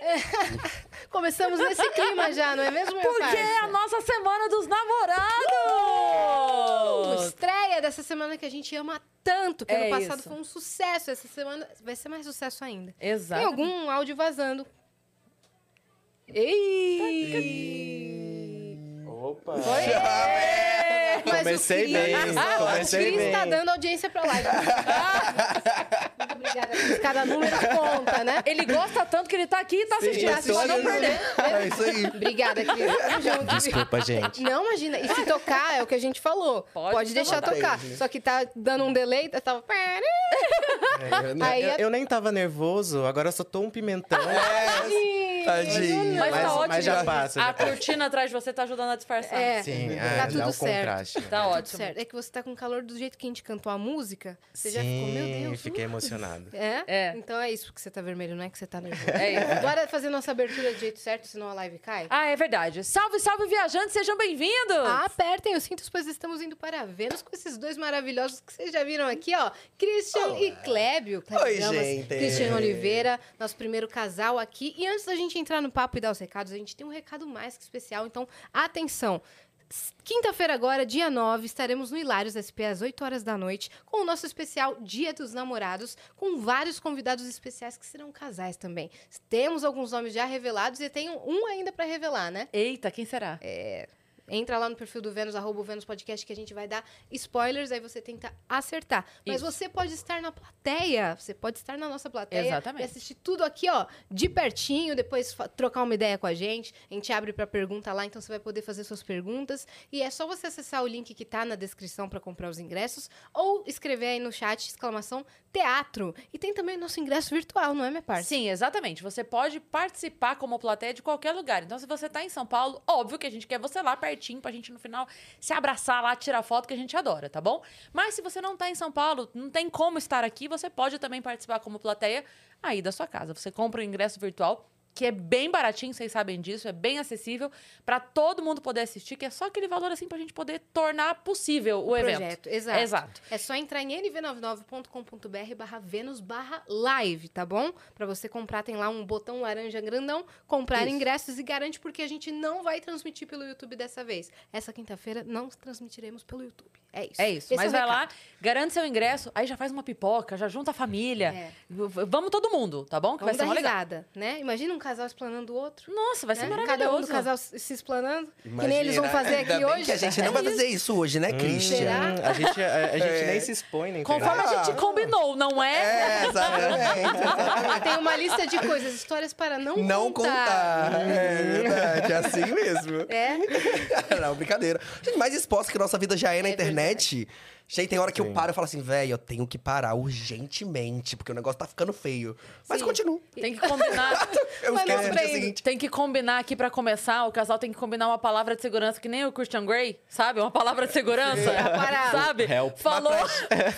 Começamos nesse clima já, não é mesmo, meu Porque é a nossa semana dos Uh, namorados! Estreia dessa semana que a gente ama tanto, que É ano passado isso. foi um sucesso. Essa semana vai ser mais sucesso ainda. Exato. Tem algum áudio vazando. Ei! Opa! Mas Comecei o Cris- bem, Ah, comecei o Cris bem. tá dando audiência pra live. Muito obrigada. Cris. Cada número conta, né? Ele gosta tanto que ele tá aqui e tá assistindo. tá Pode não assistindo. perder. É isso aí. Obrigada, Cris. Tamo junto. Desculpa, gente. Não, imagina. E se tocar, é o que a gente falou. Pode Pode, deixar tocar. Só que tá dando um delay, tá- tava... É, eu, Aí eu- é- eu nem tava nervoso, agora eu só tô um pimentão. Tadinho. Mas, Mas- tá ótimo. mas já passa, A já passa. cortina atrás de você tá ajudando a disfarçar. É, Sim, tá é, tudo dá o certo. contraste. Tá Tudo ótimo. certo. É que você tá com calor do jeito que a gente cantou a música. Você já Sim, ficou, meu Deus. fiquei uh. emocionado. É? É. Então é isso que você tá vermelho, não é que você tá nervoso. É isso. Bora fazer nossa abertura do jeito certo, senão a live cai? Ah, é verdade. Salve, salve, viajantes, sejam bem-vindos! Apertem os cintos, pois estamos indo para Vênus com esses dois maravilhosos que vocês já viram aqui, ó. Christian e Clébio. Clébio Oi, Damas, gente. Christian Oliveira, nosso primeiro casal aqui. E antes da gente entrar no papo e dar os recados, a gente tem um recado mais que especial. Então, atenção. Quinta-feira agora, dia 9, estaremos no Hilários SP às 8 horas da noite com o nosso especial Dia dos Namorados, com vários convidados especiais que serão casais também. Temos alguns nomes já revelados e tem um ainda para revelar, né? Eita, quem será? Entra lá no perfil do Vênus, arroba o Vênus Podcast, que a gente vai dar spoilers, aí você tenta acertar. Mas Isso. você pode estar na plateia, você pode estar na nossa plateia Exatamente. e assistir tudo aqui, ó, de pertinho, depois trocar uma ideia com a gente. A gente abre pra pergunta lá, então você vai poder fazer suas perguntas. E é só você acessar o link que tá na descrição para comprar os ingressos, ou escrever aí no chat, exclamação, teatro. E tem também o nosso ingresso virtual, não é, minha parte? Sim, exatamente. Você pode participar como plateia de qualquer lugar. Então, se você tá em São Paulo, óbvio que a gente quer você lá pertinho pra gente no final se abraçar lá, tirar foto que a gente adora, tá bom? Mas se você não tá em São Paulo, não tem como estar aqui, você pode também participar como plateia aí da sua casa. Você compra o ingresso virtual que é bem baratinho, vocês sabem disso, é bem acessível pra todo mundo poder assistir, que é só aquele valor assim pra gente poder tornar possível o, evento. projeto, exato. Exato. É só entrar em nv99.com.br barra Vênus barra live, tá bom? Pra você comprar, tem lá um botão laranja grandão, comprar Isso. ingressos e garante porque a gente não vai transmitir pelo YouTube dessa vez. Essa quinta-feira não transmitiremos pelo YouTube. É isso. É isso. Esse Mas o vai lá, garante seu ingresso, aí já faz uma pipoca, já junta a família. É. Vamos todo mundo, tá bom? Que Vamos vai ser dar mó legal. risada, né? Imagina um casal explanando o outro. Nossa, vai ser né? maravilhoso. Cada um do casal se explanando. que nem eles vão Imagina, fazer ainda aqui bem hoje. que a gente não vai fazer isso hoje, né, Christian? Será? Hum, a gente, a, a gente É. nem se expõe internet. Conforme a gente Ah. combinou, não é? É, exatamente. Tem uma lista de coisas, histórias para não, Não contar. É verdade, é assim mesmo. É. Não, brincadeira. Gente, mais exposta que a nossa vida já é na É internet. Gente, tem hora que eu Sim. paro e falo assim, velho, eu tenho que parar urgentemente, porque o negócio tá ficando feio. Mas Sim. continuo. Tem que combinar. Eu Mas esqueço não no seguinte. Tem que combinar aqui pra começar. O casal tem que combinar uma palavra de segurança, que nem o Christian Grey, sabe? Uma palavra de segurança. Parar. Sabe? Help. Falou,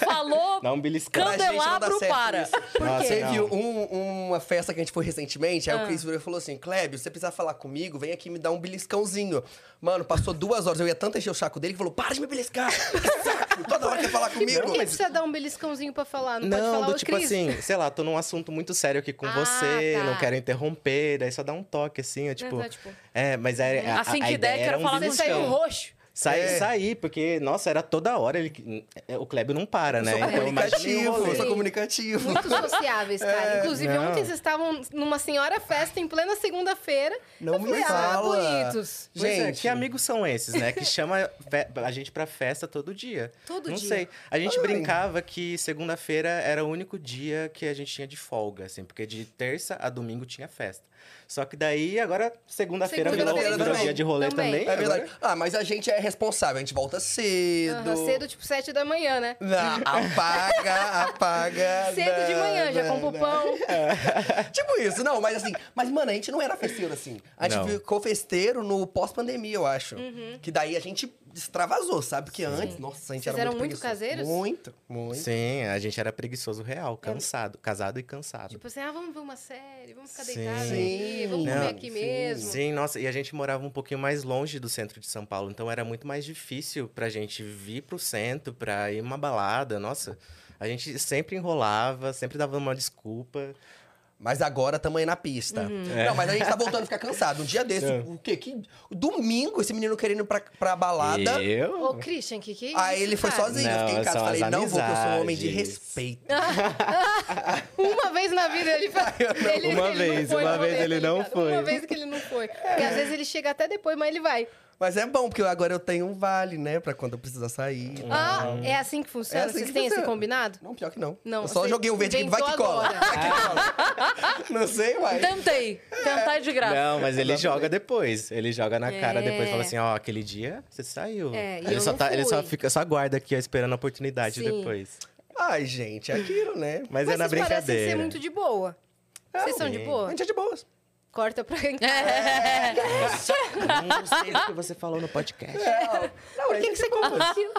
falou, Dá um beliscão. Pra gente não dá candelabro certo para. isso. Nossa, Você não. viu um- uma festa que a gente foi recentemente, aí Ah. o Chris virou e falou assim, Clébio, se você precisar falar comigo, vem aqui me dar um beliscãozinho. Mano, passou duas horas, eu ia tanto encher o saco dele, que falou, para de me beliscar! Saco! Toda hora quer falar comigo! Por que precisa dar um beliscãozinho pra falar? Não, pode Não, falar do o tipo Cris. assim, sei lá, tô num assunto muito sério aqui com Ah, você, tá. não quero interromper, daí só dá um toque assim, ó, tipo. Exato, tipo, É, mas é. a- Assim a, que a der, ideia quero era um falar Você contigo. saiu beliscão. roxo. Sai, É. sair, porque, nossa, era toda hora ele. é, O Kleber não para, né? Sou Então, comunicativo, rolê. sou comunicativo. Muito sociáveis, cara. Inclusive, não. ontem vocês estavam numa senhora festa em plena segunda-feira. Não Eu me falei, ah, fala. bonitos. Pois é, Gente. que amigos são esses, né? Que chama a gente pra festa todo dia. Todo não dia. sei. A gente Ai. brincava que segunda-feira era o único dia que a gente tinha de folga, assim, porque de terça a domingo tinha festa. Só que daí, agora, segunda-feira virou, Segunda-feira virou também. dia de rolê Também. também. É. Ah, mas a gente é responsável, a gente volta cedo. Aham, cedo, tipo, sete da manhã, né? Não, apaga, apaga. Cedo de não, manhã, já não, compra o pão. Tipo isso, não, mas assim, mas mano, a gente não era festeiro assim. A gente Não. ficou festeiro no pós-pandemia, eu acho. Uhum. Que daí a gente extravasou, sabe? Porque antes, nossa, a gente Vocês era eram muito muito caseiros? Muito, muito. Sim, a gente era preguiçoso real, cansado, casado e cansado. Tipo assim, ah, vamos ver uma série, vamos ficar Sim. deitados aqui, vamos Não, comer aqui sim. mesmo. Sim, nossa, e a gente morava um pouquinho mais longe do centro de São Paulo, então era muito mais difícil pra gente vir pro centro, pra ir uma balada, nossa. A gente sempre enrolava, sempre dava uma desculpa. Mas agora tamo aí na pista. Uhum. Não, mas a gente tá voltando a ficar cansado. Um dia desse, É. o quê? Que... Domingo, esse menino querendo ir pra, pra balada. Eu? Ô, Christian, que que é Aí isso, ele foi cara? sozinho. eu fiquei em Não, casa. Falei, não vou, porque eu sou um homem de respeito. Uma vez na vida ele foi. ele, Uma ele vez, não uma vez ele tá não ligado? foi. Uma vez que ele não foi. Porque às vezes ele chega até depois, mas ele vai. Mas é bom, porque agora eu tenho um vale, né? Pra quando eu precisar sair. Ah, é assim que funciona? É assim Vocês que têm esse funciona. combinado? Não, pior que não. Não, Eu só joguei um verde aqui, vai que cola. agora. Vai que cola. Não sei, vai. Tentei. Tentar de graça. Não, mas ele Exatamente. joga depois. Ele joga na cara É. depois fala assim, ó, aquele dia você saiu. É, e ele, eu só não tá, ele só fica, só aguarda aqui, ó, esperando a oportunidade Sim. depois. Ai, gente, é aquilo, né? Mas, é na vocês parecem brincadeira. ser muito de boa. Vocês são de sim. A boa? gente é de boas. Corta pra quem É. Não sei o que você falou no podcast. Não, Por que, que você contou aquilo?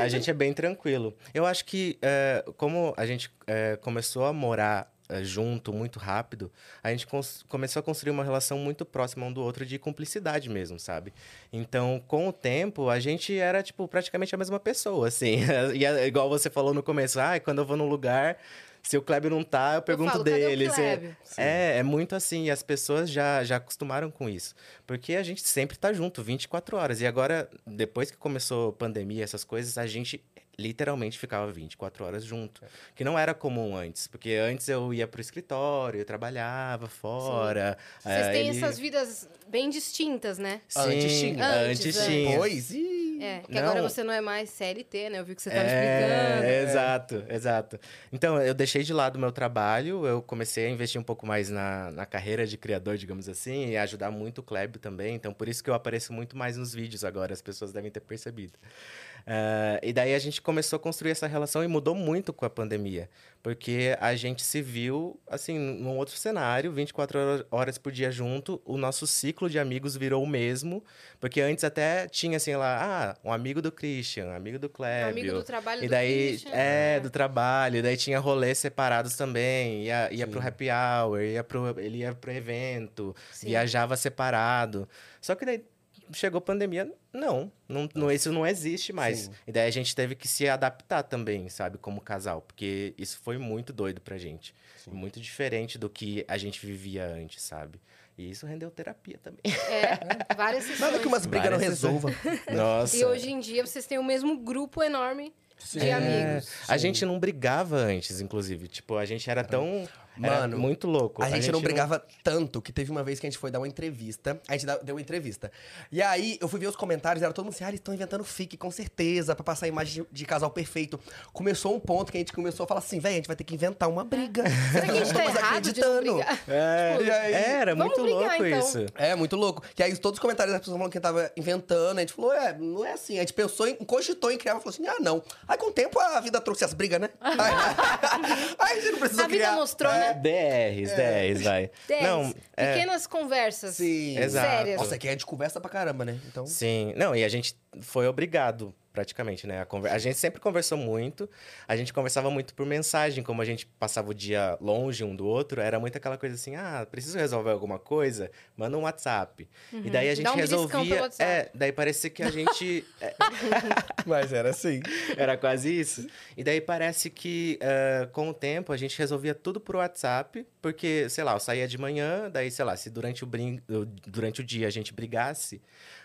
A gente é bem tranquilo. Eu acho que, é, como a gente é, começou a morar é, junto muito rápido, a gente começou a construir uma relação muito próxima um do outro de cumplicidade mesmo, sabe? Então, com o tempo, a gente era, tipo, praticamente a mesma pessoa, assim. E é igual você falou no começo, ah, quando eu vou num lugar, se o Kleber não tá, eu pergunto falo, "Cadê o dele. se- Kleber?" É, é muito assim, e as pessoas já, já acostumaram com isso. Porque a gente sempre tá junto, 24 horas. E agora, depois que começou a pandemia, essas coisas, a gente literalmente ficava 24 horas junto. Que não era comum antes. Porque antes eu ia pro escritório, eu trabalhava fora. Vocês eh, têm ele- essas vidas bem distintas, né? Sim, Antes tinha. Antes, Antes, tinha. Depois. É, que Não. agora você não é mais CLT, né? Eu vi que você tava explicando. É, exato, exato. Então, eu deixei de lado o meu trabalho, eu comecei a investir um pouco mais na, na carreira de criador, digamos assim, e ajudar muito o Kleb também. Então, por isso que eu apareço muito mais nos vídeos agora, as pessoas devem ter percebido. Ah, e daí a gente começou a construir essa relação e mudou muito com a pandemia. Porque a gente se viu, assim, num outro cenário, 24 hora- horas por dia junto. O nosso ciclo de amigos virou o mesmo. Porque antes até tinha, assim, lá, ah, um amigo do Christian, um amigo do Clébio. Amigo do trabalho E do daí, Christian. é, do trabalho. E daí tinha rolês separados também. Ia, ia pro happy hour, ia pro, ele ia pro evento, Sim. viajava separado. Só que daí chegou a pandemia, não, não, não isso não existe mais. Sim. E daí a gente teve que se adaptar também, sabe, como casal, porque isso foi muito doido pra gente. Muito diferente do que a gente vivia antes, sabe? E isso rendeu terapia também. É, várias sessões. Nada que umas brigas não Várias resolvam. Nossa. E hoje em dia vocês têm o mesmo grupo enorme de É, amigos. A gente não brigava antes, inclusive. Tipo, a gente era tão. Era Mano, muito louco. A gente, não brigava tanto que teve uma vez que a gente foi dar uma entrevista. A gente deu uma entrevista. E aí eu fui ver os comentários, era todo mundo assim: ah, eles estão inventando fique, com certeza, pra passar a imagem de, de casal perfeito. Começou um ponto que a gente começou a falar assim: velho, a gente vai ter que inventar uma briga. Será que a gente tá não brigar? É, E aí? era muito brigar, louco então. isso. É, muito louco. Que aí todos os comentários das pessoas falando que tava inventando, a gente falou, é, não é assim. A gente pensou em, cogitou em criar, falou assim, ah, não. Aí com o tempo a vida trouxe as brigas, né? Aí, aí a gente não precisou A vida criar. mostrou, É. né? 10, 10, vai. Dez Não, é, pequenas conversas Sim. Exato. sérias. Nossa, aqui é de conversa pra caramba, né? Então. sim. Não, e a gente foi obrigado, praticamente, né? A, conver- a gente sempre conversou muito. A gente conversava muito por mensagem, como a gente passava o dia longe um do outro. Era muito aquela coisa assim, ah, preciso resolver alguma coisa? Manda um WhatsApp. E daí a gente Dá um resolvia... pelo WhatsApp. É, daí parecia que a gente... é, Mas era assim. Era quase isso. E daí parece que eh, com o tempo a gente resolvia tudo por WhatsApp, porque, sei lá, eu saía de manhã, daí, sei lá, se durante o, brin... durante o dia a gente brigasse,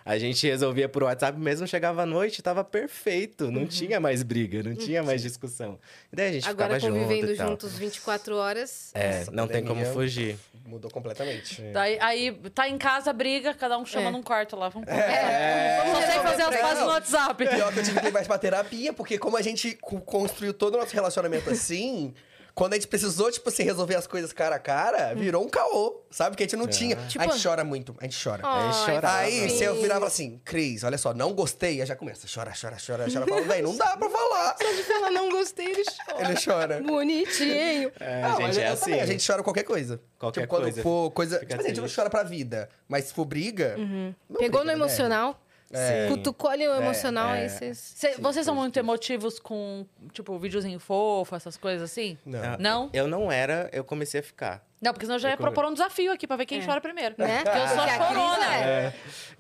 a gente resolvia por WhatsApp, mesmo chegava à noite, tava perfeito, não tinha mais briga, não tinha mais discussão. E daí a gente Uhum. Agora ficava junto convivendo e tal. juntos 24 horas. É, Nossa, não tem como fugir. Mudou completamente. Daí, aí tá em casa, briga, cada um chama É. num quarto lá. Vamos É. Só sei fazer as pazes no WhatsApp. Pior que eu tive que levar isso pra terapia, porque como a gente co- construiu todo o nosso relacionamento assim, quando a gente precisou, tipo assim, resolver as coisas cara a cara, virou um caô, sabe? Que a gente não tinha. Tipo- a gente chora muito, a gente chora. Aí Ai, chorava. Aí, sim. se eu virava assim, Cris, olha só, não gostei, aí já começa, chora, chora, chora, chora. Falo, véi, não dá pra falar. Só de falar não gostei, ele chora. Ele chora. Bonitinho. É, Não, a gente é assim. também, A gente chora qualquer coisa. Qualquer tipo, quando coisa. for coisa. Tipo, assim, a gente não chora pra vida. Mas se for briga. não Pegou no briga, né? É. Cutucou ali o emocional, é. aí vocês... Cê- vocês são muito emotivos com, tipo, videozinho fofo, essas coisas assim? Não. Não? Eu não era, eu comecei a ficar. Não, porque senão eu já ia Eu come- propor um desafio aqui pra ver quem É. chora primeiro. Né? Porque eu sou chorona. é.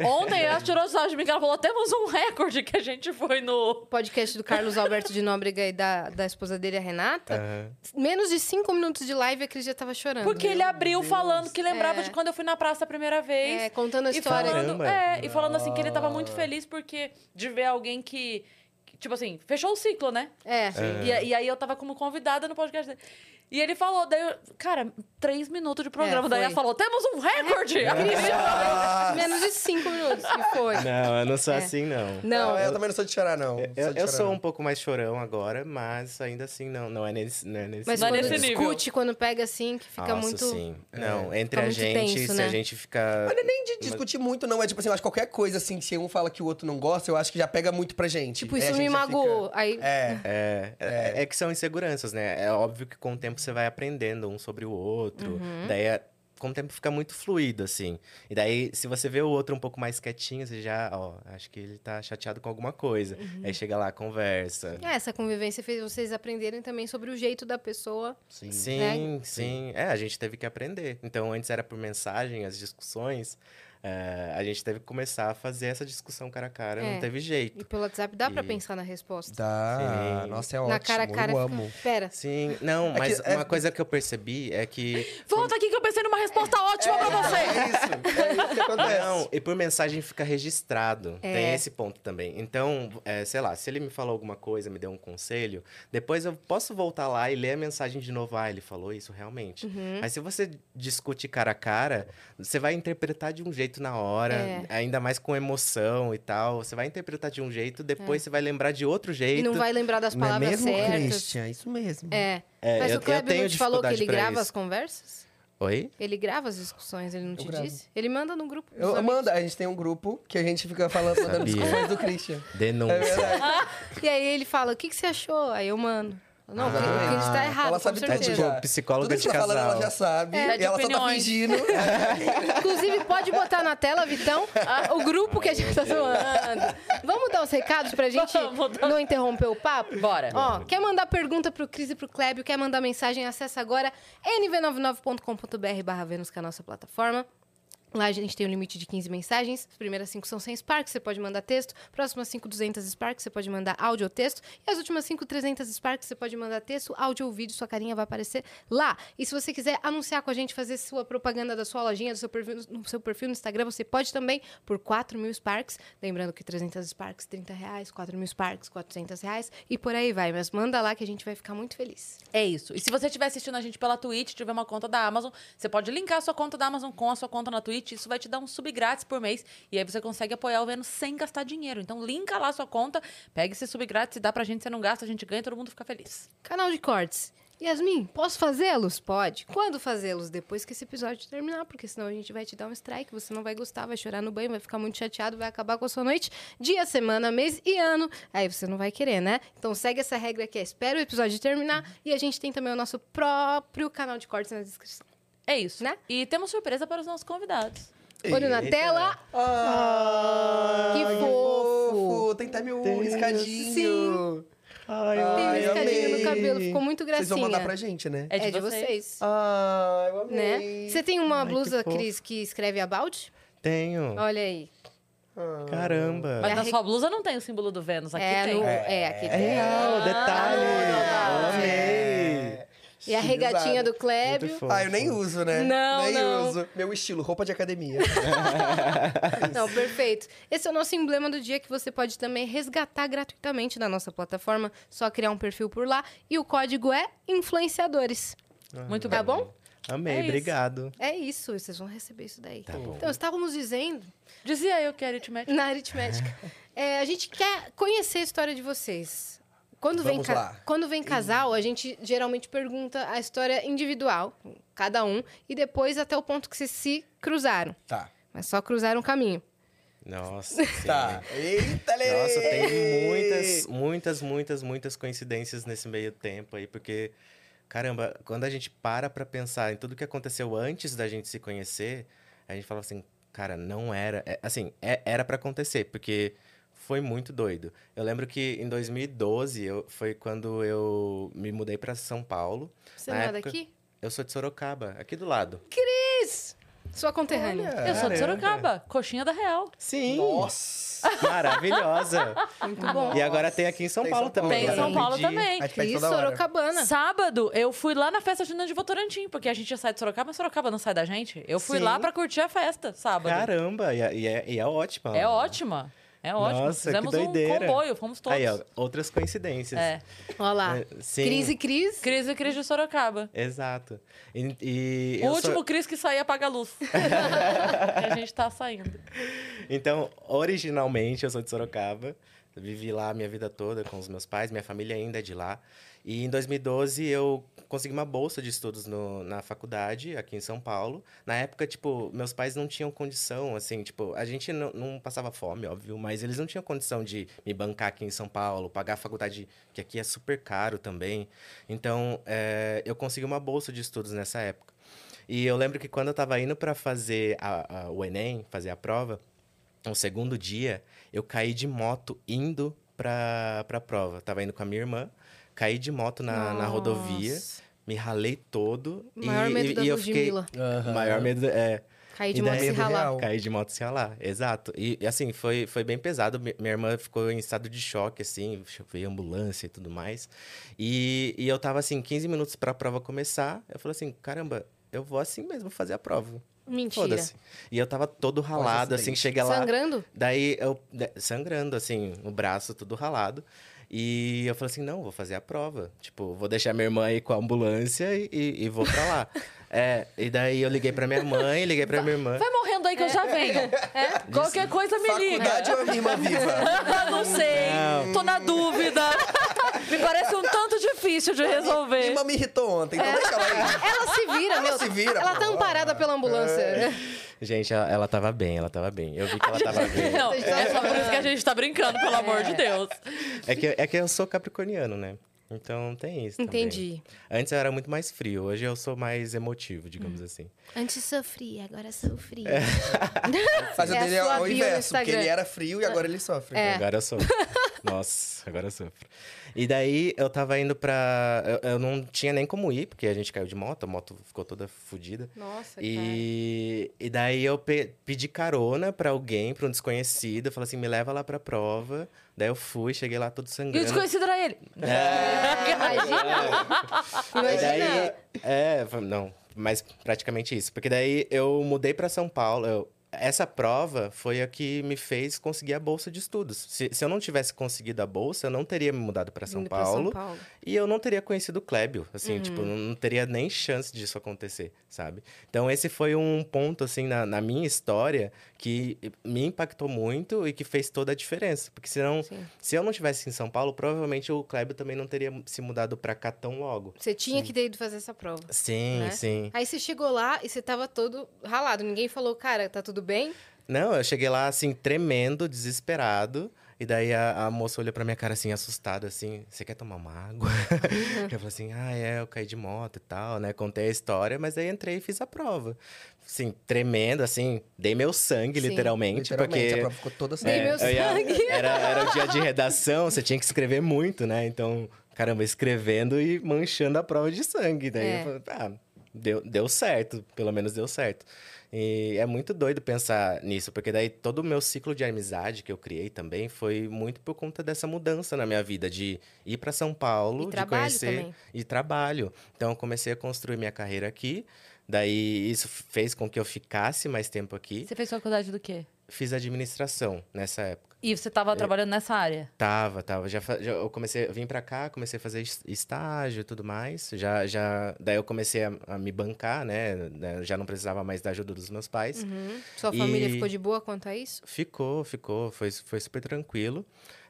Ontem ela tirou sarro de mim que ela falou: temos um recorde que a gente foi no. podcast do Carlos Alberto de Nóbrega e da, da esposa dele, a Renata, Aham. menos de cinco minutos de live a Cris já tava chorando. Porque ele abriu falando que lembrava É. de quando eu fui na praça a primeira vez. É, contando a E história. falando, Caramba. é, e falando assim que ele tava muito feliz porque de ver alguém que, tipo assim, fechou o ciclo, né? É. E, e aí eu tava como convidada no podcast dele. E ele falou, daí, eu- cara, três minutos de programa. É, daí ela falou: temos um recorde! Ah, Menos de cinco minutos. E foi. Não, eu não sou É. assim, não. Não. não, eu também não sou de chorar, não. Eu, eu chorar, sou não. um pouco mais chorão agora, mas ainda assim não, não é nesse, não é nesse Mas Não é quando nesse nível. discute, quando pega assim, que fica Nossa, muito. sim. Não, É. entre Fica a gente, tenso, se né? a gente fica... Mas não é nem de discutir muito, não. É tipo assim, eu acho que qualquer coisa assim, se um fala que o outro não gosta, eu acho que já pega muito pra gente. Tipo, isso gente me já magoou. fica- Aí. É. É, é, é que são inseguranças, né? É óbvio que com o tempo você vai aprendendo um sobre o outro. Uhum. Daí, é- com o tempo fica muito fluido, assim. E daí, se você vê o outro um pouco mais quietinho, você já, ó, acho que ele tá chateado com alguma coisa. Uhum. Aí chega lá, conversa. É, essa convivência fez vocês aprenderem também sobre o jeito da pessoa. Sim. Sim, sim. É, a gente teve que aprender. Então, antes era por mensagem, as discussões. É, a gente teve que começar a fazer essa discussão cara a cara, É. não teve jeito. E pelo WhatsApp dá pra E- pensar na resposta. Dá. Sim. Nossa, é ótimo. na cara a cara. eu fica- amo. Pera. Sim, não, É que- mas é- uma coisa que eu percebi é que Volta aqui que eu pensei numa resposta ótima pra você! É isso. É isso que acontece. Não, e por mensagem fica registrado. É. Tem esse ponto também. Então, é, sei lá, se ele me falou alguma coisa, me deu um conselho, depois eu posso voltar lá e ler a mensagem de novo. Ah, ele falou isso realmente. Uhum. Mas se você discute cara a cara, você vai interpretar de um jeito na hora, É. ainda mais com emoção e tal. Você vai interpretar de um jeito, depois você vai lembrar de outro É. E jeito. não vai lembrar das Não é palavras mesmo, certas. Christian? Isso mesmo. É. É, Mas eu- o eu Kleber tenho não te falou que ele grava as isso. conversas? Oi? Ele grava as discussões, ele não te gravo. disse? Ele manda no grupo. Eu, amigos. Amanda, a gente tem um grupo que a gente fica falando, Sabia. discussões do Christian. Denúncia. É. E aí ele fala, o que, que você achou? Aí eu mando. Não, o que- o que está Ah, errado, ela sabe tudo É tipo psicóloga Tudo de você tá falando, casal. ela já sabe. É, e ela só tá opiniões. fingindo. Inclusive, pode botar na tela, Vitão, o grupo que a gente tá zoando. Vamos dar os recados pra gente não interromper o papo? Bora. Ó, quer mandar pergunta pro Cris e pro Clébio, quer mandar mensagem, acessa agora nv99.com.br barra Vênus, que é a nossa plataforma. Lá a gente tem um limite de 15 mensagens. As primeiras 5 são 100 Sparks, você pode mandar texto. Próximas 5, 200 Sparks, você pode mandar áudio ou texto. E as últimas 5, 300 Sparks, você pode mandar texto, áudio ou vídeo. Sua carinha vai aparecer lá. E se você quiser anunciar com a gente, fazer sua propaganda da sua lojinha, do seu perfil, no seu perfil no Instagram, você pode também por 4 mil Sparks. Lembrando que 300 Sparks, 30 reais. 4 mil Sparks, 400 reais. E por aí vai. Mas manda lá que a gente vai ficar muito feliz. É isso. E se você estiver assistindo a gente pela Twitch, tiver uma conta da Amazon, você pode linkar a sua conta da Amazon com a sua conta na Twitch. Isso vai te dar um sub grátis por mês. E aí você consegue apoiar o Vênus sem gastar dinheiro. Então, linka lá sua conta, pega esse sub grátis e dá pra gente. Você não gasta, a gente ganha, todo mundo fica feliz. Canal de cortes. Yasmin, posso fazê-los? Pode. Quando fazê-los? Depois que esse episódio terminar, porque senão a gente vai te dar um strike, você não vai gostar, vai chorar no banho, vai ficar muito chateado, vai acabar com a sua noite, dia, semana, mês e ano. Aí você não vai querer, né? Então segue essa regra aqui, espera o episódio terminar e a gente tem também o nosso próprio canal de cortes na descrição. É isso. Né? E temos surpresa para os nossos convidados. Olho na tela. Ah, Que fofo. Tem até meu Tem. riscadinho. Sim. Ai, Tem um Ai, riscadinho no amei. cabelo, ficou muito Vocês gracinha. vão mandar pra gente, né? É de, É de vocês. vocês. Ah, eu Né? amei. Você tem uma Ai, que blusa, fofo. Cris, que escreve about? Tenho. Olha aí. Ah. Caramba. Mas É a na sua blusa não tem o símbolo do Vênus. Aqui é, tem. no, é, aqui É tem. real, detalhe. Ah, Eu amei. E a regatinha do Clébio. Muito fofo. Ah, eu nem uso, né? Não, nem não. uso. Meu estilo, roupa de academia. Não, perfeito. Esse é o nosso emblema do dia que você pode também resgatar gratuitamente na nossa plataforma. Só criar um perfil por lá. E o código é influenciadores. Muito Tá bem. bom? Amei, É isso. obrigado. É isso, vocês vão receber isso daí. Tá bom. Então, estávamos dizendo, Dizia eu que era aritmética. na aritmética, é, a gente quer conhecer a história de vocês. Quando vem, Vamos ca- lá. quando vem casal, a gente geralmente pergunta a história individual, cada um, e depois até o ponto que vocês se cruzaram. tá. Mas só cruzaram o caminho. Nossa. Tá. Eita, Lê! Nossa, tem muitas, muitas, muitas, muitas coincidências nesse meio tempo aí, porque, caramba, quando a gente para pra pensar em tudo que aconteceu antes da gente se conhecer, a gente fala assim, cara, não era. é, assim, é- era pra acontecer, porque foi muito doido. Eu lembro que em 2012 eu, foi quando eu me mudei pra São Paulo. Você Na não é época- daqui? Eu sou de Sorocaba, aqui do lado. Cris! Sua conterrânea. Olha. Eu sou de. Sorocaba, coxinha da Real. Sim! Nossa! Maravilhosa! Muito bom. E agora tem aqui em São Tem Paulo São Paulo. também. Tem em São Paulo também. Hora. Sorocabana. Sábado, eu fui lá na festa junina de Votorantim, porque a gente já sai de Sorocaba, mas Sorocaba não sai da gente. Eu fui Sim. lá pra curtir a festa, sábado. Caramba, e é, e é, e é ótima. É ótima. É ótimo. Nossa, que Fizemos um comboio, fomos todos. Aí, ó, outras coincidências. É. Olha lá. É, sim. Cris e Cris. Cris e Cris de Sorocaba. Exato. E, e o último sou- Cris que saía apaga a luz. e a gente tá saindo. Então, originalmente eu sou de Sorocaba. Vivi lá a minha vida toda com os meus pais, minha família ainda é de lá. E em 2012 eu consegui uma bolsa de estudos no- na faculdade, aqui em São Paulo. Na época, tipo, meus pais não tinham condição, assim, tipo, a gente não, passava fome, óbvio, mas eles não tinham condição de me bancar aqui em São Paulo, pagar a faculdade, que aqui é super caro também. Então, é, eu consegui uma bolsa de estudos nessa época. E eu lembro que quando eu tava indo para fazer a- a- o Enem, fazer a prova, no segundo dia, eu caí de moto indo pra, pra prova. Tava indo com a minha irmã, caí de moto na, na rodovia, me ralei todo. O maior e, medo e, da e eu fiquei. O maior medo é. Cair de moto e se ralar. Real. Cair de moto se ralar, exato. E, e, assim, foi, foi bem pesado. Mi- Minha irmã ficou em estado de choque, assim, veio ambulância e tudo mais. E, e eu tava assim, 15 minutos pra prova começar. Eu falei assim: caramba, eu vou assim mesmo fazer a prova. Mentira. E eu tava todo ralado, assim, cheguei lá. Sangrando? Daí eu, sangrando, assim, o braço tudo ralado. E eu falei assim: não, vou fazer a prova. Tipo, vou deixar minha irmã aí com a ambulância e, e- e vou pra lá. é, e daí eu liguei pra minha mãe, liguei pra minha irmã. Vai morrendo aí que eu já venho. Qualquer coisa me liga. Faculdade ou a minha irmã viva? não sei. Tô na dúvida. Me parece um tanto difícil de Minha resolver. irmã me irritou ontem, então deixa ela aí. Ela se vira, meu. se vira, Ela tá amparada pela ambulância. Gente, ela, ela tava bem, ela tava bem. Eu vi que ela tava bem. Não, é só por isso que a gente tá brincando, pelo amor de Deus. É que, é que eu sou capricorniano, né? Então tem isso. também. Entendi. Antes eu era muito mais frio, hoje eu sou mais emotivo, digamos Hum. assim. Antes sofria, agora sou fria. Mas o É dele é o inverso, porque ele era frio e agora ele sofre. É. Agora eu sofro. Nossa, agora eu sofro. E daí eu tava indo pra. Eu, eu não tinha nem como ir, porque a gente caiu de moto, a moto ficou toda fodida. Nossa, cara. E, e daí eu pe- pedi carona pra alguém, pra um desconhecido. Eu falei assim, me leva lá pra prova. Daí eu fui, cheguei lá todo E o sangrando. desconhecido era ele. É, Imagina. e daí, é, não, mas praticamente isso. Porque daí eu mudei pra São Paulo. eu- essa prova foi a que me fez conseguir a bolsa de estudos. Se, se eu não tivesse conseguido a bolsa, eu não teria me mudado pra São, Paulo, São Paulo. e eu não teria conhecido o Clébio. Assim, Uhum. tipo, não, não teria nem chance disso acontecer, sabe? Então, esse foi um ponto, assim, na, na minha história que me impactou muito e que fez toda a diferença. Porque senão, Sim. se eu não tivesse em São Paulo, provavelmente o Clébio também não teria se mudado pra cá tão logo. Você tinha que ter ido fazer essa prova. Sim, Né? sim. Aí você chegou lá e você tava todo ralado. Ninguém falou, cara, tá tudo bem? Não, eu cheguei lá, assim, tremendo, desesperado. E daí a, a moça olhou pra minha cara, assim, assustada, assim, você quer tomar uma água? eu falei assim, ah, é, eu caí de moto e tal, né? Contei a história, mas daí entrei e fiz a prova. Assim, tremendo, assim, dei meu sangue, Sim. literalmente, Literalmente, a porque... prova ficou toda Dei assim. meu eu ia- sangue. era, era o dia de redação, você tinha que escrever muito, né? Então, caramba, escrevendo e manchando a prova de sangue. Daí É. eu falei, ah, deu, deu certo, pelo menos deu certo. E é muito doido pensar nisso, porque daí todo o meu ciclo de amizade que eu criei também foi muito por conta dessa mudança na minha vida, de ir para São Paulo, E de conhecer também. e trabalho. Então eu comecei a construir minha carreira aqui. Daí isso fez com que eu ficasse mais tempo aqui. Você fez faculdade do quê? Fiz administração nessa época. E você tava trabalhando nessa área? Tava, tava. Já, já eu comecei, eu vim pra cá, comecei a fazer es- estágio e tudo mais. Já, já, daí eu comecei a, a me bancar, né? né, Já não precisava mais da ajuda dos meus pais. Uhum. Sua família E- ficou de boa quanto a isso? Ficou, ficou, foi, foi super tranquilo.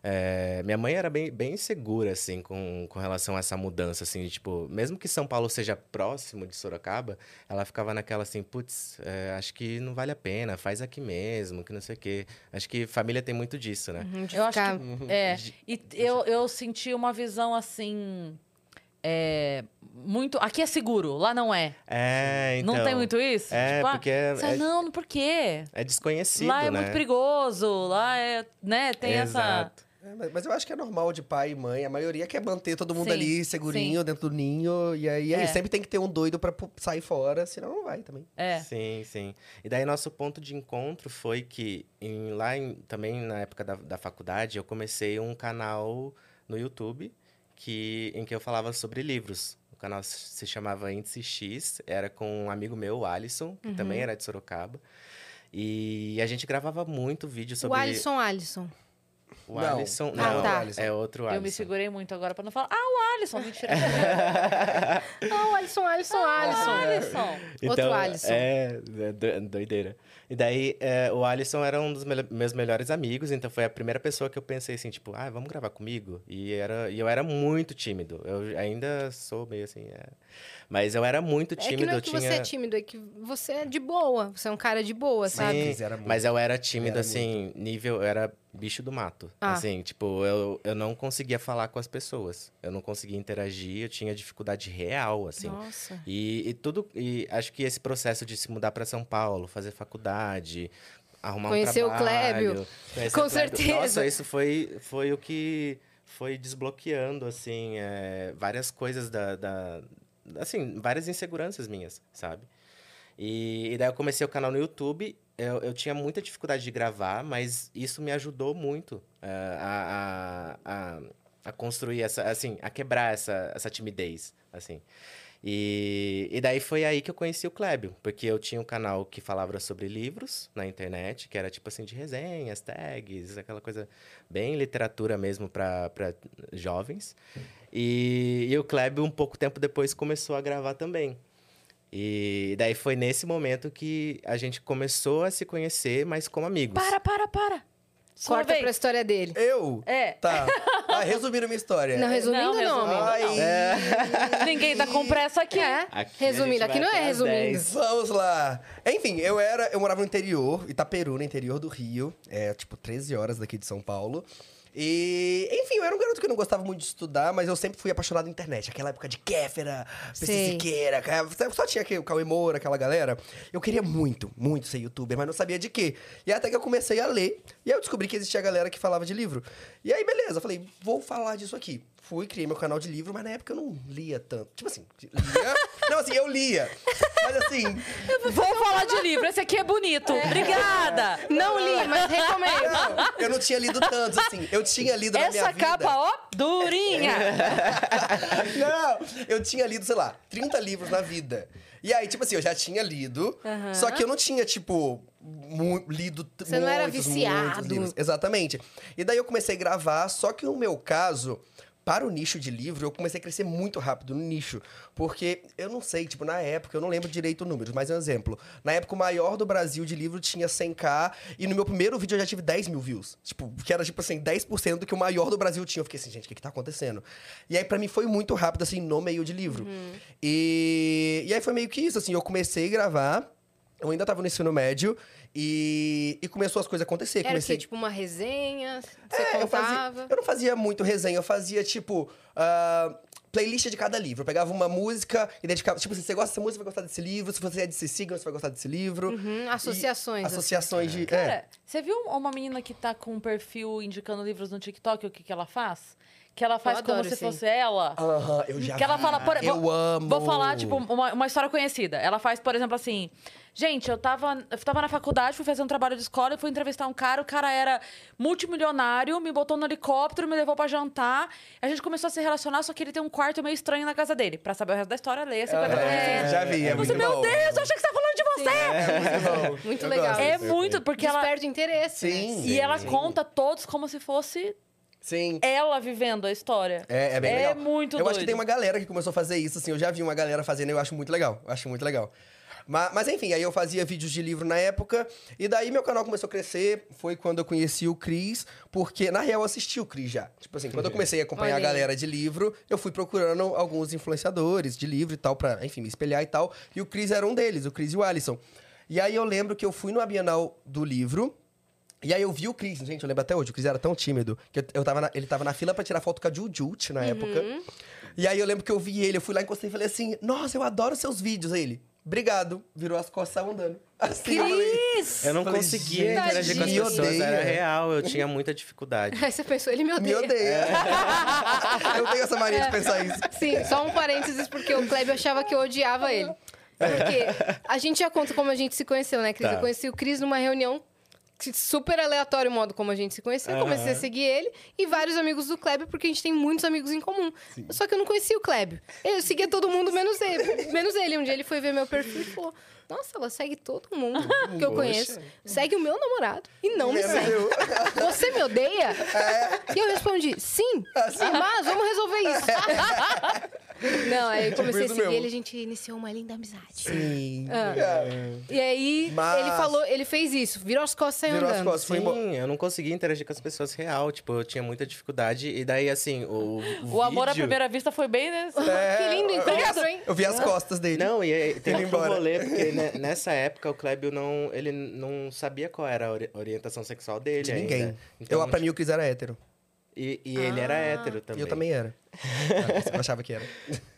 É, minha mãe era bem, bem insegura, assim, com, com relação a essa mudança, assim, de, tipo, mesmo que São Paulo seja próximo de Sorocaba, ela ficava naquela assim, putz, é, acho que não vale a pena, faz aqui mesmo, que não sei o quê. Acho que família tem muito disso, né? Uhum, Eu acho ficar- É, e eu, eu senti uma visão assim. é, muito. Aqui é seguro, lá não é. É, então. não tem muito isso? É, Tipo, ah, porque é, você, é- Não, por quê? é desconhecido, lá é né? muito perigoso, lá é. Né, tem essa. É, mas- mas eu acho que é normal de pai e mãe. A maioria quer manter todo mundo Sim, ali segurinho dentro do ninho. E aí, aí É. sempre tem que ter um doido pra pu- sair fora, senão não vai também. É. Sim, sim. E daí nosso ponto de encontro foi que em- lá em- também na época da, da faculdade eu comecei um canal no YouTube que, em que eu falava sobre livros. O canal se chamava Índice X, era com um amigo meu, o Alisson, que também era de Sorocaba. E a gente gravava muito vídeo O sobre Alisson Alisson. O Não. Alisson. Ah, Não, tá. é outro Alisson. Eu me segurei muito agora pra não falar. Ah, o Alisson, mentira. Ah, o Alisson, Alisson, o Alisson. Alisson. Outro Alisson. É, é do- doideira. E daí, é, o Alisson era um dos mele- meus melhores amigos, então foi a primeira pessoa que eu pensei assim, tipo, ah, vamos gravar comigo? E, era, e eu era muito tímido. Eu ainda sou meio assim, é. Mas eu era muito É tímido, que não é que tinha... você é tímido, é que você é de boa. Você é um cara de boa, sabe? Sim, Cris era muito. mas eu era tímido, Era assim, nível... Eu era bicho do mato. Ah. Assim, tipo, eu, eu não conseguia falar com as pessoas. Eu não conseguia interagir, eu tinha dificuldade real, assim. Nossa. E, e tudo. E acho que esse processo de se mudar para São Paulo, fazer faculdade, arrumar Conhecer um o trabalho. Clébio. conhecer Com o Clébio. certeza. Nossa, isso foi, foi o que foi desbloqueando, assim, é, várias coisas da, da- Assim, várias inseguranças minhas, sabe? E, e daí eu comecei o canal no YouTube. Eu, eu tinha muita dificuldade de gravar, mas isso me ajudou muito é, a, a, a, a construir essa, assim, a quebrar essa, essa timidez, assim. E, e daí foi aí que eu conheci o Clébio, porque eu tinha um canal que falava sobre livros na internet, que era tipo assim de resenhas, tags, aquela coisa bem literatura mesmo para jovens. E, e o Clébio, um pouco tempo depois, começou a gravar também. E daí foi nesse momento que a gente começou a se conhecer, mas como amigos. Para, para, para. Sua Corta vez. pra história dele. Eu? É. Tá. Ah, resumindo minha história. Não, resumindo Não, não, resumindo amigo. Ai, Ninguém tá com pressa aqui. É. Aqui a resumindo, aqui não é resumindo. 10. Vamos lá. Enfim, eu era, eu morava no interior, Itaperu, no interior do Rio. É, tipo, 13 horas daqui de São Paulo. E, enfim, eu era um garoto que não gostava muito de estudar, mas eu sempre fui apaixonado na internet. Aquela época de Kéfera, PC. Siqueira, ca- só tinha aqui o Cauê Moura, aquela galera. Eu queria muito, muito ser youtuber, mas não sabia de quê. E até que eu comecei a ler, e aí eu descobri que existia galera que falava de livro. E aí, beleza, eu falei, vou falar disso aqui. Fui, criei meu canal de livro, mas na época eu não lia tanto. Tipo assim, lia. não, assim, eu lia. Mas assim, Vou falar de livro. Esse aqui é bonito. Obrigada. Não li, mas recomendo. Não, eu não tinha lido tantos, assim. Eu tinha lido na minha Essa vida. capa, ó, durinha. Não, eu tinha lido, sei lá, 30 livros na vida. E aí, tipo assim, eu já tinha lido, Aham. só que eu não tinha, tipo, mu- lido Você não era muitos, viciado. muitos. Exatamente. E daí eu comecei a gravar, só que no meu caso, para o nicho de livro, eu comecei a crescer muito rápido no nicho. Porque eu não sei, tipo, na época, eu não lembro direito o número, mas é um exemplo. Na época, o maior do Brasil de livro tinha 100k, e no meu primeiro vídeo eu já tive 10 mil views. Tipo, que era, tipo assim, 10% do que o maior do Brasil tinha. Eu fiquei assim, gente, o que que tá acontecendo? E aí, pra mim, foi muito rápido, assim, no meio de livro. E, e aí foi meio que isso, assim, eu comecei a gravar, eu ainda tava no ensino médio, e, e começou as coisas a acontecer. Era comecei... quê? Tipo uma resenha? Você É, eu, contava? fazia, eu não fazia muito resenha, eu fazia, tipo, ah, playlist de cada livro. Eu pegava uma música e dedicava. Tipo, se você gosta dessa música, vai gostar desse livro. Se você é desse signo, você vai gostar desse livro. Uhum, E associações. assim. associações de. Cara, é. você viu uma menina que tá com um perfil indicando livros no TikTok? O que, que ela faz? Que ela faz como adoro se isso aí. fosse ela. Aham, eu já que ela vi. fala, por, Eu vou, amo. Vou falar, tipo, uma, uma história conhecida. Ela faz, por exemplo, assim. Gente, eu tava, eu tava na faculdade, fui fazer um trabalho de escola e fui entrevistar um cara. O cara era multimilionário, me botou no helicóptero, me levou pra jantar. A gente começou a se relacionar, só que ele tem um quarto meio estranho na casa dele. Pra saber o resto da história, leia 50 É, já vi, é Você, muito meu bom. Deus, eu achei que você tá falando de você! É muito bom. Muito Eu legal. É muito, porque ela. Desperta interesse. Sim. né? E ela sim. conta todos como se fosse Sim. ela vivendo a história. É, é bem É legal. muito Eu acho que doido. tem uma galera que começou a fazer isso, assim. Eu já vi uma galera fazendo e eu acho muito legal. Eu acho muito legal. Mas, mas enfim, aí eu fazia vídeos de livro na época. E daí meu canal começou a crescer. Foi quando eu conheci o Cris. Porque, na real, eu assisti o Cris já. Tipo assim, quando eu comecei a acompanhar Olha a galera de livro, eu fui procurando alguns influenciadores de livro e tal, pra, enfim, me espelhar e tal. E o Cris era um deles, o Cris e o Alisson. E aí eu lembro que eu fui no Bienal do livro. E aí eu vi o Cris, gente, eu lembro até hoje, o Cris era tão tímido que eu, eu tava na- ele tava na fila pra tirar foto com a Jujut na época. E aí eu lembro que eu vi ele, eu fui lá, encostei e falei assim, nossa, eu adoro seus vídeos. Aí ele, obrigado. Virou as costas saiu andando. Assim, eu falei! Eu não Falei, conseguia interagir com as me pessoas, odeia. era real, eu tinha muita dificuldade. Você pensou, ele me me odeia. odeia. eu tenho essa mania de pensar isso. Sim, só um parênteses, porque o Kleber achava que eu odiava ele. Porque a gente já conta como a gente se conheceu, né, Cris? Tá. Eu conheci o Cris numa reunião super aleatório o modo como a gente se conheceu. Eu comecei a seguir ele e vários amigos do Kleber, porque a gente tem muitos amigos em comum. Só que eu não conhecia o Kleber. Eu seguia todo mundo, menos ele. Menos ele. Um dia ele foi ver meu perfil e falou... Nossa, ela segue todo mundo que eu Poxa. conheço. Segue o meu namorado e não me Menos segue. eu. Você me odeia? E eu respondi, sim, mas vamos resolver isso. Não, aí eu comecei a seguir mesmo. ele, a gente iniciou uma linda amizade. Sim. Ah. E aí, Mas- ele falou, ele fez isso, virou as costas e saiu Virou as andando. costas. Foi embora. Sim, eu não conseguia interagir com as pessoas real, tipo, eu tinha muita dificuldade. E daí, assim, o, o, O amor à primeira vista foi bem nesse. É, Que lindo eu- encontro, hein? Eu vi as costas dele. Não, e aí, tem Ele um embora. rolê, porque ne- nessa época o Clébio não, ele não sabia qual era a ori- orientação sexual dele De ainda. ninguém. Então, eu, pra mim, o Cris era hétero. E, e ele era hétero E também. eu também era. Eu achava que era.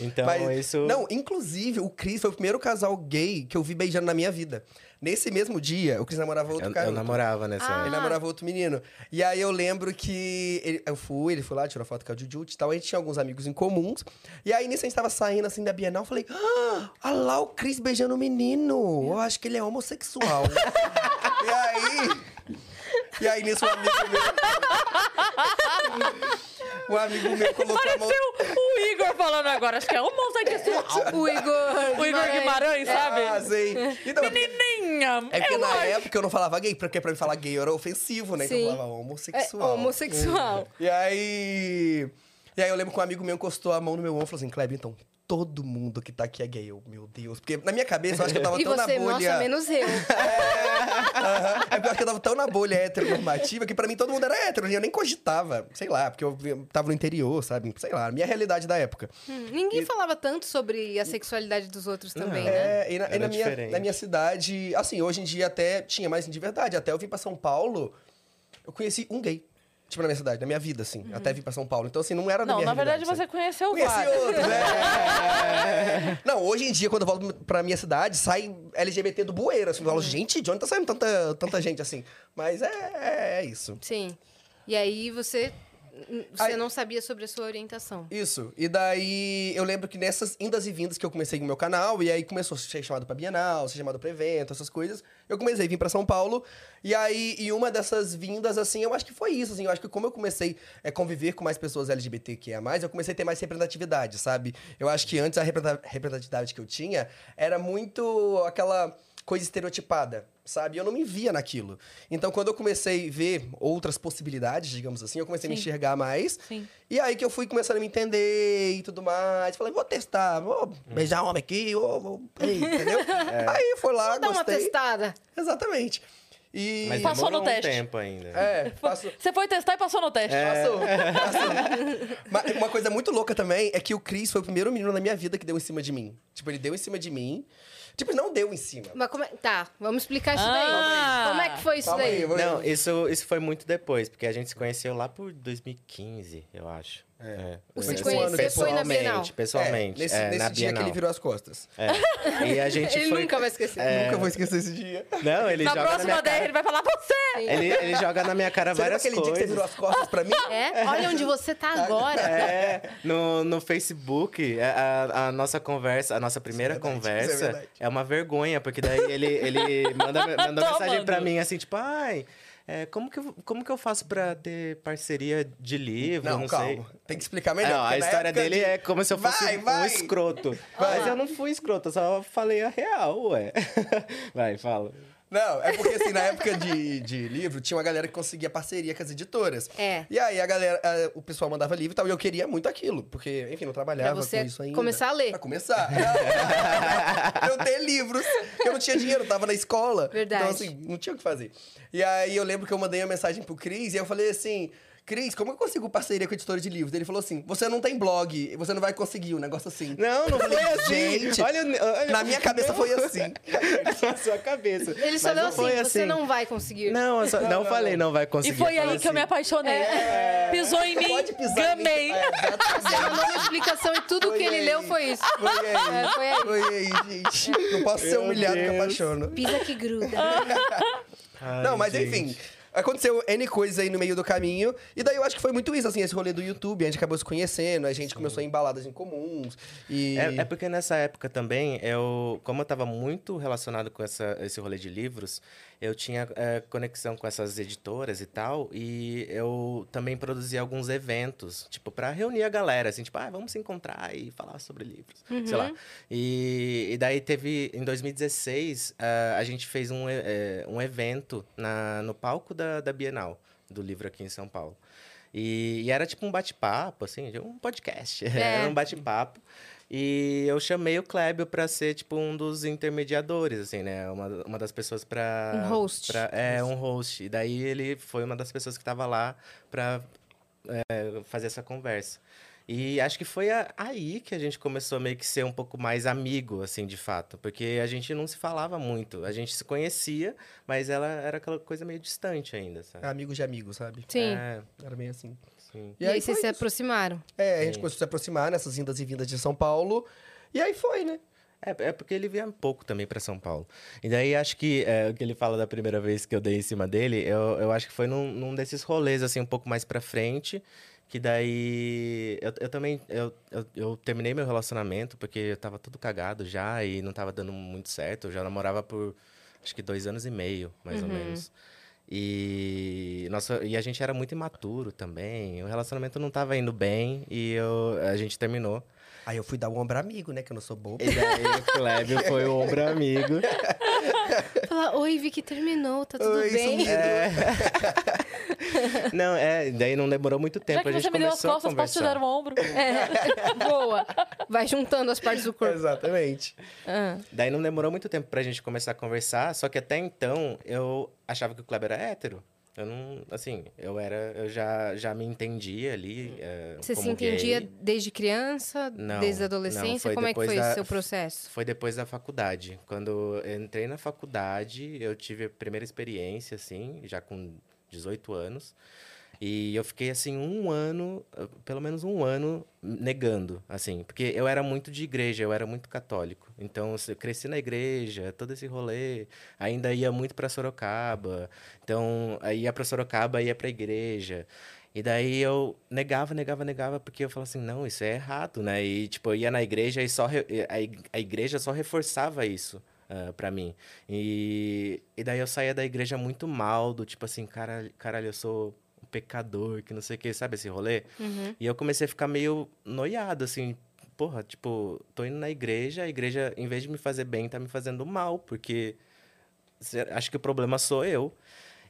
Então, Mas, isso... Não, inclusive, o Cris foi o primeiro casal gay que eu vi beijando na minha vida. Nesse mesmo dia, o Cris namorava outro eu, cara. eu namorava nessa Ah. Ele namorava outro menino. E aí eu lembro que ele- eu fui, ele foi lá, tirou foto com a Jujut e tal. A gente tinha alguns amigos em comuns. E aí, nisso, a gente tava saindo assim da Bienal. Eu falei, ah, olha lá o Cris beijando o menino. Eu acho que ele é homossexual. e aí. E aí, nisso, um amigo meu. um amigo meu colocou a mão. Pareceu o Igor falando agora. Acho que é homossexual. O Igor O Igor Guimarães, sabe? Ah, sei. Então, é Menininha! é porque na acho. época eu não falava gay, porque pra mim falar gay era ofensivo, né? Então Sim. eu falava é, homossexual. homossexual. E aí. E aí eu lembro que um amigo meu encostou a mão no meu ombro e falou assim: Kleber, então, todo mundo que tá aqui é gay. Eu, meu Deus. Porque na minha cabeça eu acho que eu tava E tão você, na bolha. nossa, menos eu. É porque eu acho que eu tava tão na bolha heteronormativa que pra mim todo mundo era hétero. e Eu nem cogitava, sei lá, porque eu tava no interior, sabe? Sei lá, a minha realidade da época. Hum, Ninguém falava tanto sobre a sexualidade dos outros também, né? É, e, na, e na minha, na minha cidade, assim, hoje em dia até tinha mais de verdade. Até eu vim pra São Paulo, eu conheci um gay. Tipo, na minha cidade, na minha vida, assim. Até vim pra São Paulo. Então, assim, não era da Não, na verdade você conheceu Conheci vários. outros, né? Não, hoje em dia, quando eu volto pra minha cidade, sai LGBT do bueiro. Assim, eu falo, gente, de onde tá saindo tanta, tanta gente assim? Mas é, é, é isso. Sim. E aí você, você Aí- não sabia sobre a sua orientação. Isso. E daí eu lembro que nessas indas e vindas que eu comecei no meu canal, e aí começou a ser chamado pra Bienal, ser chamado pra evento, essas coisas, eu comecei a vir pra São Paulo. E aí, e uma dessas vindas, assim, eu acho que foi isso, assim, eu acho que como eu comecei a conviver com mais pessoas LGBTQIA+, eu comecei a ter mais representatividade, sabe? Eu acho que antes a representa- representatividade que eu tinha era muito aquela coisa estereotipada, sabe? Eu não me via naquilo. Então, quando eu comecei a ver outras possibilidades, digamos assim, eu comecei a me Sim. enxergar mais. Sim. E aí que eu fui começando a me entender e tudo mais. Falei, vou testar, vou beijar homem aqui, vou, vou... Ei, entendeu? Aí foi lá, Dá uma gostei. testada. Exatamente. E... Mas Passou no teste. um tempo ainda. É, passou. Você foi testar e passou no teste. Passou, passou. Mas uma coisa muito louca também é que o Chris foi o primeiro menino na minha vida que deu em cima de mim. Tipo, ele deu em cima de mim. Tipo, não deu em cima. Mas como é... Tá, vamos explicar isso Ah. daí. Como é que foi isso Calma daí? aí. Não, isso, isso foi muito depois, porque a gente se conheceu lá por 2015, eu acho. É. O se conhecer foi na Bienal? Pessoalmente, pessoalmente. É, nesse é, nesse na dia que Bienal. ele virou as costas. É. E a gente Ele foi... nunca vai esquecer. Nunca vou esquecer esse dia. Não, ele Na joga na próxima minha dele, cara... ele vai falar você! Ele, ele joga na minha cara Você várias aquele dia que você coisas. virou as costas pra mim? É? Olha onde você tá agora. É, no, no Facebook, a, a- a nossa conversa, a nossa primeira é verdade, conversa é é, uma vergonha, porque daí ele, ele manda, manda mensagem pra mim assim, tipo, ai, é, como, que, eu- como que eu faço pra ter parceria de livro? Não, Não, calma. sei. Tem que explicar melhor. Não, a porque na história dele de- é como se eu fosse Vai, um vai. escroto. Vai. Mas eu não fui escroto, eu só falei a real, ué. Vai, fala. Não, é porque assim, na época de, de livro, tinha uma galera que conseguia parceria com as editoras. É. E aí a galera, a- o pessoal mandava livro e tal, e eu queria muito aquilo, porque, enfim, não trabalhava Pra você com isso ainda. começar a ler. Pra começar. eu ter livros. Eu não tinha dinheiro, eu tava na escola. Verdade. Então, assim, não tinha o que fazer. E aí eu lembro que eu mandei uma mensagem pro Cris e eu falei assim. Cris, como eu consigo parceria com a editora de livros? Ele falou assim: você não tem blog, você não vai conseguir um negócio assim. Não, não foi assim. Gente, olha, olha, Na minha cabeça foi assim. na sua cabeça. Ele falou não assim, foi você não vai conseguir. Não, eu só- não, falei, não vai E conseguir. foi eu aí falo que eu me assim, apaixonei. Pisou em mim, Pode pisar em mim. gamei. É, exatamente. Você mandou uma explicação e tudo Foi que ele aí. leu foi isso. Foi aí. É, foi aí. Foi aí, gente. Não posso ser Meu humilhado que eu Deus. apaixono. Pisa que gruda. Ai, Não, mas gente. enfim. Aconteceu N coisas aí no meio do caminho. E daí eu acho que foi muito isso, assim, esse rolê do YouTube. A gente acabou se conhecendo, a gente começou em baladas em comuns. E. É, é porque nessa época também, eu, como eu estava muito relacionado com essa, esse rolê de livros, eu tinha é, conexão com essas editoras e tal, e eu também produzia alguns eventos, tipo, para reunir a galera, assim, tipo, ah, vamos se encontrar e falar sobre livros, sei lá. E, e daí teve, em 2016, ah, a gente fez um, eh, um evento na, no palco da, da Bienal do livro aqui em São Paulo. E, e era tipo um bate-papo, assim, um podcast. era um bate-papo. E eu chamei o Klebio pra ser, tipo, um dos intermediadores, assim, né? Uma, uma das pessoas pra... Um host. pra- é, um host. E daí ele foi uma das pessoas que tava lá pra é, fazer essa conversa. E acho que foi a- aí que a gente começou a meio que ser um pouco mais amigo, assim, de fato. Porque a gente não se falava muito. A gente se conhecia, mas ela era aquela coisa meio distante ainda, sabe? Amigos de amigos, sabe? Sim. É, Era bem assim. Sim. E, aí, foi vocês se isso. aproximaram. É, a gente Sim. começou a se aproximar nessas indas e vindas de São Paulo. E aí foi, né? É, é porque ele vinha pouco também pra São Paulo. E daí acho que é, o que ele fala da primeira vez que eu dei em cima dele, eu, eu acho que foi num, num desses rolês, assim, um pouco mais pra frente. Que daí. Eu, eu também. Eu, eu, eu terminei meu relacionamento porque eu tava tudo cagado já e não tava dando muito certo. Eu já namorava por acho que dois anos e meio, mais ou menos. E, nossa, e a gente era muito imaturo também. O relacionamento não tava indo bem e eu, a gente terminou. Aí eu fui dar um ombro amigo, né? Que eu não sou bobo. E daí o Clébio foi o ombro amigo. Falar, oi, Vicky, terminou, tá tudo Oi, bem? sumido. É. não, é, daí não demorou muito tempo. Já que a gente você me deu as costas, posso te dar conversar. um ombro? É. Boa. Vai juntando as partes do corpo. Exatamente. Ah. Daí não demorou muito tempo pra gente começar a conversar, só que até então eu achava que o Kleber era hétero. Eu não, assim, eu era, eu já, já me entendia ali. é, Você se entendia gay. desde criança, Não, desde a não, adolescência? foi Como é que foi da- esse seu processo? Foi depois da faculdade. Quando eu entrei na faculdade, eu tive a primeira experiência, assim, já com 18 anos. E eu fiquei, assim, um ano, eh, pelo menos um ano, negando, assim. Porque eu era muito de igreja, eu era muito católico. Então, eu cresci na igreja, todo esse rolê. Ainda ia muito para Sorocaba. Então, aí ia para Sorocaba, ia para igreja. E daí eu negava, negava, negava, porque eu falava assim, não, isso é errado, né? E, tipo, eu ia na igreja e só re- a, ig- a igreja só reforçava isso ah, pra mim. E, e daí eu saía da igreja muito mal, do tipo assim, caralho, caralho eu sou pecador, que não sei o que, sabe esse rolê? Uhum. E eu comecei a ficar meio noiado, assim, porra, tipo, tô indo na igreja, a igreja, em vez de me fazer bem, tá me fazendo mal, porque acho que o problema sou eu.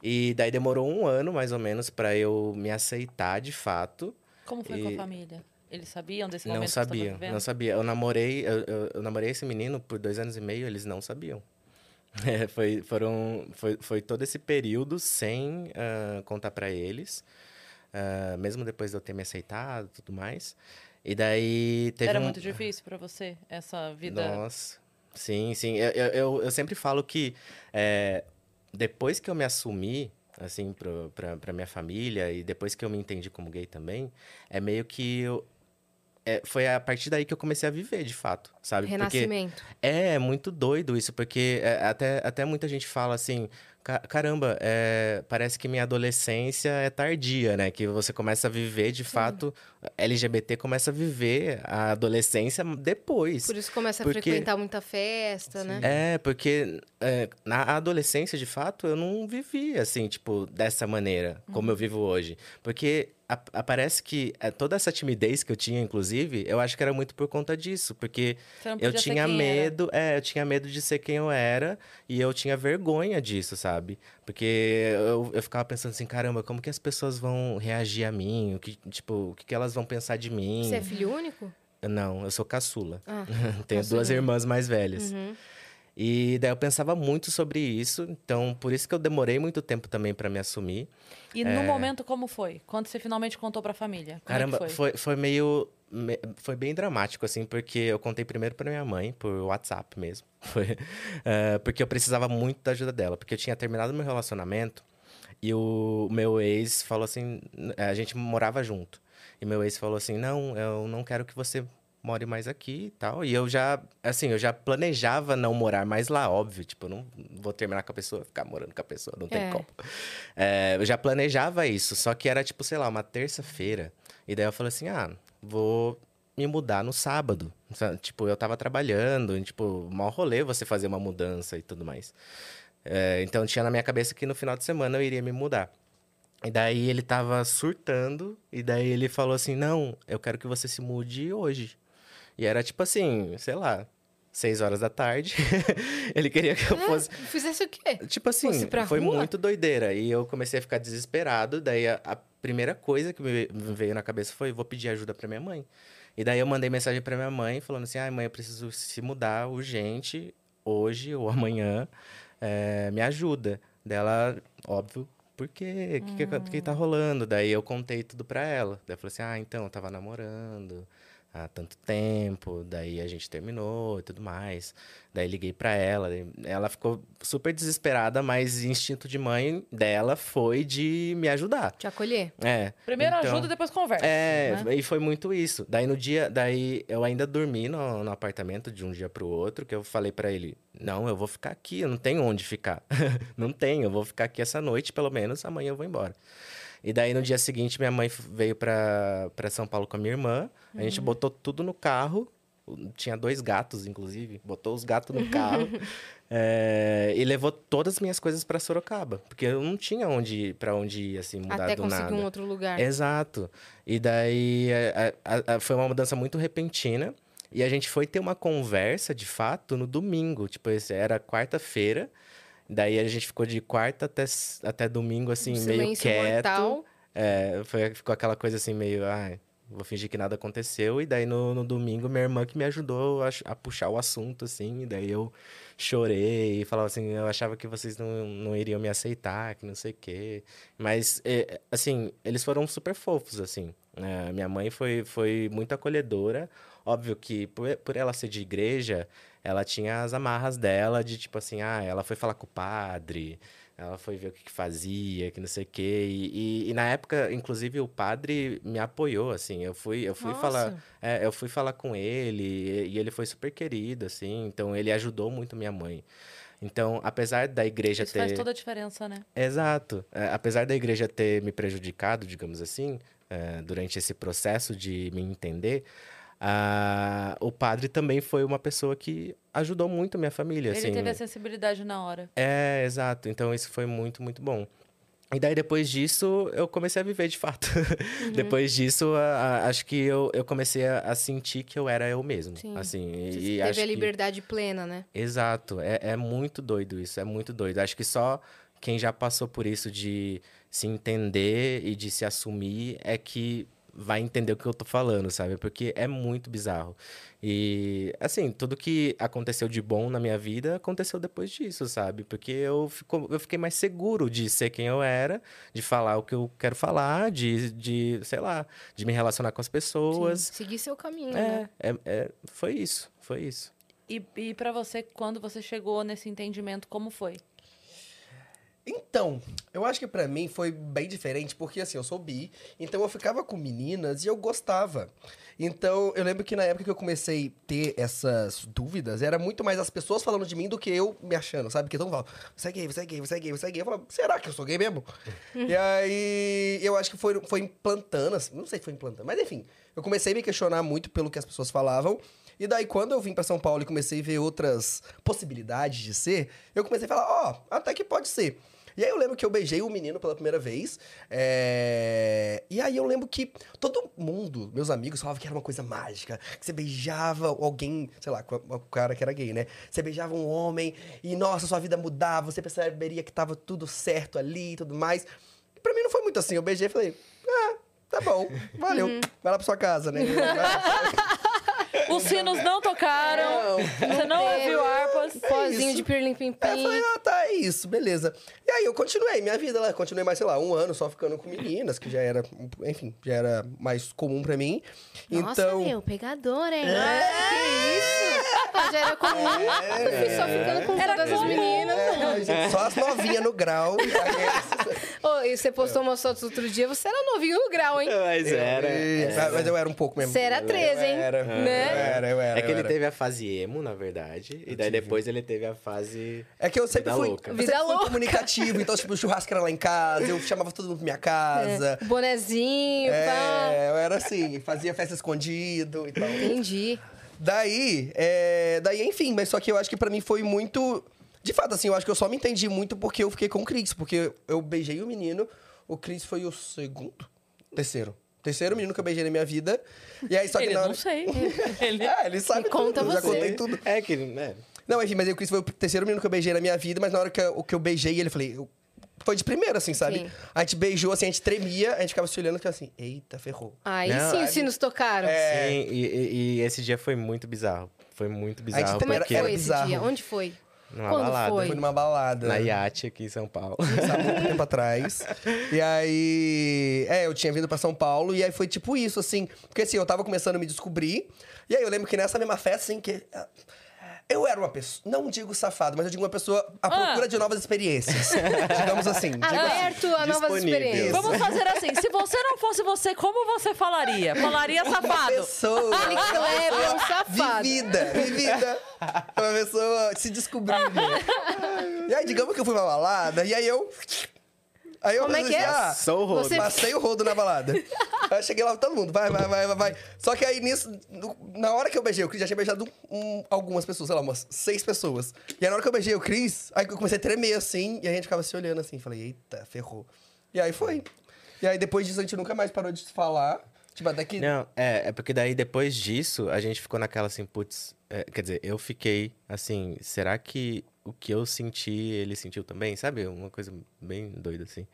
E daí demorou um ano, mais ou menos, pra eu me aceitar de fato. Como foi com a E- família? Eles sabiam desse momento Não você sabia, estava vivendo? não sabia. Eu namorei, eu, eu- eu namorei esse menino por dois anos e meio, eles não sabiam. É, foi, foram, foi, foi todo esse período sem ah, contar pra eles, ah, mesmo depois de eu ter me aceitado e tudo mais. E daí teve Era um... muito difícil pra você, essa vida? Nossa, sim, sim. Eu, eu, eu, sempre falo que é, depois que eu me assumi, assim, pra minha família e depois que eu me entendi como gay também, é meio que eu... é, foi a partir daí que eu comecei a viver, de fato, sabe? Porque Renascimento. é, é muito doido isso, porque é, até, até muita gente fala assim: "Ca- caramba, é, parece que minha adolescência é tardia, né? Que você começa a viver, de fato, LGBT começa a viver a adolescência depois. Por isso começa a Porque- frequentar muita festa, né? É, porque é, na adolescência, de fato, eu não vivi assim, tipo, dessa maneira, como eu vivo hoje. Porque a- aparece que é, toda essa timidez que eu tinha, inclusive, eu acho que era muito por conta disso. Porque eu tinha era. medo, é, eu tinha medo de ser quem eu era e eu tinha vergonha disso, sabe? Porque eu, eu ficava pensando assim, caramba, como que as pessoas vão reagir a mim? O que, tipo, o que, que elas vão pensar de mim? Você é filho único? Não, eu sou caçula. Ah, Tenho duas caçulinha. irmãs mais velhas. Uhum. E daí eu pensava muito sobre isso, então por isso que eu demorei muito tempo também para me assumir. E no momento, como foi? Quando você finalmente contou pra família? Como é Caramba, que foi? foi, foi meio. Foi bem dramático, assim, porque eu contei primeiro pra minha mãe, por WhatsApp mesmo. Foi, eh, porque eu precisava muito da ajuda dela, porque eu tinha terminado meu relacionamento e o meu ex falou assim: a gente morava junto. E meu ex falou assim: não, eu não quero que você more mais aqui e tal. E eu já, assim, eu já planejava não morar mais lá, óbvio. Tipo, eu não vou terminar com a pessoa, ficar morando com a pessoa, não tem É. como. É, eu já planejava isso, só que era tipo, sei lá, uma terça-feira. E daí eu falei assim: ah, vou me mudar no sábado. Tipo, eu tava trabalhando, e, tipo, mal rolê você fazer uma mudança e tudo mais. É, então tinha na minha cabeça que no final de semana eu iria me mudar. E daí ele tava surtando, e daí ele falou assim: não, eu quero que você se mude hoje. E era tipo assim, sei lá, seis horas da tarde. ele queria que eu fosse. Fizesse o quê? Tipo assim, foi rua? muito doideira. E eu comecei a ficar desesperado. Daí a, a primeira coisa que me veio na cabeça foi: vou pedir ajuda pra minha mãe. E daí eu mandei mensagem pra minha mãe falando assim: ai, mãe, eu preciso se mudar urgente, hoje ou amanhã. é, me ajuda. Dela, óbvio, por quê? O que, que, que tá rolando? Daí eu contei tudo pra ela. Daí eu falei assim: ah, então, eu tava namorando há tanto tempo, daí a gente terminou e tudo mais. Daí liguei pra ela, ela ficou super desesperada, mas instinto de mãe dela foi de me ajudar. Te acolher? É. Primeiro então- ajuda, depois conversa. É, né? e foi muito isso. Daí no dia, daí eu ainda dormi no, no apartamento de um dia pro outro, que eu falei pra ele: "Não, eu vou ficar aqui, eu não tenho onde ficar. não tenho, eu vou ficar aqui essa noite, pelo menos amanhã eu vou embora". E daí no dia seguinte minha mãe veio pra, pra São Paulo com a minha irmã. A gente botou tudo no carro. Tinha dois gatos, inclusive. Botou os gatos no carro. é, e levou todas as minhas coisas pra Sorocaba. Porque eu não tinha onde, pra onde ir, assim, mudar Até do conseguir nada. um outro lugar. Exato. E daí a- a- a- foi uma mudança muito repentina. E a gente foi ter uma conversa, de fato, no domingo. Tipo, era quarta-feira. Daí a gente ficou de quarta até, até domingo, assim, Um meio quieto. mortal. É, foi, ficou aquela coisa assim, meio, ai, vou fingir que nada aconteceu. E daí no, no domingo, minha irmã que me ajudou a, a puxar o assunto, assim. E daí eu chorei e falava assim, eu achava que vocês não, não iriam me aceitar, que não sei o quê. Mas, é, assim, eles foram super fofos, assim. É, minha mãe foi, foi muito acolhedora. Óbvio que por, por ela ser de igreja, ela tinha as amarras dela de tipo assim, ah, ela foi falar com o padre, ela foi ver o que, que fazia, que não sei o quê. E, e- e na época, inclusive, o padre me apoiou, assim. Eu fui, eu fui Nossa. falar. é, eu fui falar com ele e, e ele foi super querido, assim. Então, ele ajudou muito minha mãe. Então, apesar da igreja Isso ter. faz toda a diferença, né? Exato. É, apesar da igreja ter me prejudicado, digamos assim, é, durante esse processo de me entender, ah, o padre também foi uma pessoa que ajudou muito a minha família. Ele assim. teve a sensibilidade na hora. É, exato. Então isso foi muito, muito bom. E daí, depois disso, eu comecei a viver de fato. Depois disso, a- a- acho que eu, eu comecei a, a sentir que eu era eu mesmo. Sim. Assim, e, Você e teve a que- liberdade plena, né? Exato. É, é muito doido isso, é muito doido. Acho que só quem já passou por isso de se entender e de se assumir é que vai entender o que eu tô falando, sabe? Porque é muito bizarro. E, assim, tudo que aconteceu de bom na minha vida aconteceu depois disso, sabe? Porque eu, fico, eu fiquei mais seguro de ser quem eu era, de falar o que eu quero falar, de, de sei lá, de me relacionar com as pessoas. Sim, seguir seu caminho, né? É, é, é, foi isso, foi isso. E, e para você, quando você chegou nesse entendimento, como foi? Então, eu acho que pra mim foi bem diferente, porque assim, eu sou bi, então eu ficava com meninas e eu gostava. Então, eu lembro que na época que eu comecei a ter essas dúvidas, era muito mais as pessoas falando de mim do que eu me achando, sabe? Porque todo mundo fala, você é gay, você é gay, você é gay, você é gay. Eu falava, será que eu sou gay mesmo? e aí, eu acho que foi, foi implantando, assim, não sei se foi implantando, mas enfim, eu comecei a me questionar muito pelo que as pessoas falavam. E daí, quando eu vim pra São Paulo e comecei a ver outras possibilidades de ser, eu comecei a falar, ó, até que pode ser. E aí eu lembro que eu beijei o menino pela primeira vez. é, E aí eu lembro que todo mundo, meus amigos, falavam que era uma coisa mágica. Que você beijava alguém, sei lá, o cara que era gay, né? Você beijava um homem e, nossa, sua vida mudava, você perceberia que tava tudo certo ali e tudo mais. E pra mim não foi muito assim. Eu beijei e falei, ah, tá bom, valeu. Vai lá pra sua casa, né? Os sinos não tocaram. Você não ouviu harpas. Pozinho isso. de pirlim pim Aí eu falei, pim. ah, tá, é isso, beleza. E aí eu continuei minha vida lá, continuei mais, sei lá, um ano só ficando com meninas, que já era, enfim, já era mais comum pra mim. Nossa, então, meu, pegador, hein? Que isso? Já era comum. Eu fui só ficando com Era todas as comum. meninas. é, gente, só as novinhas no grau. e Ô, e você postou umas fotos outro dia, você era novinho no grau, hein? Mas era. Mas- Mas eu era um pouco mesmo. Você era 13, hein? Eu era, Né? eu era, eu era. É que eu ele era. teve a fase emo, na verdade. E daí depois ele teve a fase. É que eu sempre Vida fui, louca. eu Vida sempre fui louca. comunicativo. Então, tipo, o churrasco era lá em casa, eu chamava todo mundo pra minha casa. É, Bonezinho, pá. É, eu era assim, fazia festa escondido e tal. Entendi. Daí, é, daí, enfim, mas só que eu acho que pra mim foi muito. De fato, assim, eu acho que eu só me entendi muito porque eu fiquei com o Cris, porque eu beijei o menino, o Cris foi o segundo? Terceiro. Terceiro menino que eu beijei na minha vida. E aí, só que Ele na hora... não sei. Ele... É, ele sabe Me conta tudo, eu já você. contei tudo. É que. né? Não, enfim, mas o Chris foi o terceiro menino que eu beijei na minha vida, mas na hora que eu, que eu beijei ele, eu falei. eu- foi de primeira, assim, sabe? Sim. A gente beijou, assim, a gente tremia, a gente ficava se olhando e ficava assim, eita, ferrou. Aí Não, sim os sinos tocaram. É. Sim, e, e- e esse dia foi muito bizarro. Foi muito bizarro. Como é que porque era foi esse bizarro. dia? Onde foi? numa Quando balada. foi? Foi numa balada. Na iate aqui em São Paulo. Há muito tempo atrás. E aí. É, eu tinha vindo pra São Paulo e aí foi tipo isso, assim. Porque assim, eu tava começando a me descobrir. E aí eu lembro que nessa mesma festa, assim, que. Ah, Eu era uma pessoa, não digo safado, mas eu digo uma pessoa à procura de novas experiências. digamos assim. Digo assim. Aberto a novas experiências. Vamos fazer assim. Se você não fosse você, como você falaria? Falaria Uma safado. pessoa. Ele Kleber é um safado. Vivida, vivida. Uma pessoa se descobrindo. E aí, digamos que eu fui pra balada, e aí eu. Aí eu Como é que é? ah, Sou o rodo. Você- Passei o rodo na balada. aí eu cheguei lá, todo mundo, vai, vai, vai, vai, vai. Só que aí nisso, no- na hora que eu beijei o Cris, já tinha beijado um- algumas pessoas, sei lá, umas seis pessoas. E aí na hora que eu beijei o Cris, aí eu comecei a tremer assim, e a gente ficava se olhando assim. Falei, eita, ferrou. E aí foi. E aí depois disso a gente nunca mais parou de se falar. Tipo, até que. Não, é, é porque daí depois disso a gente ficou naquela assim, putz, é, quer dizer, eu fiquei assim, será que o que eu senti, ele sentiu também, sabe? Uma coisa bem doida assim.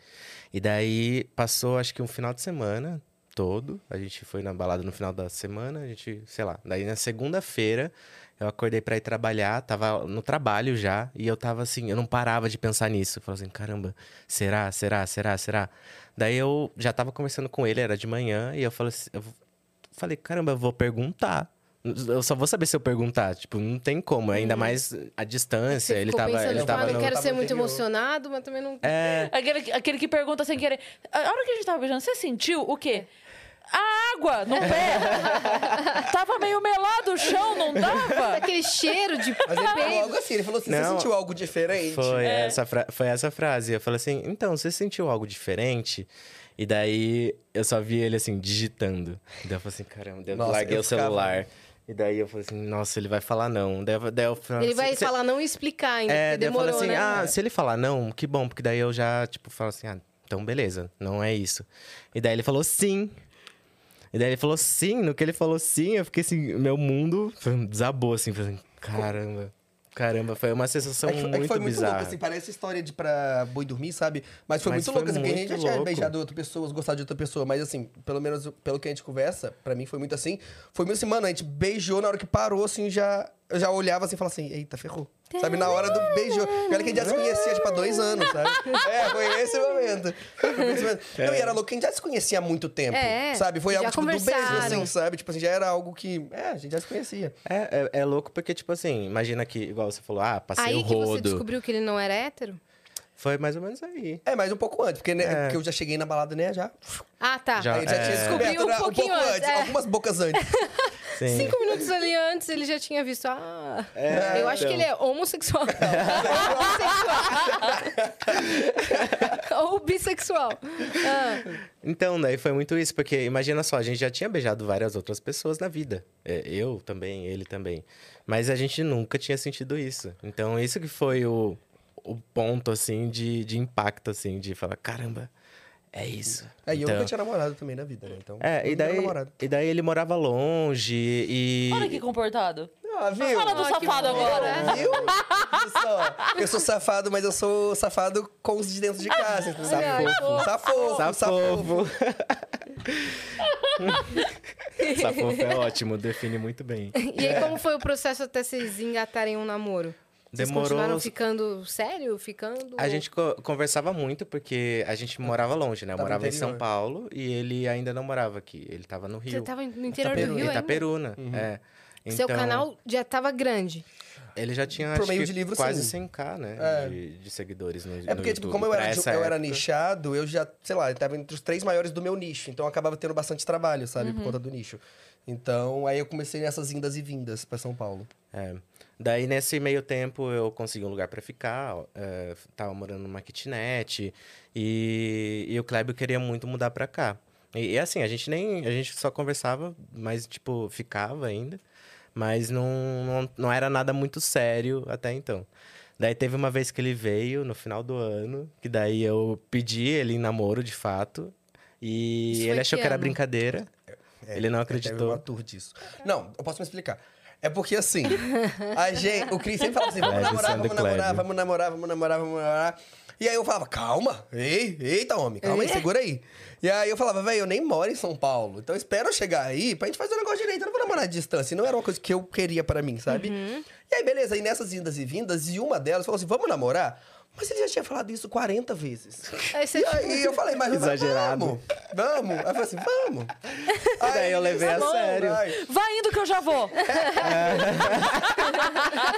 E daí passou acho que um final de semana todo, a gente foi na balada no final da semana, a gente, sei lá, daí na segunda-feira eu acordei pra ir trabalhar, tava no trabalho já, e eu tava assim, eu não parava de pensar nisso. Eu falava assim, caramba, será, será, será, será? Daí eu já tava conversando com ele, era de manhã, e eu falei assim, eu falei, caramba, eu vou perguntar. Eu só vou saber se eu perguntar, tipo, não tem como, ainda mais a distância, Você ele tava, pensando, ele tava ah, não no... quero tava ser muito interior. emocionado, mas também não... É, Aquele, aquele que pergunta sem querer. A hora que a gente tava beijando, você sentiu o quê? A água no pé. tava meio melado o chão, não dava? Aquele cheiro de Mas ele falou algo assim, ele falou assim: Não. você sentiu algo diferente? Foi, É. essa foi essa frase. Eu falei assim, então, você sentiu algo diferente? E daí eu só vi ele assim, digitando. E daí eu falei assim, caramba, eu Nossa, larguei eu o ficava- celular. E daí eu falei assim, nossa, ele vai falar não. Daí, eu- daí eu Ele vai "Cê- falar não e explicar ainda, É, daí eu falei demorou, assim, né? ah, se ele falar não, que bom, porque daí eu já, tipo, falo assim, ah, então beleza, não é isso. E daí ele falou sim. E daí ele falou sim, no que ele falou sim, eu fiquei assim, meu mundo desabou, assim, falei assim, caramba, caramba, foi uma sensação É que, é que muito foi muito louco, assim, parece história de pra boi dormir, sabe? Mas foi Mas muito foi louco, assim, porque a gente já muito tinha beijado outra pessoa, gostado de outra pessoa, mas assim, pelo menos pelo que a gente conversa, pra mim foi muito assim. Foi muito assim, mano, a gente beijou, na hora que parou, assim, já, eu já olhava assim e falava assim, eita, ferrou. Sabe, na hora do beijo. Olha que a gente já se conhecia, tipo, há dois anos, sabe? É, foi esse momento. Foi esse momento. Não, e era louco a gente já se conhecia há muito tempo, É, sabe? Foi algo, tipo, do beijo, assim, sabe? Tipo assim, já era algo que, é, a gente já se conhecia. É, é, é louco porque, tipo assim, imagina que, igual você falou, ah, passei Aí o que você rodo. descobriu que ele não era hétero? Foi mais ou menos aí. É, mas um pouco antes, porque, né, É. porque eu já cheguei na balada, né, já... Ah, tá. Já- Aí já É. tinha descoberto, Descobriu um né, pouquinho pouco antes, antes, é. algumas bocas antes. Sim. Cinco minutos ali antes, ele já tinha visto. Ah, É, eu acho que então. ele é homossexual. Ou Ou bissexual. Ah, Então, daí foi muito isso, porque imagina só, a gente já tinha beijado várias outras pessoas na vida. É, eu também, ele também. Mas a gente nunca tinha sentido isso. Então, isso que foi o, o ponto, assim, de, de impacto, assim, de falar, caramba, é isso. É, e eu Então- nunca tinha namorado também na vida, né? Então, É, e daí, e daí ele morava longe e... Olha que comportado. Ah, viu? Fala do Ah, safado agora. Viu? Só, Eu sou safado, mas eu sou safado com os de dentro de casa. Ai, Safofo. Safofo. Safofo. Safofo. É ótimo, define muito bem. E aí, como foi o processo até vocês engatarem um namoro? Vocês Demorou. continuaram ficando sério? Ficando... A gente co- conversava muito porque a gente morava longe, né? Eu Tava no morava em São. Paulo e ele ainda não morava aqui. Ele tava no Você Rio. tava no interior do Itaperuna. Rio ainda? Itaperuna, é. Seu Então, canal já tava grande. Ele já tinha Por meio que, de livro, quase sim. 100k, né? É. De, de seguidores no É no porque, tipo, YouTube. como eu era, eu era nichado, eu já, sei lá, eu tava entre os três maiores do meu nicho. Então eu acabava tendo bastante trabalho, sabe? Por conta do nicho. Então, aí eu comecei nessas indas e vindas pra São Paulo. É. Daí, nesse meio tempo, eu consegui um lugar pra ficar. é, tava morando numa kitnet. E, e o Kleber queria muito mudar pra cá. E, e assim, a gente nem... A gente só conversava, mas, tipo, ficava ainda. Mas não, não, não era nada muito sério até então. Daí teve uma vez que ele veio, no final do ano. Que daí eu pedi ele em namoro, de fato. E Isso ele achou que que era ano? brincadeira. É, ele não Teve acreditou. uma tour disso. Não, eu posso me explicar. É porque assim, a gente, o Cris sempre falava assim: vamos É, namorar, vamos namorar, vamos namorar, vamos namorar, vamos namorar. E aí eu falava, calma, ei, eita, homem, calma aí, É? segura aí. E aí eu falava, velho, eu nem moro em São Paulo. Então espera eu chegar aí pra gente fazer o negócio direito. Eu não vou namorar à distância. E não era uma coisa que eu queria pra mim, sabe? Uhum. E aí, beleza, aí nessas indas e vindas, e uma delas falou assim: vamos namorar? Mas ele já tinha falado isso 40 vezes. Aí você... E aí eu falei, mas Exagerado. vamos, vamos. Aí eu falei assim, vamos. Daí eu levei a tá bom, sério. vai. Vai indo que eu já vou.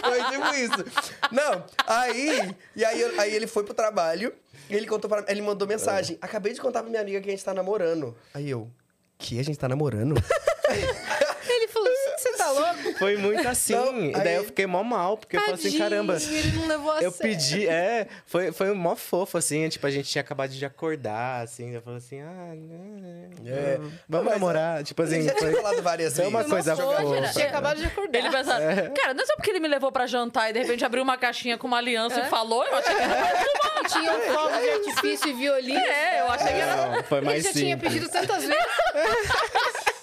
Foi tipo isso. Não, aí, e aí, aí ele foi pro trabalho, e ele contou para ele mandou mensagem. Acabei de contar pra minha amiga que a gente tá namorando. Aí eu, que a gente tá namorando? Ele tá louco? Foi muito assim. Não, e daí aí- eu fiquei mó mal, porque eu falei assim, Tadinho, caramba. Ele não levou a Eu sério. pedi, é, foi, foi mó fofo, assim, tipo, a gente tinha acabado de acordar, assim, eu falei assim, ah, não, É. vamos Mas, namorar, tipo assim, ele já tinha foi... falado várias foi vezes. uma coisa fofa. Tinha acabado de acordar. Ele pensa, cara, não é só porque ele me levou pra jantar e de repente abriu uma caixinha com uma aliança É? e falou, eu achei que era. Tinha um fogo de artifício e violino. É, eu achei que era. Não, foi Ele mais já tinha simples. pedido tantas vezes.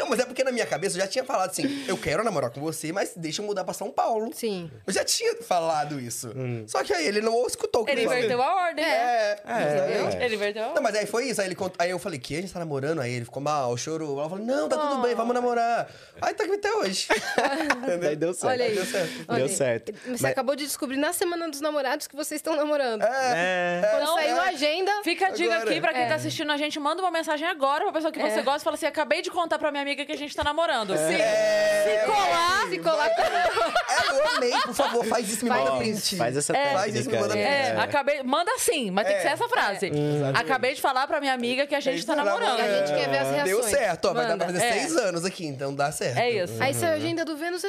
Não, mas é porque na minha cabeça eu já tinha falado assim, eu quero namorar com você, mas deixa eu mudar pra São Paulo. Sim. Eu já tinha falado isso. Só que aí ele não escutou o que Ele eu falei. inverteu a ordem. É, exatamente. é. Ele inverteu a Não, ordem. mas aí foi isso. Aí, ele cont... aí eu falei, que a gente tá namorando? Aí ele ficou mal, chorou. Ela falou, não, tá tudo bem, vamos namorar. Aí tá aqui até hoje. Daí deu certo. Olha aí. Deu certo. Olha Deu aí. certo. Você Mas- acabou de descobrir na Semana dos Namorados que vocês estão namorando. É, Quando Não, saiu é. a agenda... Fica a dica Agora. aqui pra quem É. tá assistindo a gente, manda uma mensagem agora pra pessoa que você É. gosta e fala assim: acabei de contar pra minha amiga que a gente tá namorando. Se, É, se colar, Se colar... É, eu amei, por favor, faz isso, me Faz manda print. faz essa É. Faz isso, me manda aí. É, É. acabei. Manda sim, mas tem que É. ser essa frase. Acabei de falar pra minha amiga que a gente tá namorando. A gente quer ver as reações. Deu certo, ó. Vai dar pra fazer É. seis anos aqui, então dá certo. É isso. Aí saiu a agenda do Vênus...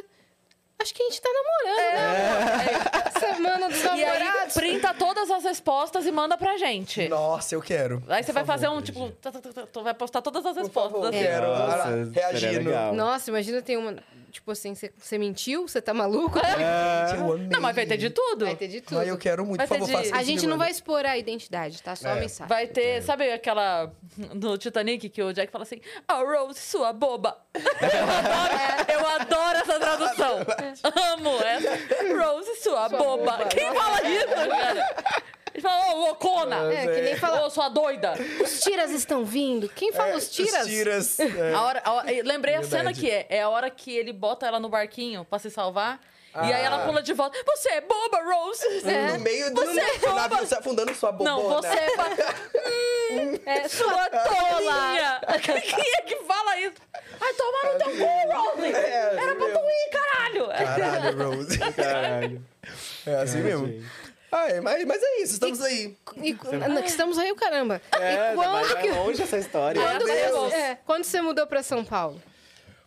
Acho que a gente tá namorando, né? Semana dos E aí, namorados. printa todas as respostas e manda pra gente. Nossa, eu quero. Aí você Por vai fazer favor, um, tipo, tá, tá, tá, tá, tu vai postar todas as Por respostas. favor, assim. quero. Nossa, Olha lá, seria reagindo. legal. Nossa, imagina tem uma... Tipo assim, você, mentiu? Você tá maluco? É. Eu amei. Não, mas vai ter de tudo. Vai ter de tudo. Ai, eu quero muito, Vai por favor, de- faça isso. A gente não vai expor a identidade, tá? Só a É. mensagem. Vai ter, sabe aquela no Titanic que o Jack fala assim: Oh, Rose, sua boba. Eu adoro, eu adoro essa tradução. Amo essa. Rose, sua, boba. boba. Quem fala isso, cara? Ele fala, ô, loucona. É, que nem fala, Ô, sua doida. os tiras estão vindo. Quem fala É, os tiras? Os tiras. é. A hora, a hora- lembrei a Verdade. cena que é. É a hora que ele bota ela no barquinho pra se salvar. E aí ela Ah. pula de volta. Você é boba, Rose. É. No meio do Você é o navio se afundando sua bobona. Não, você é. pa- Hum, é sua tolinha. Quem é que fala isso? Ai, toma no teu cu, Rose. É, Era pra tu ir, caralho. Caralho, Rose. Caralho. É assim mesmo. Ai, mas, mas é isso, estamos aí. E, que estamos aí o caramba. É, e quando vai que... longe essa história. Quando, Deus. é, quando você mudou pra São Paulo?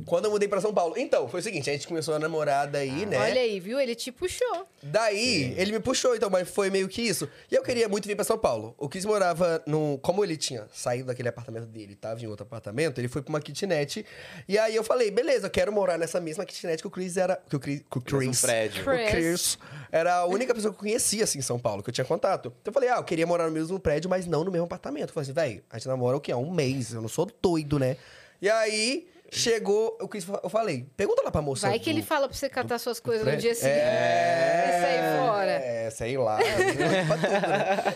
Quando eu mudei pra São Paulo. Então, foi o seguinte, a gente começou a namorar daí, né? Olha aí, viu? Ele te puxou. Daí, ele me puxou, então, mas foi meio que isso. E eu queria muito vir pra São Paulo. O Chris morava no. Como ele tinha saído daquele apartamento dele, tava em outro apartamento, ele foi pra uma kitnet. E aí eu falei, beleza, eu quero morar nessa mesma kitnet que o Chris era. Que o Chris. Que o Chris. prédio. O Chris era a única pessoa que eu conhecia, assim, em São Paulo, que eu tinha contato. Então eu falei, ah, eu queria morar no mesmo prédio, mas não no mesmo apartamento. Eu falei assim, velho, a gente namora o quê? Há um mês, eu não sou doido, né? E aí. Chegou, o Chris, eu falei, pergunta lá pra moça. Vai que do- ele fala pra você catar suas coisas no dia seguinte É, e sair fora. É, sei lá. tudo, né?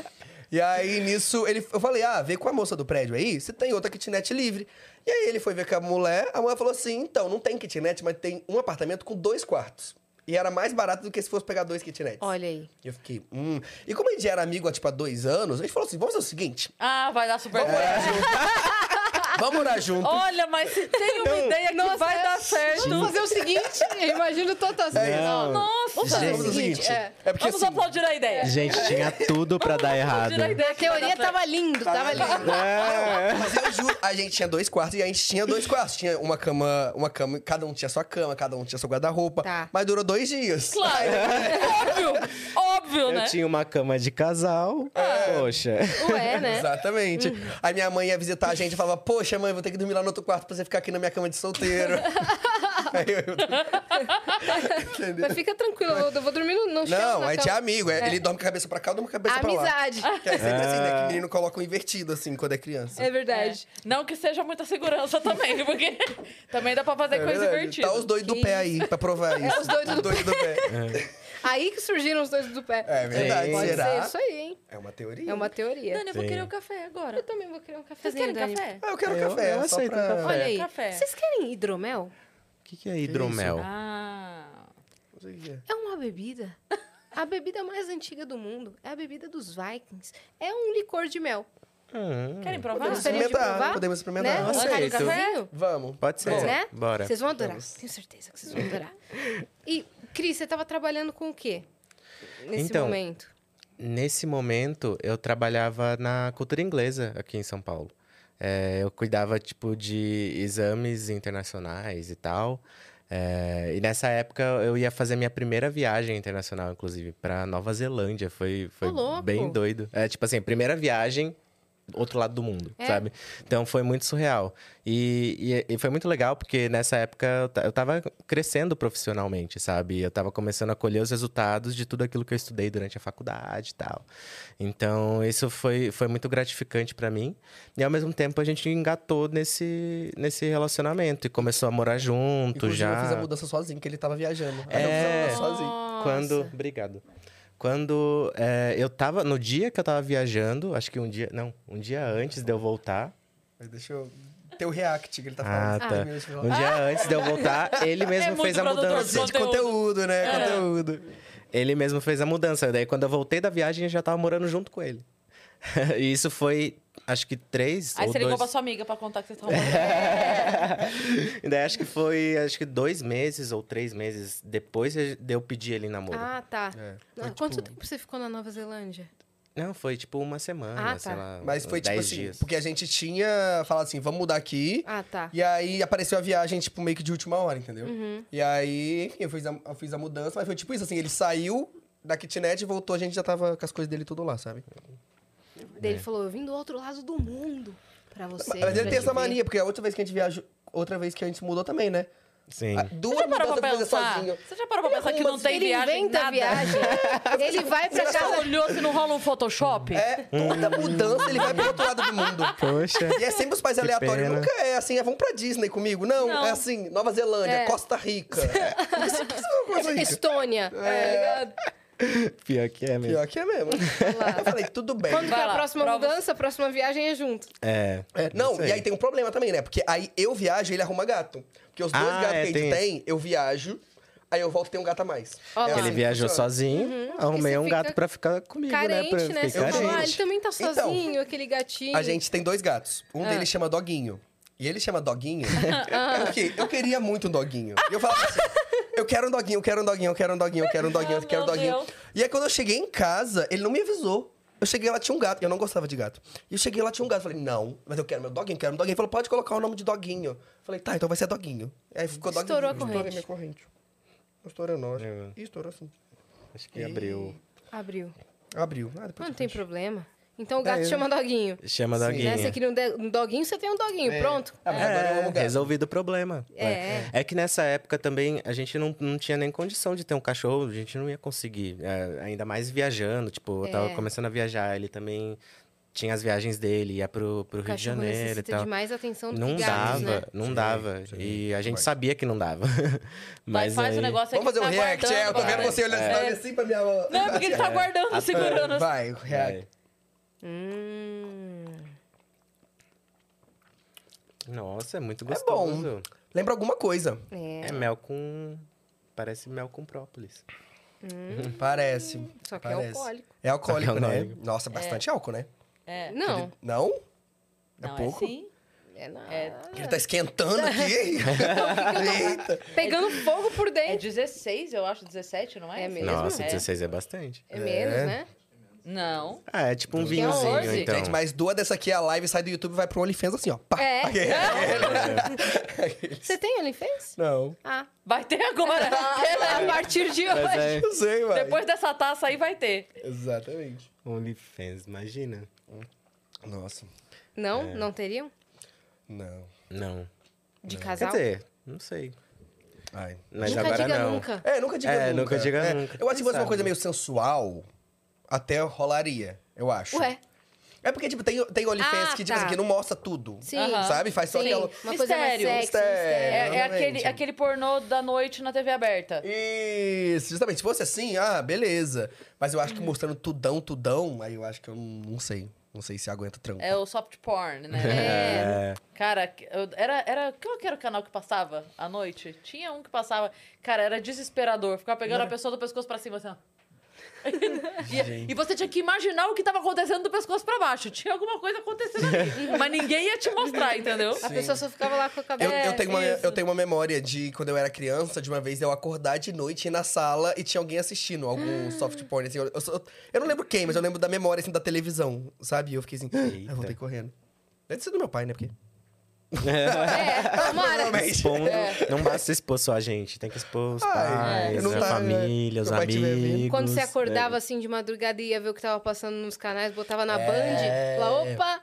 E aí, nisso, ele, eu falei, ah, vê com a moça do prédio aí, se tem outra kitnet livre. E aí ele foi ver com a mulher, a mulher falou assim, então, não tem kitnet, mas tem um apartamento com dois quartos. E era mais barato do que se fosse pegar dois kitnets. Olha aí. E eu fiquei, hum. E como a gente já era amigo há, tipo, há dois anos, a gente falou assim, vamos fazer o seguinte, Ah, vai dar super certo. junto. Vamos morar junto. Olha, mas se tem uma ideia que Nossa, vai é- dar certo. Vamos fazer o seguinte, eu imagino total assim. Não. Nossa, Vamos fazer Vamos o seguinte, é. é porque Vamos assim... aplaudir a ideia. Gente, tinha tudo pra dar errado. A ideia A teoria certo. tava lindo, tava lindo. É. Mas eu juro, a gente tinha dois quartos e a gente tinha dois quartos. Tinha uma cama, uma cama, cada um tinha sua cama, cada um tinha seu guarda-roupa. Tá. Mas durou dois dias. Claro. óbvio. Óbvio, né? Eu tinha uma cama de casal. Poxa. Ué, né? Exatamente. Aí minha mãe ia visitar a gente e falava, poxa, mãe, vou ter que dormir lá no outro quarto pra você ficar aqui na minha cama de solteiro. Aí eu... Entendeu? Mas fica tranquilo, eu vou, dormir no, no chão. Não, aí cama. tinha amigo. é, Ele dorme com a cabeça pra cá, eu durmo com a cabeça pra lá. Amizade. Que é sempre assim, né? Que menino coloca um invertido, assim, quando é criança. É verdade. Não que seja muita segurança também, porque também dá pra fazer É coisa verdade. divertida. Tá os dois do pé aí, pra provar isso. os doidos do do pé. Aí que surgiram os dois do pé. É verdade, Pode será? ser isso aí, hein? É uma teoria. É uma teoria. Dani, eu vou Sim. querer o café agora. Eu também vou querer um Vocês cafezinho, querem Dani. café? Ah, eu quero Eu- café. eu aceito pra... café. Olha aí. Café. Vocês querem hidromel? O que, que é hidromel? Ah. Não sei o que é. É uma bebida. A bebida mais antiga do mundo. É a bebida dos Vikings. É um licor de mel. Hum, Querem provar? Podemos experimentar, provar? podemos experimentar. Né? Um Aceito. Vamos. Pode ser. Né? Bora. Vocês vão adorar. Vamos. Tenho certeza que vocês vão adorar. E, Cris, você estava trabalhando com o quê? Nesse Então, momento. Nesse momento, eu trabalhava na cultura inglesa aqui em São Paulo. É, eu cuidava, tipo, de exames internacionais e tal. É, e nessa época, eu ia fazer minha primeira viagem internacional, inclusive, pra Nova Zelândia. Foi, foi bem doido. É, tipo assim, primeira viagem outro lado do mundo, É. sabe? Então foi muito surreal. E, e, e foi muito legal porque nessa época eu, ta- eu tava crescendo profissionalmente, sabe? Eu tava começando a colher os resultados de tudo aquilo que eu estudei durante a faculdade e tal. Então isso foi, foi muito gratificante pra mim. E ao mesmo tempo a gente engatou nesse, nesse relacionamento e começou a morar junto Inclusive, já. eu fiz a mudança sozinho, que ele tava viajando. Aí eu É. fiz a mudança sozinho. Quando. Obrigado. Quando é, eu tava. No dia que eu tava viajando, acho que um dia. Não, um dia antes de eu voltar. Mas deixa eu... Ter o react que ele tá Ah, falando. tá. Minutos de Um dia antes de eu voltar, ele mesmo É fez a mudança. de conteúdo, né? É. Conteúdo. Ele mesmo fez a mudança. Daí, quando eu voltei da viagem, eu já tava morando junto com ele. e isso foi, acho que três Aí ou você ligou pra dois... sua amiga pra contar que vocês estavam falando. e daí, acho que foi, acho que dois meses ou três meses depois de eu pedir ele namoro. Ah, tá. É, Ah, foi, Quanto tipo- tempo você ficou na Nova Zelândia? Não, foi tipo uma semana, Ah, sei tá. lá. Mas foi tipo assim, dias. porque a gente tinha falado assim, vamos mudar aqui. Ah, tá. E aí apareceu a viagem, tipo, meio que de última hora, entendeu? Uhum. E aí, enfim, eu fiz, a, eu fiz a mudança, mas foi tipo isso, assim, ele saiu da kitnet e voltou, a gente já tava com as coisas dele tudo lá, sabe? Daí ele falou, eu vim do outro lado do mundo pra você. Mas ele pra tem te essa ver." mania, porque a outra vez que a gente viajou, outra vez que a gente mudou também, né? Sim. Ah, Você Duas já parou mudanças pra pensar? sozinho. Você já parou pra pensar que não tem Ele viagem inventa nada? viagem. ele vai pra Você casa... olhou se não rola um Photoshop? É, toda mudança ele vai pro outro lado do mundo. Poxa. E é sempre os pais aleatórios. pena. Nunca é assim, é, vamos pra Disney comigo. Não, Não. é assim, Nova Zelândia, É. Costa Rica. É. Isso, isso é uma coisa rica. Estônia. É. Pior que é mesmo. Pior que é mesmo. Eu falei, tudo bem. Quando que é Vai a lá, próxima prova- mudança, a próxima viagem é junto. É. É, não, e aí tem um problema também, né? Porque aí eu viajo e ele arruma gato. Porque os dois Ah, gatos é, que a gente tem tem, eu viajo, aí eu volto e tem um gato a mais. Ó lá. É Ele assim que viajou funciona. sozinho, arrumei E você um gato pra ficar comigo, Carente, né? né? Pra Você ficar falou, ah, carente. ele também tá Então, sozinho, aquele gatinho. A gente tem dois gatos. Um Ah. deles chama Doguinho. E ele chama Doguinho. Porque eu queria muito um doguinho. E eu falava assim: eu quero um doguinho, eu quero um doguinho, eu quero um doguinho, eu quero um doguinho, eu quero um Meu doguinho. E aí quando eu cheguei em casa, ele não me avisou. Eu cheguei lá, tinha um gato. Eu não gostava de gato. E eu cheguei lá, tinha um gato. Falei, não, mas eu quero meu doguinho, quero um doguinho. Ele falou, pode colocar o nome de doguinho. Falei, tá, então vai ser doguinho. E aí ficou doguinho. Estourou a Estourei corrente. minha corrente. Estourou. Acho. É. Ih, estourou sim. Acho que abriu. Abriu. Abriu. Ah, depois Não tem problema. Então o gato É, chama doguinho. Chama Sim. doguinho. Né? Você queria um, um doguinho, você tem um doguinho. É. Pronto. Ah, gato. resolvido o problema. É. É que nessa época também a gente não, não tinha nem condição de ter um cachorro, a gente não ia conseguir. é, ainda mais viajando, tipo, eu tava É. começando a viajar, ele também tinha as viagens dele, ia pro, pro O Rio de Janeiro e tal. de mais atenção do Não que gatos, dava, né? não Sim, dava. sim, e a gente vai. sabia que não dava. Vai, Mas faz aí... o negócio Vamos fazer um tá react, é? Eu tô vendo vai. você olhando É. assim pra minha... Não, é porque ele tá guardando, segurando. Vai, o react. Hum. Nossa, é muito É bom. gostoso. Lembra alguma coisa. É. É mel com. Parece mel com própolis. Parece. Só que é parece. alcoólico. É alcoólico, Só que é né? alcoólico. Nossa, bastante álcool, né? É. Não. Não? Não, pouco? é sim. É nada. É, Ele tá esquentando aqui. Eita. Pegando fogo por é dentro. 16, eu acho, 17, não é? É mesmo? Nossa, É. 16 é bastante. É, menos, É. né? Não. Ah, é tipo um Que vinhozinho, 14? então. Gente, mas duas dessa aqui, a live sai do YouTube e vai pro OnlyFans assim, ó. Pá. É. Aqui. Você tem OnlyFans? Não. Ah. Vai ter agora. A partir de Mas hoje. é Eu sei. Depois dessa taça aí vai ter. Exatamente. OnlyFans, imagina. Nossa. Não? É. Não teriam? Não. Não. De Quer casal? dizer, não sei. Ai. Mas nunca agora diga não. nunca. É, nunca diga É, nunca. nunca diga É, nunca. Eu acho que se fosse uma coisa meio sensual, até rolaria, eu acho. Ué, É porque, tipo, tem, tem OnlyFans Ah, que, tipo tá. assim, que não mostra tudo. sim. Sabe? Faz só Sim, aquela... uma coisa mais Mistério. sexy, Mistério. É, é aquele, aquele pornô da noite na TV aberta. Isso, justamente. Se fosse assim, ah, beleza. Mas eu acho que mostrando tudão, tudão, aí eu acho que eu não, não sei. Não sei se aguenta trampo. É o soft porn, né? É. Cara, eu- era, era. Qual que era o canal que passava à noite? Tinha um que passava. Cara, era desesperador. Ficava pegando a pessoa do pescoço pra cima, assim, ó. E, e você tinha que imaginar o que tava acontecendo do pescoço pra baixo. Tinha alguma coisa acontecendo ali. mas ninguém ia te mostrar, entendeu? A pessoa só ficava lá com a Eu, cabeça. eu tenho uma, eu tenho uma memória de quando eu era criança, de uma vez eu acordar de noite ir na sala e tinha alguém assistindo algum soft porn. Assim, eu, eu, eu não lembro quem, mas eu lembro da memória assim, da televisão, sabe? E eu fiquei assim, ah, eu voltei correndo. Deve ser do meu pai, né? Porque. É, tomara. Provavelmente. Expondo, Não basta expor só a gente, tem que expor os Ai, pais, não a tá, família, os amigos. Quando você acordava né? assim de madrugada e ia ver o que tava passando nos canais, botava na É. Band, falava, opa,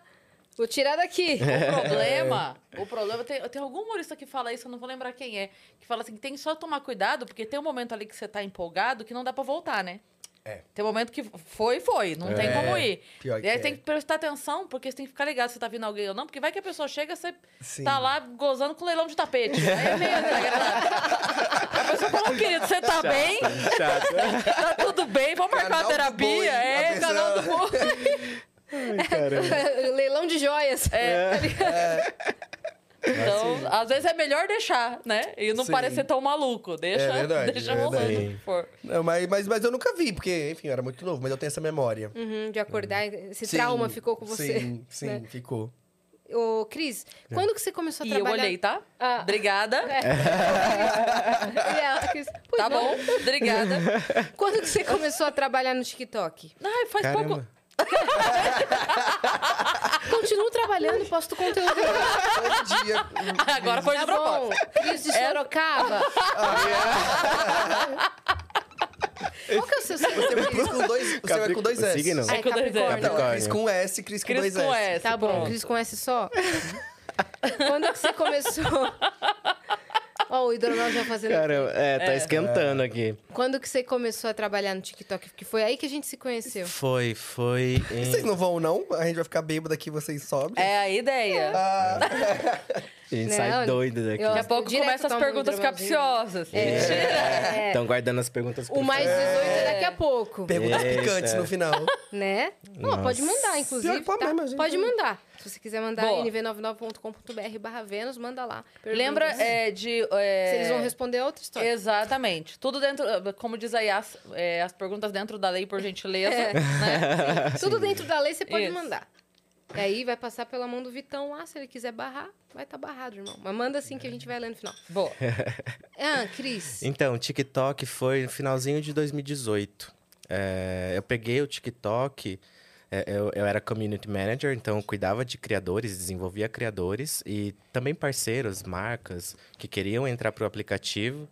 vou tirar daqui. O problema, o problema, tem, tem algum humorista que fala isso, eu não vou lembrar quem é, que fala assim, tem que só tomar cuidado, porque tem um momento ali que você tá empolgado que não dá pra voltar, né? É. Tem um momento que foi, foi, não tem É, como ir. pior e aí é. tem que prestar atenção, porque você tem que ficar ligado se tá vindo alguém ou não, porque vai que a pessoa chega, você Sim. tá lá gozando com leilão de tapete. Aí é meio desagradável. A pessoa fala, "Ô, querido, você tá bem? Chato. Tá tudo bem? Vamos marcar uma terapia? boi, é, pessoa- canal do boi. Ai. Leilão de joias. É. Então, Assim. às vezes é melhor deixar, né? E não Sim. parecer tão maluco. Deixa, É verdade, deixa é rolando for. Não, mas, mas, mas eu nunca vi, porque, enfim, eu era muito novo, mas eu tenho essa memória. Uhum, de acordar, esse Sim, trauma ficou com você. Sim, sim, né? ficou. Ô, Cris, quando que você começou a E eu trabalhar... olhei, tá? Ah. Obrigada. E ela, Cris, Tá não. bom? Obrigada. Quando que você começou a trabalhar no TikTok? Ai, faz pouco. Continuo trabalhando, posto conteúdo. Todo dia. Agora foi de Tá bom. propósito. Cris de Sorocaba. Qual que é o seu Você vai signo? Cris com dois, você vai com dois O S. signo? Ah, é com dois S. Capricórnio. Capricórnio. Cris com S, Cris com Cris dois com S. S. Tá bom, pronto. Cris com S só? Quando que você começou... Ó, o hidronal já fazendo... Caramba, é, tá esquentando aqui. Quando que você começou a trabalhar no TikTok? Porque foi aí que a gente se conheceu. Foi, foi. em- Vocês não vão, não? A gente vai ficar bêbado aqui, vocês sobem. É a ideia. Ah, A gente Né, sai doido daqui. eu- Daqui a pouco começam as um perguntas capciosas. É. Estão guardando as perguntas O mais final. 18 é daqui a pouco, perguntas picantes no final. né? Ó, pode mandar, inclusive. Que tá? mesmo, Pode mandar. Se você quiser mandar Boa. nv99.com.br barra Vênus, manda lá. Lembra Perguntas. é, de... é, Se eles vão responder outra história. Exatamente. Tudo dentro, como diz aí, as, é, as perguntas dentro da lei, por gentileza. É. Né? Tudo dentro da lei você pode Isso. mandar. E aí vai passar pela mão do Vitão lá, se ele quiser barrar, vai estar barrado, irmão. Mas manda assim que a gente vai ler no final. Boa. Ah, Cris. Então, o TikTok foi no finalzinho de 2018. É, eu peguei o TikTok, eu, eu era community manager, então eu cuidava de criadores, desenvolvia criadores e também parceiros, marcas que queriam entrar para o aplicativo.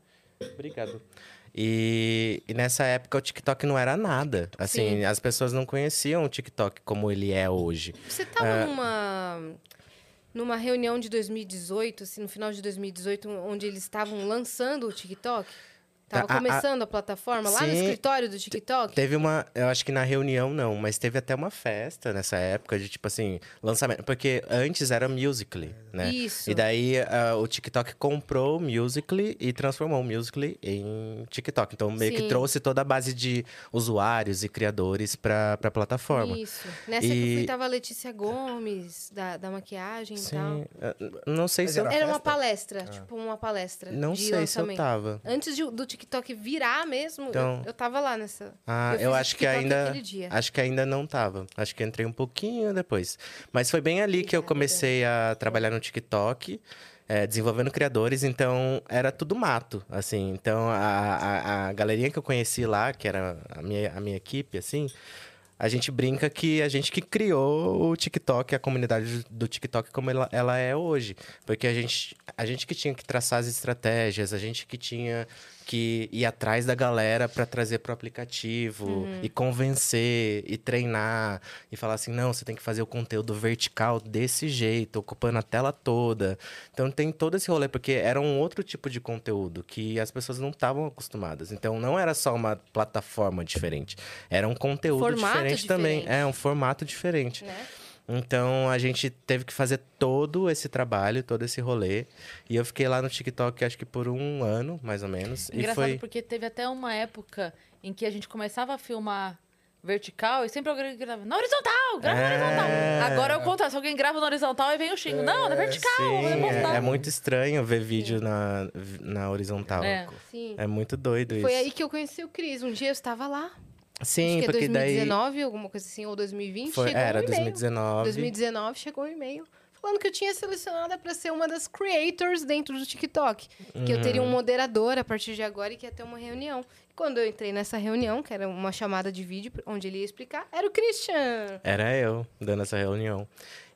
Obrigado. E, e nessa época o TikTok não era nada. Assim, Sim. as pessoas não conheciam o TikTok como ele é hoje. Você tava numa numa reunião de 2018, assim, no final de 2018, onde eles estavam lançando o TikTok? Tava A- a- começando a, plataforma lá no Sim. escritório do TikTok? Teve uma, eu acho que na reunião não, mas teve até uma festa nessa época de tipo assim, lançamento. Porque antes era Musical.ly, né? Isso. E daí ah, o TikTok comprou o Musical.ly e transformou o Musical.ly em TikTok. Então meio Sim. que trouxe toda a base de usuários e criadores pra, pra plataforma. Isso. Nessa que eu fui, E- tava a Letícia Gomes, da, da maquiagem e tal. Sim, ah, não sei Mas se eu, era Era uma festa? palestra, tipo uma palestra não de sei se eu lançamento. tava. Antes de- do TikTok virar mesmo, Então- eu, eu tava lá nessa. Ah, eu, o acho que TikTok ainda. Acho que ainda não tava. Acho que entrei um pouquinho depois. Mas foi bem ali que eu Obrigada. comecei a trabalhar no TikTok. é, desenvolvendo criadores, então era tudo mato, assim. Então a, a, a galerinha que eu conheci lá, que era a minha, a minha equipe, assim, a gente brinca que a gente que criou o TikTok, a comunidade do TikTok como ela, ela é hoje. Porque a gente, a gente que tinha que traçar as estratégias, a gente que tinha que ir atrás da galera para trazer pro aplicativo e convencer e treinar e falar assim, não, você tem que fazer o conteúdo vertical desse jeito, ocupando a tela toda. Então tem todo esse rolê porque era um outro tipo de conteúdo que as pessoas não estavam acostumadas. Então não era só uma plataforma diferente, era um conteúdo Formato diferente, também, diferente. é um formato diferente. Né? Então a gente teve que fazer todo esse trabalho, todo esse rolê. E eu fiquei lá no TikTok acho que por um ano, mais ou menos. Engraçado e foi. porque teve até uma época em que a gente começava a filmar vertical e sempre alguém gravava na horizontal, grava na É. horizontal. Agora é o contrário, se alguém grava na horizontal e vem o xingo. Não, na vertical, Sim, postar. é, é muito estranho ver vídeo na, na horizontal. É. Sim. É muito doido Foi isso. aí que eu conheci o Cris. Um dia eu estava lá. Sim, acho que é porque daí. 2019, alguma coisa assim, ou 2020. Foi, chegou era um e-mail. 2019. 2019 chegou um e-mail falando que eu tinha selecionada para ser uma das creators dentro do TikTok. Que eu teria um Uhum. moderador a partir de agora e que ia ter uma reunião. E quando eu entrei nessa reunião, que era uma chamada de vídeo onde ele ia explicar, era o Christian. Era eu dando essa reunião.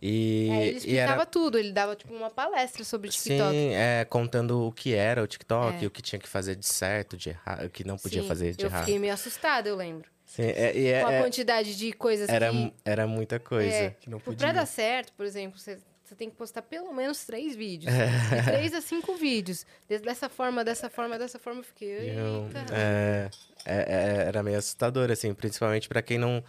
E, É, ele e explicava era. tudo, ele dava tipo uma palestra sobre TikTok. Sim, é, contando o que era o TikTok, É. o que tinha que fazer de certo, de errado, o que não podia Sim, fazer de eu errado. fiquei meio assustada, eu lembro. Sim, é, e é- Com a é- quantidade de coisas era, que... era muita coisa. É, Que não Pra podia. dar certo, por exemplo, você, você tem que postar pelo menos três vídeos. É. De três a cinco vídeos. Des- Dessa forma, dessa forma, dessa forma, eu fiquei. Eita. é, é- é- era meio assustador, assim, principalmente pra quem não,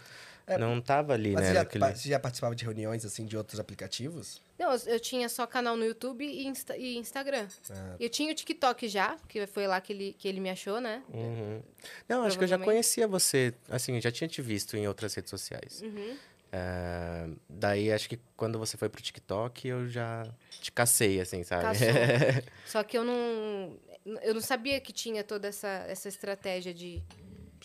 não tava ali, É. Mas né? você, já, naquele- você já participava de reuniões, assim, de outros aplicativos? Não, eu, eu tinha só canal no YouTube e, Insta- e Instagram. Ah. Eu tinha o TikTok já, que foi lá que ele, que ele me achou, né? Uhum. Não, acho que eu já conhecia você, assim, eu já tinha te visto em outras redes sociais. Uhum. É, daí, acho que quando você foi pro TikTok, eu já te cacei, assim, sabe? Só que eu não. Eu não sabia que tinha toda essa, essa estratégia de,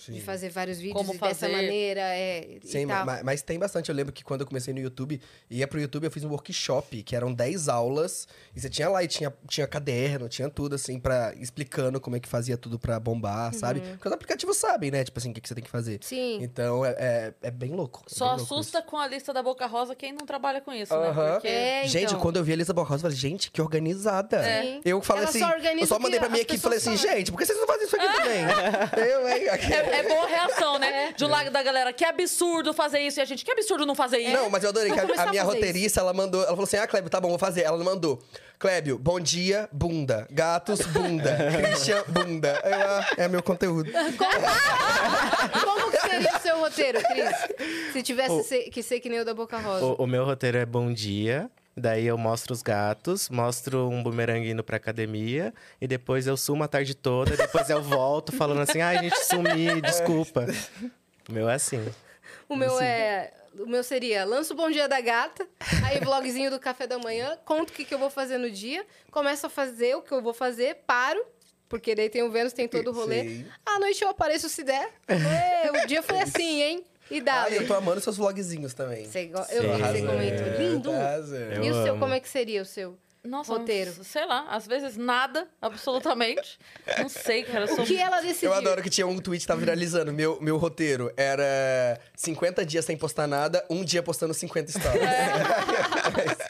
de fazer vários vídeos Como e dessa fazer. maneira. É, Sim, e tal. ma- mas, tem bastante. Eu lembro que quando eu comecei no YouTube, ia pro YouTube, eu fiz um workshop, que eram 10 aulas. E você tinha lá, e tinha, tinha caderno, tinha tudo, assim, pra, explicando como é que fazia tudo pra bombar, sabe? Uhum. Porque os aplicativos sabem, né? Tipo assim, o que, que você tem que fazer. Sim. Então, é, é, é bem louco. é Só bem louco assusta com a lista da Boca Rosa quem não trabalha com isso, né? Porque... É, isso. Gente, então. quando eu vi a Elisa Borrosa, eu falei, gente, que organizada. Sim. Eu falei Ela assim, só eu só mandei pra minha equipe e falei assim, gente, por que vocês não fazem isso aqui também? eu, hein? É, é boa reação, né? De um lado da galera, que absurdo fazer isso. E a gente, que absurdo não fazer isso. Não, mas eu adorei Vou que a- começar a, a minha fazer roteirista, ela mandou, ela falou assim: "Ah, Clébio, tá bom, vou fazer". Ela não mandou. Clébio, bom dia, bunda. Gatos, bunda. Christian, bunda. Eu, ah, é meu conteúdo. Como que seria o seu roteiro, Cris? Se tivesse ser- que ser que nem o da Boca Rosa. O, o meu roteiro é bom dia. Daí eu mostro os gatos, mostro um bumerangue indo pra academia, e depois eu sumo a tarde toda, depois eu volto falando assim, ai, gente, sumi, desculpa. O meu é assim. O meu é. O meu seria lanço o Bom Dia da Gata, aí vlogzinho do café da manhã, conto o que, que eu vou fazer no dia, começo a fazer o que eu vou fazer, paro, porque daí tem o Vênus, tem todo o rolê. Sim. À noite eu apareço se der. Ê, o dia foi assim, hein? E dá. Ah, eu tô amando seus vlogzinhos também. Você, go- eu vi você comentou. Lindo! Arrasou. Eu e o seu, amo. como é que seria o seu? Nossa, Roteiro. não- sei lá, às vezes nada, absolutamente. Não sei, cara. Sou... O que ela decidiu? Eu adoro que tinha um tweet que tava viralizando. Meu, meu roteiro era 50 dias sem postar nada, um dia postando 50 stories.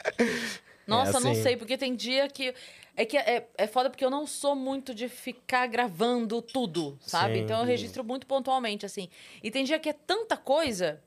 Nossa, É não assim. sei, porque tem dia que. É que é, é foda porque eu não sou muito de ficar gravando tudo, sabe? Sim. Então eu registro muito pontualmente, assim. E tem dia que é tanta coisa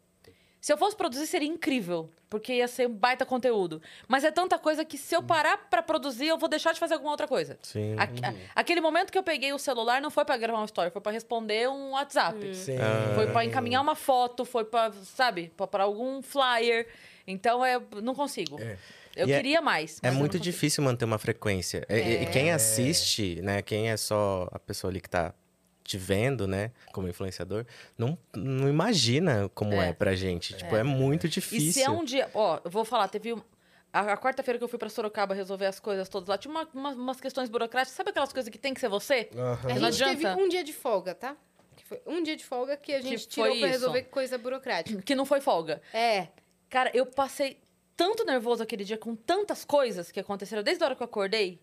Se eu fosse produzir, seria incrível, porque ia ser um baita conteúdo. Mas é tanta coisa que se eu parar pra produzir, eu vou deixar de fazer alguma outra coisa. Sim. Aque- a- aquele momento que eu peguei o celular não foi pra gravar uma história, foi pra responder um WhatsApp. Sim. Ah. Foi pra encaminhar uma foto, foi pra, sabe, pra, pra algum flyer. Então, é, não consigo. É. Eu E é- queria mais. É mas eu muito difícil manter uma frequência. E- E, e quem assiste, né? Quem é só a pessoa ali que tá te vendo, né? Como influenciador, não, não imagina como é, É. pra gente. Tipo, é muito difícil. E se é um dia. Ó, eu vou falar, teve. um- A, a quarta-feira que eu fui pra Sorocaba resolver as coisas todas lá, tinha uma- uma- umas questões burocráticas. Sabe aquelas coisas que tem que ser você? Aham. A gente teve um dia de folga, tá? Que foi um dia de folga que a gente foi tirou pra isso. resolver coisa burocrática. Que não foi folga. É. Cara, eu passei tanto nervoso aquele dia com tantas coisas que aconteceram desde a hora que eu acordei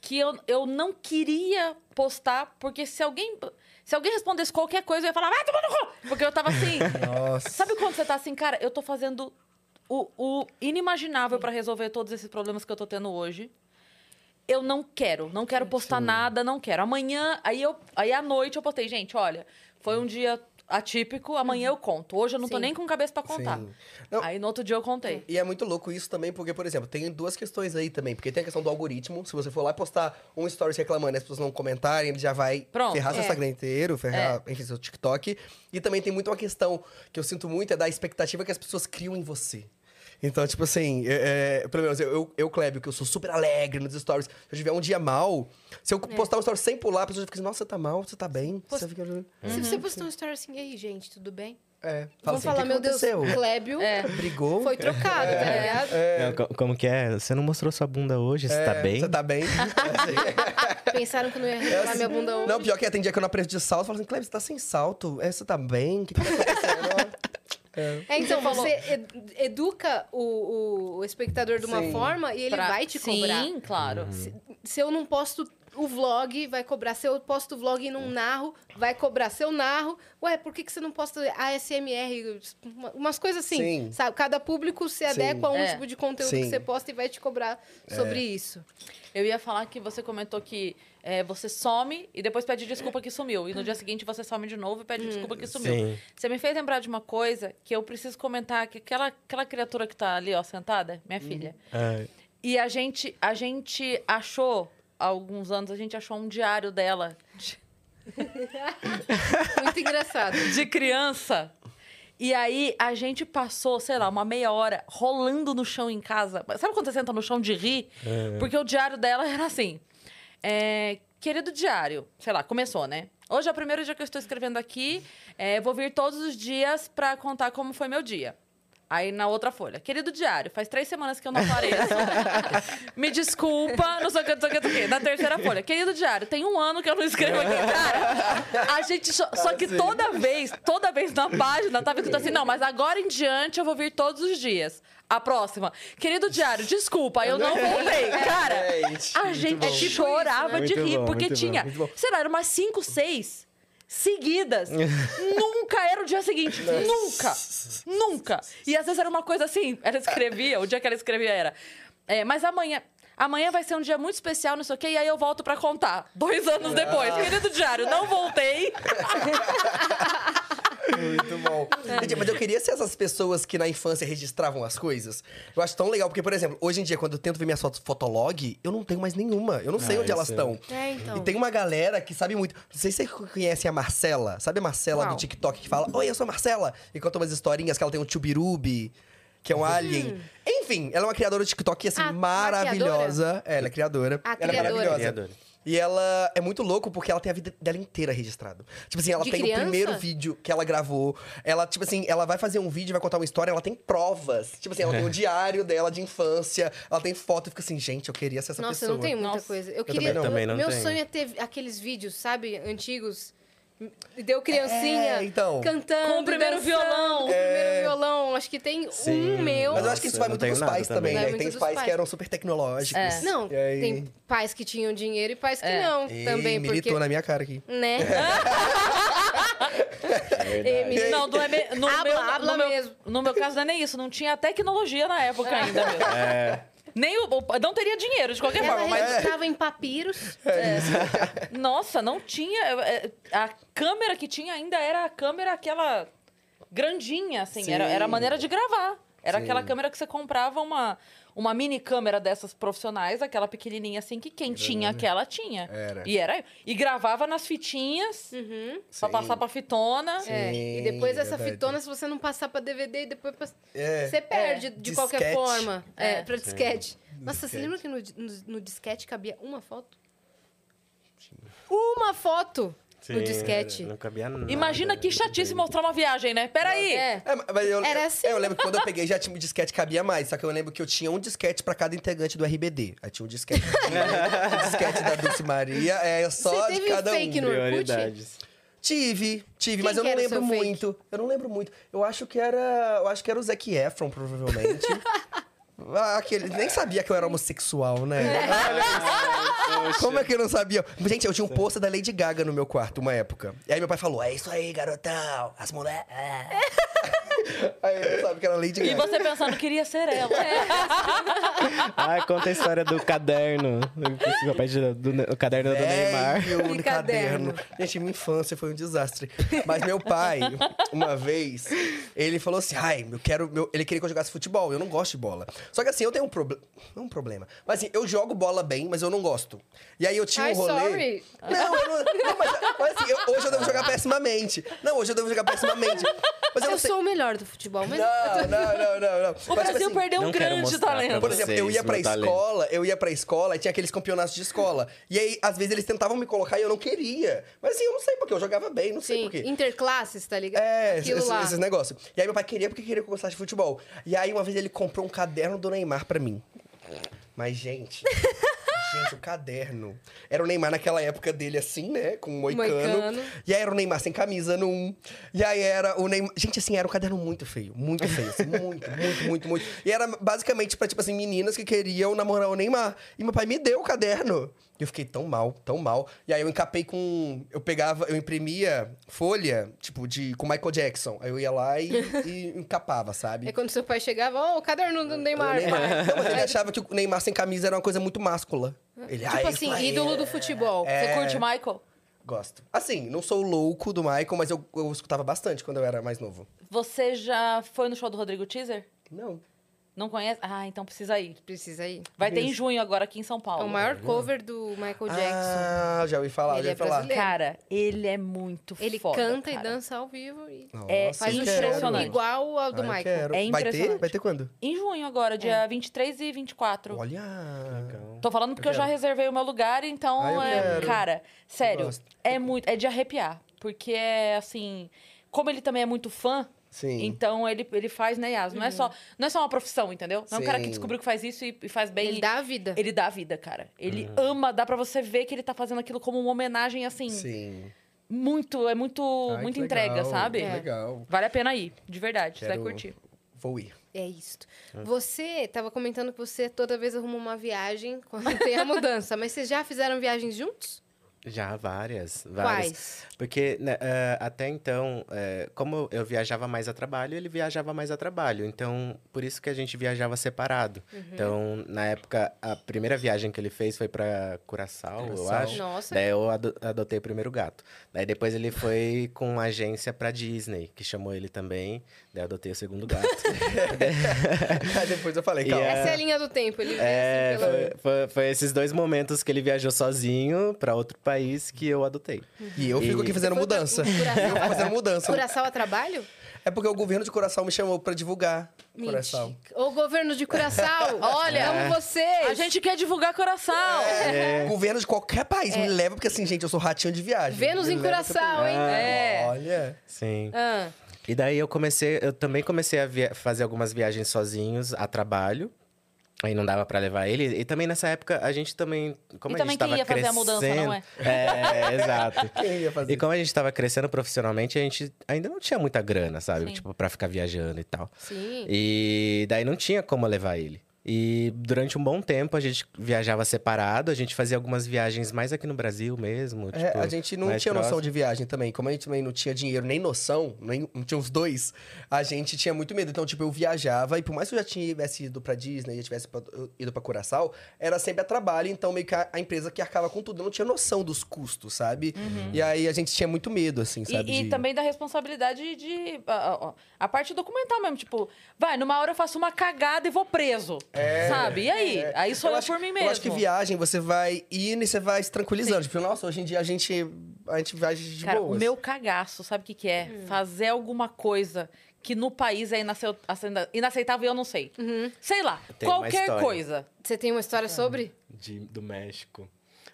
que eu, eu não queria postar, porque se alguém. Se alguém respondesse qualquer coisa, eu ia falar, vai tomar no cu! Porque eu tava assim. Nossa. Sabe quando você tá assim, cara, eu tô fazendo o, o inimaginável pra resolver todos esses problemas que eu tô tendo hoje. Eu não quero, não quero postar nada, não quero. Amanhã, aí eu, aí à noite eu postei, gente, olha, foi um dia atípico, amanhã eu conto. Hoje eu não tô Sim. nem com cabeça pra contar. Sim. Não, Aí no outro dia eu contei. E é muito louco isso também, porque, por exemplo, tem duas questões aí também. Porque tem a questão do algoritmo. Se você for lá postar um stories reclamando e as pessoas não comentarem, ele já vai Pronto. ferrar seu É. Instagram inteiro, ferrar, enfim, seu TikTok. E também tem muito uma questão que eu sinto muito, é da expectativa que as pessoas criam em você. Então, tipo assim, é, é, pelo menos eu, eu, eu, que eu sou super alegre nos stories, se eu tiver um dia mal, se eu postar um story sem pular, a pessoa já fica assim, nossa, você tá mal, você tá bem? Você fica... Se você postou um story assim, e aí, gente, tudo bem? É, fala Vamos assim, falar, que meu Deus, aconteceu? Clébio É. Brigou? foi trocado, tá ligado? Não, co- como que é? Você não mostrou sua bunda hoje? Você tá É, bem? Você tá bem? Pensaram que eu não ia revelar minha bunda hoje. Não, pior que é, tem dia que eu não aprendo de salto, falo assim, Cleber, você tá sem salto? É, você tá bem? O que, que tá acontecendo? É, então Você educa o, o- espectador de uma Sim. forma e ele Pra- vai te cobrar. Sim, claro. Se eu não posto o vlog, vai cobrar. Se eu posto o vlog e não narro, vai cobrar. Se eu narro, ué, por que, que você não posta ASMR? Uma- Umas coisas assim, Sim. sabe? Cada público se adequa a um É. tipo de conteúdo Sim. que você posta e vai te cobrar sobre isso. Eu ia falar que você comentou que é, você some e depois pede desculpa que sumiu. E no dia seguinte você some de novo e pede desculpa que sumiu. Sim. Você me fez lembrar de uma coisa que eu preciso comentar, que aquela, aquela criatura que tá ali, ó, sentada, minha filha. Ai, E a gente, a gente achou, há alguns anos, a gente achou um diário dela de, Muito engraçado. de criança. E aí a gente passou, sei lá, uma meia hora rolando no chão em casa. Sabe quando você senta no chão de rir? Porque o diário dela era assim. É, Querido diário, sei lá, começou, né? Hoje é o primeiro dia que eu estou escrevendo aqui. é, vou vir todos os dias pra contar como foi meu dia. Aí na outra folha. Querido diário, faz três semanas que eu não apareço. Me desculpa, não sei o que, não sei o que, não sei o que. Na terceira folha. Querido diário, tem um ano que eu não escrevo aqui. Cara, a gente. Só, só que toda vez, toda vez na página, tava escrito assim: não, mas agora em diante eu vou vir todos os dias. A próxima. Querido diário, desculpa, eu não voltei. Cara, a gente bom. É tipo chorava de Muito rir, bom, porque muito bom, tinha, muito bom. sei lá, eram umas cinco, seis seguidas. Nunca era o dia seguinte. Nunca. Nunca. E às vezes era uma coisa assim, ela escrevia, o dia que ela escrevia era. é, mas amanhã. Amanhã vai ser um dia muito especial, não sei o quê, e aí eu volto pra contar. Dois anos depois. Querido diário, não voltei. Muito bom. Gente, mas eu queria ser essas pessoas que na infância registravam as coisas. Eu acho tão legal, porque, por exemplo, hoje em dia, quando eu tento ver minhas fotos fotolog, eu não tenho mais nenhuma. Eu não sei Ah, onde elas sei. estão. É, então. E tem uma galera que sabe muito. Não sei se você conhece a Marcela. Sabe a Marcela Qual? do TikTok que fala: Oi, eu sou a Marcela. E conta umas historinhas que ela tem um chubirubi, que é um alien. Enfim, ela é uma criadora do TikTok, assim, Ah, maravilhosa. É, ela é criadora. A ela é criadora. maravilhosa. Criadora. E ela é muito louco porque ela tem a vida dela inteira registrada. Tipo assim, ela De tem criança? o primeiro vídeo que ela gravou. Ela, tipo assim, ela vai fazer um vídeo, vai contar uma história, ela tem provas. Tipo assim, ela tem o diário dela de infância, ela tem foto e fica assim, gente, eu queria ser essa Nossa, pessoa. eu não tenho muita Nossa. coisa. Eu, também queria. não. Também não meu tenho. sonho é ter aqueles vídeos, sabe, antigos. Deu criancinha É, então. cantando. Com o primeiro dançando, violão. Com o primeiro violão. Acho que tem Sim. um meu. Mas eu acho que isso vai muito não dos pais também, também. né? Tem os pais, pais. que eram super tecnológicos. É. Não, aí- tem pais que tinham dinheiro e pais que É. não Ei, também, militou porque... na minha cara aqui. Né? É Emily- Não, não é me- no, Habla, meu, habla no, meu, mesmo. no meu caso não é nem isso. Não tinha tecnologia na época ainda mesmo. É. Nem o, o- não teria dinheiro, de qualquer Ela forma. Mas, registrava em papiros. nossa, não tinha... é, A câmera que tinha ainda era a câmera aquela... grandinha, assim. Sim. Era, era a maneira de gravar. Era Sim. aquela câmera que você comprava uma, uma mini câmera dessas profissionais, aquela pequenininha assim, que quem tinha aquela tinha. Era. E era. E gravava nas fitinhas Uhum. pra Sim. passar pra fitona. É, Sim, e depois essa verdade. fitona, se você não passar pra DVD, depois pra- É. você perde de qualquer Disquete. forma. É, É. pra disquete. Nossa, Disquete. você lembra que no, no, no disquete cabia uma foto? Uma foto no disquete. Não cabia nada. Imagina que chatice mostrar uma viagem, né? Peraí! É. É, mas eu, Era eu- assim. é, eu lembro que quando eu peguei já tinha um disquete cabia mais. Só que eu lembro que eu tinha um disquete pra cada integrante do RBD. Aí tinha um disquete. o disquete da Dulce Maria é só Você de teve cada fake um. no? Prioridades. Tive, tive, Quem mas eu que não era o lembro seu muito. Eu não lembro muito. Eu acho que era. Eu acho que era o Zac Efron, provavelmente. Ah, Aquele, nem sabia que eu era homossexual, né? Olha isso. Como é que eu não sabia? Gente, eu tinha um pôster da Lady Gaga no meu quarto uma época. E aí meu pai falou: É isso aí, garotão. As mulheres. aí não sabia que era Lady E Gaga. você pensando, queria ser ela. Ah, conta a história do caderno. O papai de- do, o caderno do Neymar. Que no caderno. caderno. Gente, minha infância foi um desastre. Mas meu pai, uma vez, ele falou assim: ai, eu quero. meu-" Ele queria que eu jogasse futebol. Eu não gosto de bola. Só que assim, eu tenho um problema. Não um problema. Mas assim, eu jogo bola bem, mas eu não gosto. E aí eu tinha Ai, um rolê. sorry. Não, eu não, não, mas, mas assim, eu- hoje eu devo jogar pessimamente. Não, hoje eu devo jogar pessimamente. Mas eu Eu sou o melhor do futebol, mas. Não, não, não, não, não. O Mas, tipo Brasil assim, perdeu um grande talento. por exemplo, eu ia pra meu talento. escola, eu ia pra escola e tinha aqueles campeonatos de escola. E aí, às vezes, eles tentavam me colocar e eu não queria. Mas assim, eu não sei porque, eu jogava bem, não sei Sim, porquê. interclasses, tá ligado? É, Aquilo esses, lá. esses negócios. E aí meu pai queria porque queria que eu gostasse de futebol. E aí uma vez ele comprou um caderno do Neymar pra mim. Mas, gente. Gente, o caderno. Era o Neymar naquela época dele assim, né? Com um moicano. Moicano. E aí era o Neymar sem camisa num. E aí era o Neymar. Gente, assim, era um caderno muito feio. Muito feio. Assim, muito, muito, muito, muito. E era basicamente pra, tipo assim, meninas que queriam namorar o Neymar. E meu pai me deu o caderno. E eu fiquei tão mal, tão mal. E aí eu encapei com. Eu pegava, eu imprimia folha, tipo, de com Michael Jackson. Aí eu ia lá e, e encapava, sabe? É quando seu pai chegava, ó, o caderno do Neymar. O Neymar. pai. Não, mas ele achava que o Neymar sem camisa era uma coisa muito máscula. Ele, "Ah, Tipo isso assim, ídolo é- do futebol. É. Você curte Michael? Gosto. Assim, não sou louco do Michael, mas eu, eu escutava bastante quando eu era mais novo. Você já foi no show do Rodrigo Teaser? Não. Não conhece? Ah, então precisa ir. Precisa ir. Vai ter em junho agora aqui em São É Paulo. o maior cover do Michael Jackson. Ah, já ouvi falar, Ele já é ouvi falar. brasileiro. Cara, ele é muito Ele foda, canta e cara. dança ao vivo e É, Nossa, faz eu um impressionante. show igual ao do Ah, Michael. quero. É Vai ter? impressionante. Vai ter quando? Em junho agora, dia 23 e 24. Olha. Tô falando porque eu, Eu já reservei o meu lugar, então Ah, é. quero. Cara, sério, é muito. É de arrepiar. Porque é assim. Como ele também é muito fã, Sim. então ele, ele faz, né, Yas? Não, é só, não é só uma profissão, entendeu? Não é um cara que descobriu que faz isso e, e faz bem. Ele dá a vida. Ele dá a vida, cara. Ele Uhum. ama, dá pra você ver que ele tá fazendo aquilo como uma homenagem, assim, Sim. muito, é muito, Ai, muita entrega, legal, sabe? que É. Legal. Vale a pena ir, de verdade, você vai Quero- curtir. Vou ir. É isso. Você tava comentando que você toda vez arruma uma viagem quando tem a mudança, mas vocês já fizeram viagens juntos? Já, várias. várias. Quais? Porque né, eh, até então, eh, como eu viajava mais a trabalho, ele viajava mais a trabalho. Então, por isso que a gente viajava separado. Uhum. Então, na época, a primeira viagem que ele fez foi para Curaçao, eu acho. Nossa. Daí eu ado- adotei o primeiro gato. Daí depois ele foi com uma agência pra Disney, que chamou ele também. Daí eu adotei o segundo gato. Aí depois eu falei, calma. é- Essa é a linha do tempo. Ele É, assim pela... foi, foi- foi esses dois momentos que ele viajou sozinho pra outro país que eu adotei. E eu fico E- aqui fazendo pra- mudança. Eu fico fazendo mudança. Curaçao a trabalho? É porque o governo de Coração me chamou pra divulgar Coração. Mentira. Ô, governo de Curaçao, olha, amo vocês. A gente quer divulgar coração! É. Governo de qualquer país me leva, porque assim, gente, eu sou ratinho de viagem. Vênus Me em Curaçao, também. hein? É. Olha. Sim. Ah, E daí eu comecei, eu também comecei a fazer algumas viagens sozinhos a trabalho. Aí não dava pra levar ele. E também nessa época a gente também, como E a também gente quem ia fazer a mudança, não é? É, exato. Quem ia fazer? E como a gente tava crescendo profissionalmente, a gente ainda não tinha muita grana, sabe? Sim. Tipo, pra ficar viajando e tal. sim. E daí não tinha como levar ele. E durante um bom tempo a gente viajava separado, a gente fazia algumas viagens mais aqui no Brasil mesmo. É, tipo, a gente não tinha noção próximo. de viagem também. Como a gente também não tinha dinheiro nem noção, nem, não tinha os dois, a gente tinha muito medo. Então, tipo, eu viajava e por mais que eu já tivesse ido pra Disney, já tivesse ido pra Curaçao, era sempre a trabalho, então meio que a, a empresa que arcava com tudo. Eu não tinha noção dos custos, sabe? E aí a gente tinha muito medo, assim, E, sabe? e de- também da responsabilidade de. A, a- a parte documental mesmo. Tipo, vai, numa hora eu faço uma cagada e vou preso. Sabe? E aí? Aí sou eu, acho, por mim mesmo. Eu acho que viagem você vai indo e você vai se tranquilizando. Tipo, nossa, hoje em dia a gente, a gente viaja de Cara, boas. o meu cagaço, sabe o que, que é? Fazer alguma coisa que no país é inaceitável e eu não sei. Sei lá, qualquer coisa. Você tem uma história sobre? De- do México.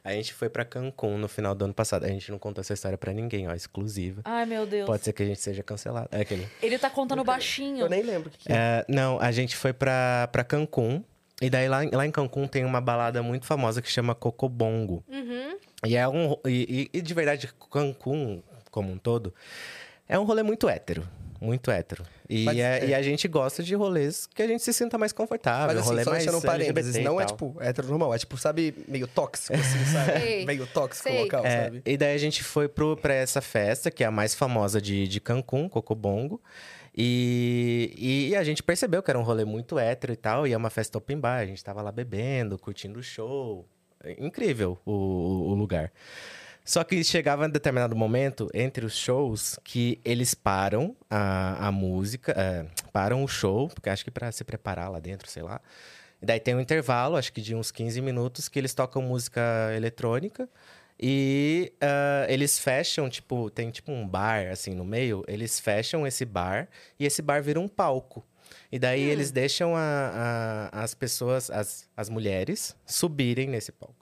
A gente foi pra Cancún no final do ano passado. A gente não contou essa história pra ninguém, ó, exclusiva. Ai, meu Deus. Pode ser que a gente seja cancelado. É aquele. Ele tá contando baixinho. Eu nem lembro o que, que é. É, não, a gente foi pra, pra Cancún. E daí lá, em- lá em Cancún tem uma balada muito famosa que chama Cocobongo. E é um. E, e- e de verdade, Cancún, como um todo, é um rolê muito hétero. Muito hétero. E, Mas, é- é. e a gente gosta de rolês que a gente se sinta mais confortável. Mas um assim, rolê só mais deixando um parênteses, LGBT e não é tipo heteronormal, é tipo, sabe, meio tóxico, assim, sabe? Sei. meio tóxico Sei. o local, É, sabe? e daí a gente foi pro, pra essa festa, que é a mais famosa de, de Cancún, Cocobongo. E, e a gente percebeu que era um rolê muito hétero e tal, e é uma festa open bar. A gente tava lá bebendo, curtindo o show. Incrível o- o lugar. Só que chegava em determinado momento, entre os shows, que eles param a, a música, é, param o show, porque acho que pra se preparar lá dentro, sei lá. E daí tem um intervalo, acho que de uns 15 minutos, que eles tocam música eletrônica. E ah, eles fecham, tipo, tem tipo um bar assim no meio, eles fecham esse bar e esse bar vira um palco. E daí eles deixam a- a- as pessoas, as, as mulheres, subirem nesse palco.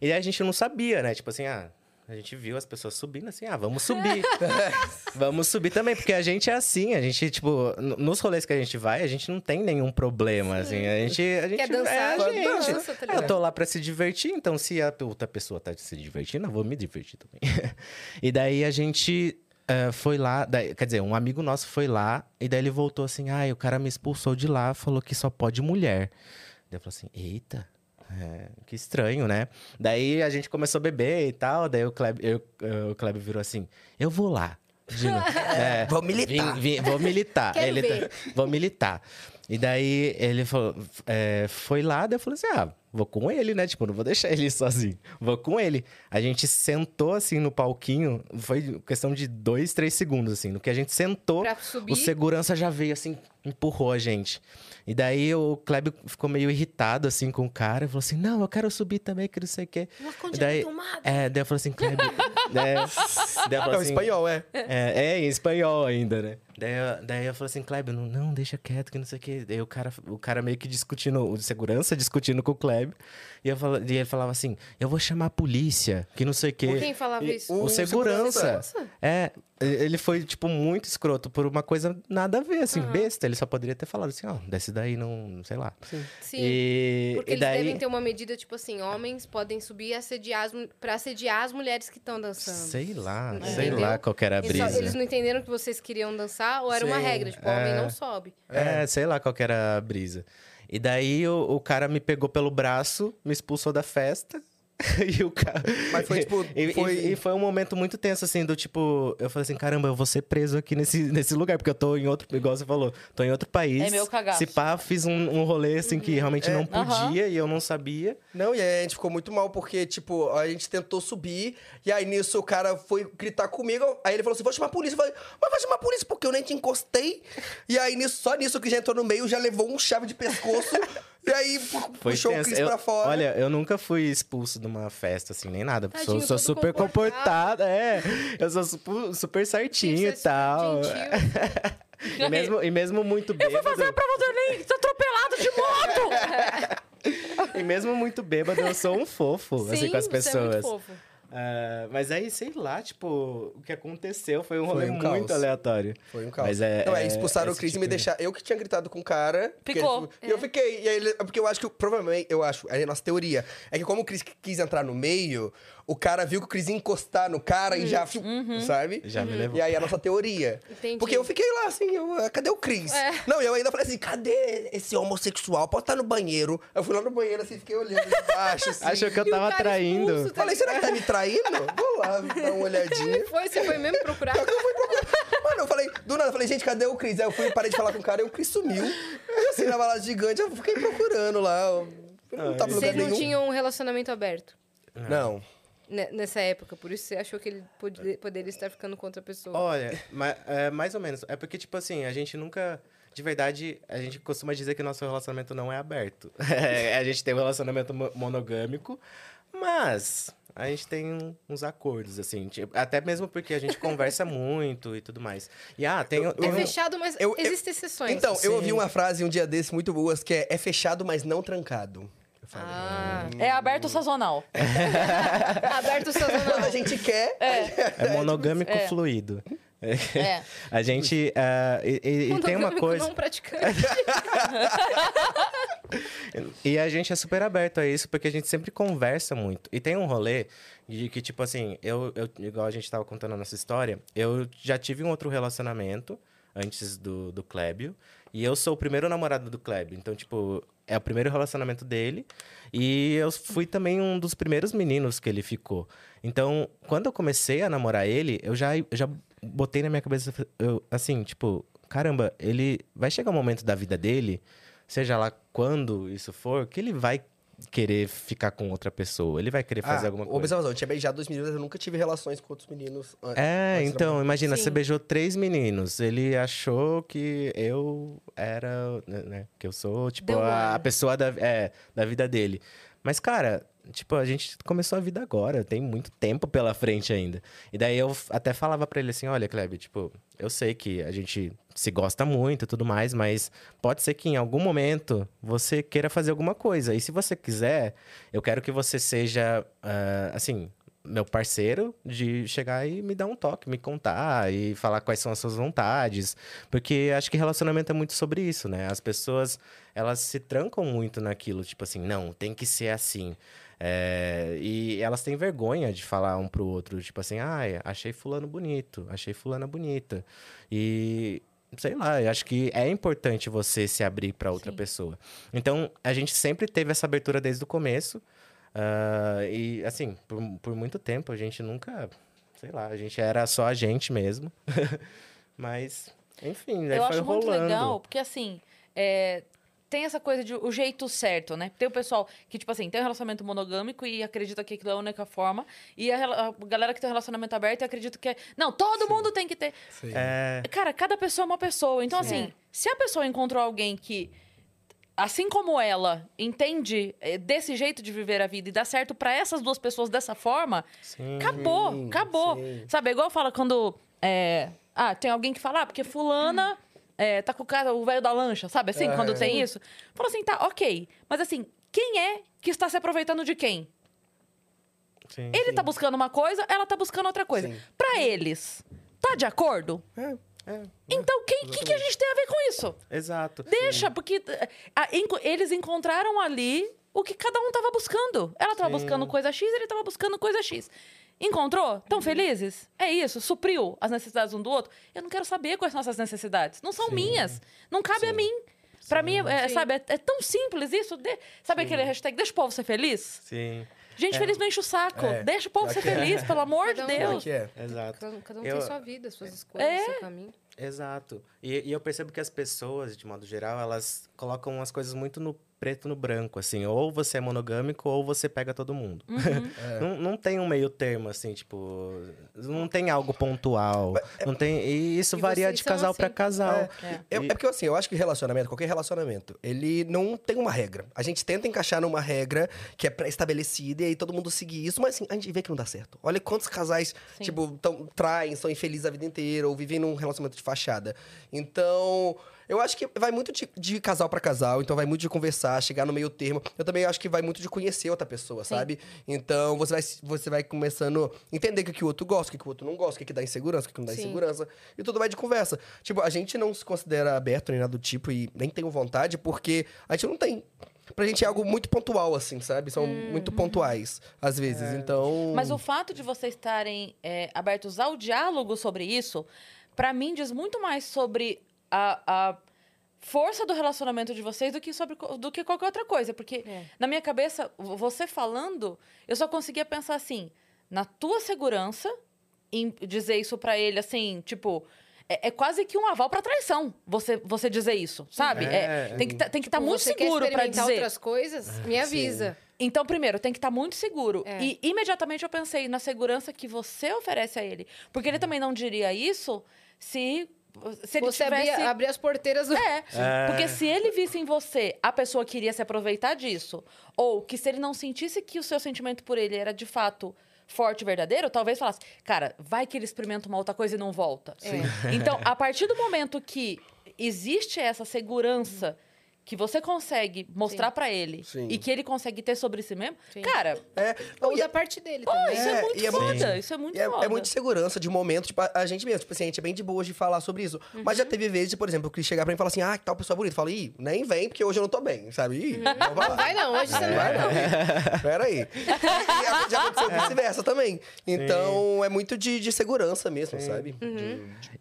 E daí a gente não sabia, né? Tipo assim, ah, a gente viu as pessoas subindo assim, ah, vamos subir. vamos subir também, porque a gente é assim, a gente, tipo, nos rolês que a gente vai, a gente não tem nenhum problema, assim. A gente. A gente Quer dançar? É a gente. Dança, tá eu tô lá pra se divertir, então se a outra pessoa tá se divertindo, eu vou me divertir também. e daí a gente eh, foi lá, daí- quer dizer, um amigo nosso foi lá, e daí ele voltou assim, ai, o cara me expulsou de lá, falou que só pode mulher. Daí eu falei assim, eita. É, que estranho, né? Daí a gente começou a beber e tal. Daí o Kleber, eu- o Kleber virou assim: Eu vou lá. Novo. É, Vou militar. vim- vim- vou militar. Quero Ele ver. tá- vou militar. E daí ele falou, é, foi lá, daí eu falei assim: ah, vou com ele, né? Tipo, não vou deixar ele sozinho. Vou com ele. A gente sentou assim no palquinho, foi questão de dois, três segundos, assim. No que a gente sentou, o segurança já veio assim, empurrou a gente. E daí o Kleber ficou meio irritado assim com o cara e falou assim: Não, eu quero subir também, que não sei o quê. Uma daí, tomada. é, daí eu falei assim, Kleber. daí, daí eu falei Não, assim, espanhol, é. é, é, em espanhol ainda, né? Daí, eu- daí eu falei assim, Kleber, não, não, deixa quieto, que não sei o quê. Daí o cara, o cara meio que discutindo, o segurança discutindo com o Kleber. E, eu falo, e ele falava assim, eu vou chamar a polícia, que não sei o quê. Quem falava E- isso? O, O segurança. segurança? É, ele foi, tipo, muito escroto por uma coisa nada a ver, assim, besta. Ele só poderia ter falado assim, ó, desce daí, não, sei lá. Sim. E, Porque e eles daí... devem ter uma medida, tipo assim, homens podem subir e assediar as, pra assediar as mulheres que estão dançando. Sei lá, Entendeu? sei lá qual que era a Eles, só- brisa. eles não entenderam que vocês queriam dançar ou era uma Sim, regra? Tipo, homem é. não sobe. É, sei lá qual que era a brisa. E daí o, o cara me pegou pelo braço, me expulsou da festa. e o cara. Mas foi, tipo, E, e- foi- e foi um momento muito tenso, assim, do tipo, eu falei assim, caramba, eu vou ser preso aqui nesse, nesse lugar, porque eu tô em outro, igual você falou, tô em outro país. É meu cagaço. Se pá, fiz um, um rolê, assim, que realmente não Aham. podia e eu não sabia. Não, e aí a gente ficou muito mal, porque, tipo, a gente tentou subir, e aí nisso o cara foi gritar comigo, aí ele falou assim, vou chamar a polícia. Eu falei, mas vai chamar a polícia porque eu nem te encostei. E aí nisso, só nisso que já entrou no meio, já levou um chave de pescoço, e aí Foi puxou o tenso. Cris Eu- pra fora. Olha, eu nunca fui expulso de uma festa, assim, nem nada. Tadinho, sou, sou super comportada, é. Eu sou super, super certinho e tal. E mesmo, e mesmo muito bêbado. Fazer a prova do Enem, tô atropelado de moto! E mesmo muito bêbado, eu sou um fofo, assim, Sim, com as você é muito pessoas. fofo. Ah, mas aí, sei lá, tipo, o que aconteceu foi um Foi rolê um muito caos. aleatório. Foi um caos. Mas é- Não, é, é expulsaram o esse Cris e tipo me de- deixaram. Eu que tinha gritado com o cara. porque Ficou. ele- E eu fiquei. E aí ele- porque eu acho que, provavelmente, eu acho, é a nossa teoria. É que como o Cris quis entrar no meio, o cara viu que o Cris ia encostar no cara e já. Sabe? Já me levou. E aí a nossa teoria. Entendi. Porque eu fiquei lá assim, eu, "Ah, cadê o Cris? É. Não, e eu ainda falei assim, cadê esse homossexual? Pode estar no banheiro. Eu fui lá no banheiro assim, fiquei olhando de baixo. Assim. Achou que eu tava traindo. expulso, tá Falei, será que tá me traindo? Vou lá dar uma olhadinha. Foi, você foi mesmo procurar? Mano, eu falei, do nada, eu falei, gente, cadê o Cris? Aí eu fui, parei de falar com o cara e o Cris sumiu. Eu assim, na balada gigante, eu fiquei procurando lá. eu Não tava em lugar Vocês não nenhum. tinham um relacionamento aberto Não. ne- nessa época, por isso você achou que ele pode- poderia estar ficando com outra pessoa. Olha, ma- é, mais ou menos. É porque, tipo assim, a gente nunca. De verdade, a gente costuma dizer que nosso relacionamento não é aberto. É, a gente tem um relacionamento mo- monogâmico, mas a gente tem uns acordos, assim. tipo, até mesmo porque a gente conversa muito e tudo mais. E ah, tem, tem é um- fechado, mas eu- eu- existem exceções. Então, eu Sim. ouvi uma frase um dia desse muito boa, que é, é fechado, mas não trancado. Falei, Ah, É aberto sazonal. aberto sazonal. Quando a gente quer... é monogâmico É. fluido. É. A gente. ah, e, e- tem uma coisa. não praticante. E a gente é super aberto a isso, porque a gente sempre conversa muito. E tem um rolê de que, tipo assim, eu, eu igual a gente tava contando a nossa história, eu já tive um outro relacionamento antes do, do Clébio. E eu sou o primeiro namorado do Clébio. Então, tipo, é o primeiro relacionamento dele. E eu fui também um dos primeiros meninos que ele ficou. Então, quando eu comecei a namorar ele, eu já, eu já botei na minha cabeça, eu, assim, tipo, caramba, ele vai chegar um momento da vida dele, seja lá quando isso for, que ele vai querer ficar com outra pessoa. Ele vai querer fazer Ah, alguma coisa. Observação, eu tinha beijado dois meninos, eu nunca tive relações com outros meninos. an- É, antes então, imagina, Sim. você beijou três meninos. Ele achou que eu era, né, que eu sou, tipo, a, a pessoa da, é, da vida dele. Mas, cara, tipo, a gente começou a vida agora, tem muito tempo pela frente ainda. E daí eu até falava pra ele assim, olha, Kleber, tipo, eu sei que a gente se gosta muito e tudo mais, mas pode ser que em algum momento você queira fazer alguma coisa. E se você quiser, eu quero que você seja, ah, assim, meu parceiro de chegar e me dar um toque, me contar e falar quais são as suas vontades. Porque acho que relacionamento é muito sobre isso, né? As pessoas, elas se trancam muito naquilo, tipo assim, não, tem que ser assim. É, e elas têm vergonha de falar um pro outro, tipo assim, ah, achei fulano bonito, achei fulana bonita. E sei lá, eu acho que é importante você se abrir para outra Sim. pessoa. Então, a gente sempre teve essa abertura desde o começo. ah, e, assim, por, por muito tempo, a gente nunca. Sei lá, a gente era só a gente mesmo. Mas, enfim, daí Eu foi acho muito rolando. legal, porque assim, é, tem essa coisa de o jeito certo, né? Tem o pessoal que, tipo assim, tem um relacionamento monogâmico e acredita que aquilo é a única forma. E a, a galera que tem um relacionamento aberto e acredita que é. Não, todo mundo tem que ter. Sim. É, Cara, cada pessoa é uma pessoa. Então, Sim. assim, se a pessoa encontrou alguém que, assim como ela, entende eh, desse jeito de viver a vida e dá certo pra essas duas pessoas dessa forma, sim. acabou, Sim, acabou. sim. Sabe, é igual fala quando. é, ah, tem alguém que fala, ah, porque fulana. É, tá com o cara, o velho da lancha, sabe? Assim, É. quando tem isso. Fala assim, tá, ok. Mas assim, quem é que está se aproveitando de quem? sim. Ele tá buscando uma coisa, ela tá buscando outra coisa. Sim. Pra eles, tá de acordo? É. É, Então, quem que, que a gente tem a ver com isso? exato. Deixa, porque eh, a- eles encontraram ali o que cada um tava buscando. Ela tava Sim. buscando coisa X, ele tava buscando coisa X. Encontrou? Tão felizes? É isso, supriu as necessidades um do outro. Eu não quero saber quais são essas necessidades. Não são minhas. Não cabe a mim. Pra mim, é, Sim. sabe, é, é tão simples isso. De- sabe aquele hashtag, deixa o povo ser feliz? Sim, Gente feliz não enche o saco. É, Deixa o povo ser é. feliz, pelo amor de Cada um é Deus. que é? exato. Cada, cada um Eu- tem sua vida, suas escolhas, É. seu caminho. Exato. E, e eu percebo que as pessoas, de modo geral, elas colocam as coisas muito no preto no branco, assim. Ou você é monogâmico ou você pega todo mundo. Uhum. É. não, não tem um meio termo, assim, tipo... Não tem algo pontual. Não tem... E isso E varia de casal assim. pra casal. É. É. É, é porque assim, eu acho que relacionamento, qualquer relacionamento, ele não tem uma regra. A gente tenta encaixar numa regra que é pré-estabelecida e aí todo mundo seguir isso, mas assim, a gente vê que não dá certo. Olha quantos casais, Sim. tipo, tão, traem, são infelizes a vida inteira ou vivem num relacionamento de fachada. Então, Eu acho que vai muito de, de casal pra casal, então vai muito de conversar, chegar no meio termo. Eu também acho que vai muito de conhecer outra pessoa, sabe? Então você vai, você vai começando a entender o que, que o outro gosta, o que, que o outro não gosta, o que, que dá insegurança, o que, que não dá Sim. insegurança. E tudo vai de conversa. Tipo, a gente não se considera aberto nem nada do tipo e nem tem vontade, porque a gente não tem. Pra gente é algo muito pontual, assim, sabe? São muito pontuais, às vezes. Então. Mas o fato de vocês estarem é, abertos ao diálogo sobre isso, pra mim diz muito mais sobre a, a força do relacionamento de vocês do que sobre do que qualquer outra coisa, porque É. na minha cabeça, vo- você falando, eu só conseguia pensar assim, na tua segurança, em dizer isso pra ele assim, tipo, é, é quase que um aval pra traição, você você dizer isso, sabe? É, É, tem que tá, tem que estar Tipo, muito você quer seguro experimentar dizer. outras coisas? Me avisa. Então, primeiro, tem que estar muito seguro. É. E imediatamente eu pensei na segurança que você oferece a ele. Porque ele também não diria isso se, se ele Você tivesse. abrir, abrir as porteiras do... É, É. porque se ele visse em você a pessoa que iria se aproveitar disso, ou que se ele não sentisse que o seu sentimento por ele era de fato forte e verdadeiro, talvez falasse, cara, vai que ele experimenta uma outra coisa e não volta. Sim. Então, a partir do momento que existe essa segurança que você consegue mostrar Sim. pra ele Sim. e que ele consegue ter sobre si mesmo, Sim. cara, É, não, Ou e da parte dele Pô, também. isso é, É, muito e é foda. muito- Isso é muito E é, foda. é muito segurança de momento, tipo, a, a gente mesmo, tipo assim, a gente é bem de boa de falar sobre isso. Mas já teve vezes, por exemplo, que chegar pra mim e falar assim, ah, que tal pessoa bonita. Fala, ih, nem vem, porque hoje eu não tô bem, sabe? Ih, então vai lá. Vai não, hoje você não Vai não. não. Peraí. E já aconteceu vice-versa também. Então, é muito de, de segurança mesmo, sabe?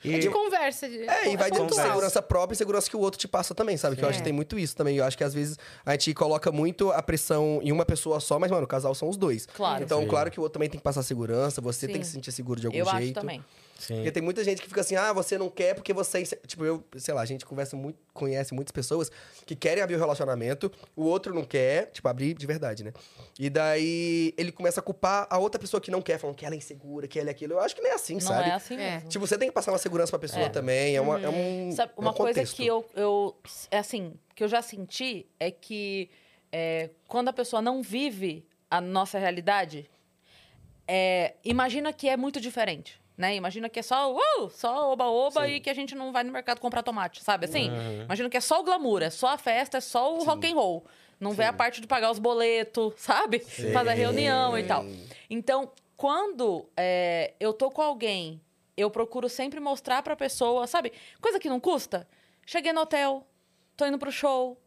É de conversa. De... É, e vai de segurança própria e segurança que o outro te passa também, sabe? Que eu acho que tem muito isso também. Eu acho que às vezes a gente coloca muito a pressão em uma pessoa só, mas, mano, o casal são os dois. Claro. Então, Sim. claro que o outro também tem que passar segurança, você tem Sim. que se sentir seguro de algum Eu jeito. acho também. Sim. Porque tem muita gente que fica assim, ah, você não quer porque você. Tipo, eu, sei lá, a gente conversa muito, conhece muitas pessoas que querem abrir o relacionamento, o outro não quer, tipo, abrir de verdade, né? E daí ele começa a culpar a outra pessoa que não quer, falando que ela é insegura, que ela é aquilo. Eu acho que não é assim, Não sabe? é assim É. mesmo. Tipo, você tem que passar uma segurança pra pessoa É. também. É, uma, é um. Sabe, é um uma coisa contexto. que eu, eu, é assim, que eu já senti é que é, quando a pessoa não vive a nossa realidade, é, imagina que é muito diferente. Né? Imagina que é só, uh, só oba-oba Sim. e que a gente não vai no mercado comprar tomate, sabe? Assim, imagina que é só o glamour, é só a festa, é só o rock and roll. Não vê a parte de pagar os boletos, sabe? Fazer a reunião e tal. Então, quando é, eu tô com alguém, eu procuro sempre mostrar pra pessoa, sabe? Coisa que não custa. Cheguei no hotel, tô indo pro show.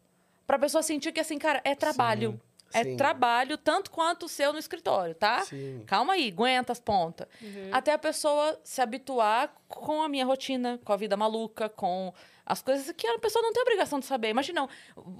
Pra pessoa sentir que, assim, cara, é trabalho. É Sim. trabalho tanto quanto o seu no escritório, tá? Sim. Calma aí, aguenta as pontas. Até a pessoa se habituar com a minha rotina, com a vida maluca, com as coisas que a pessoa não tem obrigação de saber. Imagina,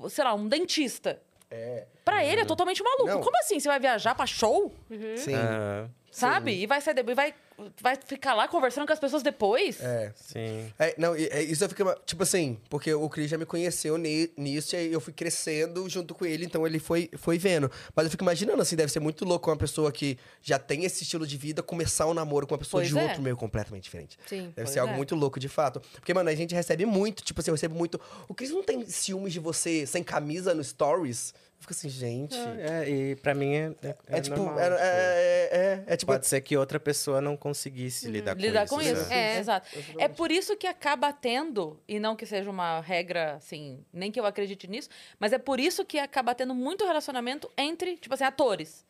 sei lá, um dentista. É. Pra ele é totalmente maluco. Não. Como assim? Você vai viajar pra show? Sim. Ah, Sabe? E vai sair de- e vai, vai ficar lá conversando com as pessoas depois? É. sim. É, não, é, isso eu fiquei, tipo assim, porque o Cris já me conheceu ni- nisso e aí eu fui crescendo junto com ele, então ele foi, foi vendo. Mas eu fico imaginando, assim, deve ser muito louco uma pessoa que já tem esse estilo de vida começar um namoro com uma pessoa Pois de é. outro meio completamente diferente. Sim. Deve Pois ser algo é. muito louco, de fato. Porque, mano, a gente recebe muito, tipo assim, eu recebo muito. O Cris não tem ciúmes de você sem camisa no Stories? Fica assim, gente. É, e pra mim é, é, É, tipo, normal, é, tipo, é, é, é tipo. Pode ser que outra pessoa não conseguisse lidar com Lidar isso. com isso. sabe? É. Exato. É por isso que acaba tendo, e não que seja uma regra, assim, nem que eu acredite nisso, mas é por isso que acaba tendo muito relacionamento entre, tipo assim, atores.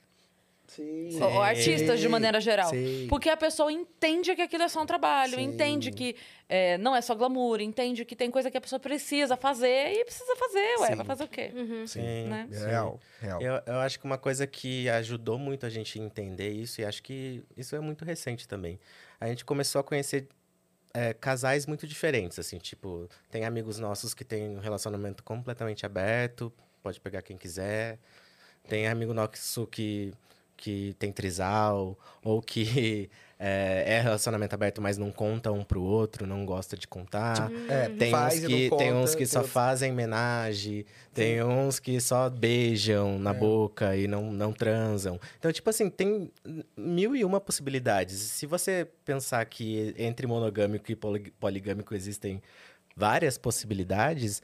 Sim. Ou artistas, de maneira geral. Sei. Porque a pessoa entende que aquilo é só um trabalho, Sim. entende que é, não é só glamour, entende que tem coisa que a pessoa precisa fazer e precisa fazer, ué. Sim. Vai fazer o quê? Sim. Né? sim. Real, real. Eu, eu acho que uma coisa que ajudou muito a gente a entender isso, e acho que isso é muito recente também. A gente começou a conhecer é, casais muito diferentes, assim, tipo, tem amigos nossos que têm um relacionamento completamente aberto, pode pegar quem quiser. Tem amigo nosso que, que tem trisal, ou que é, é relacionamento aberto, mas não conta um pro outro, não gosta de contar. É, Tem faz uns que, não tem uns conta, que tem só outros- fazem homenagem, tem uns que só beijam na boca e não, não transam. Então, tipo assim, tem mil e uma possibilidades. Se você pensar que entre monogâmico e poli- poligâmico existem várias possibilidades,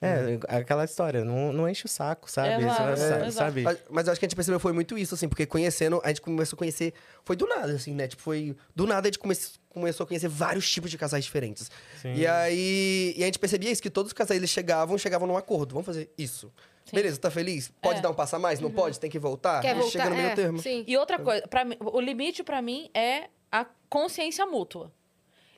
é aquela história, não, não enche o saco, sabe? Exato, Sa- é, sabe? Mas, eu acho que a gente percebeu foi muito isso, assim, porque conhecendo, a gente começou a conhecer. Foi do nada, assim, né? Tipo, foi. Do nada a gente come- começou a conhecer vários tipos de casais diferentes. Sim. E aí. E a gente percebia isso, que todos os casais eles chegavam, chegavam num acordo. Vamos fazer isso. Beleza, tá feliz? Pode É. dar um passo a mais? Não pode? Tem que voltar? Quer voltar? Chega no meio é, termo. Sim. E outra coisa, pra o limite pra mim é a consciência mútua.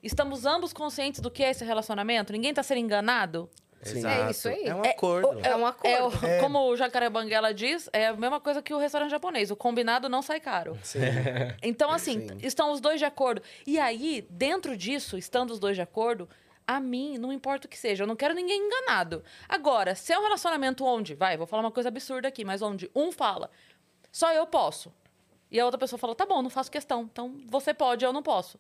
Estamos ambos conscientes do que é esse relacionamento? Ninguém tá sendo enganado? Sim. Exato. É isso aí. É um É, acordo. É um acordo. É o- Como o Jacaré Banguela diz, é a mesma coisa que o restaurante japonês. O combinado não sai caro. Sim. Então, assim, Sim. estão os dois de acordo. E aí, dentro disso, estando os dois de acordo, a mim, não importa o que seja, eu não quero ninguém enganado. Agora, se é um relacionamento onde, vai, vou falar uma coisa absurda aqui, mas onde um fala, só eu posso. E a outra pessoa fala, tá bom, não faço questão. Então, você pode, eu não posso.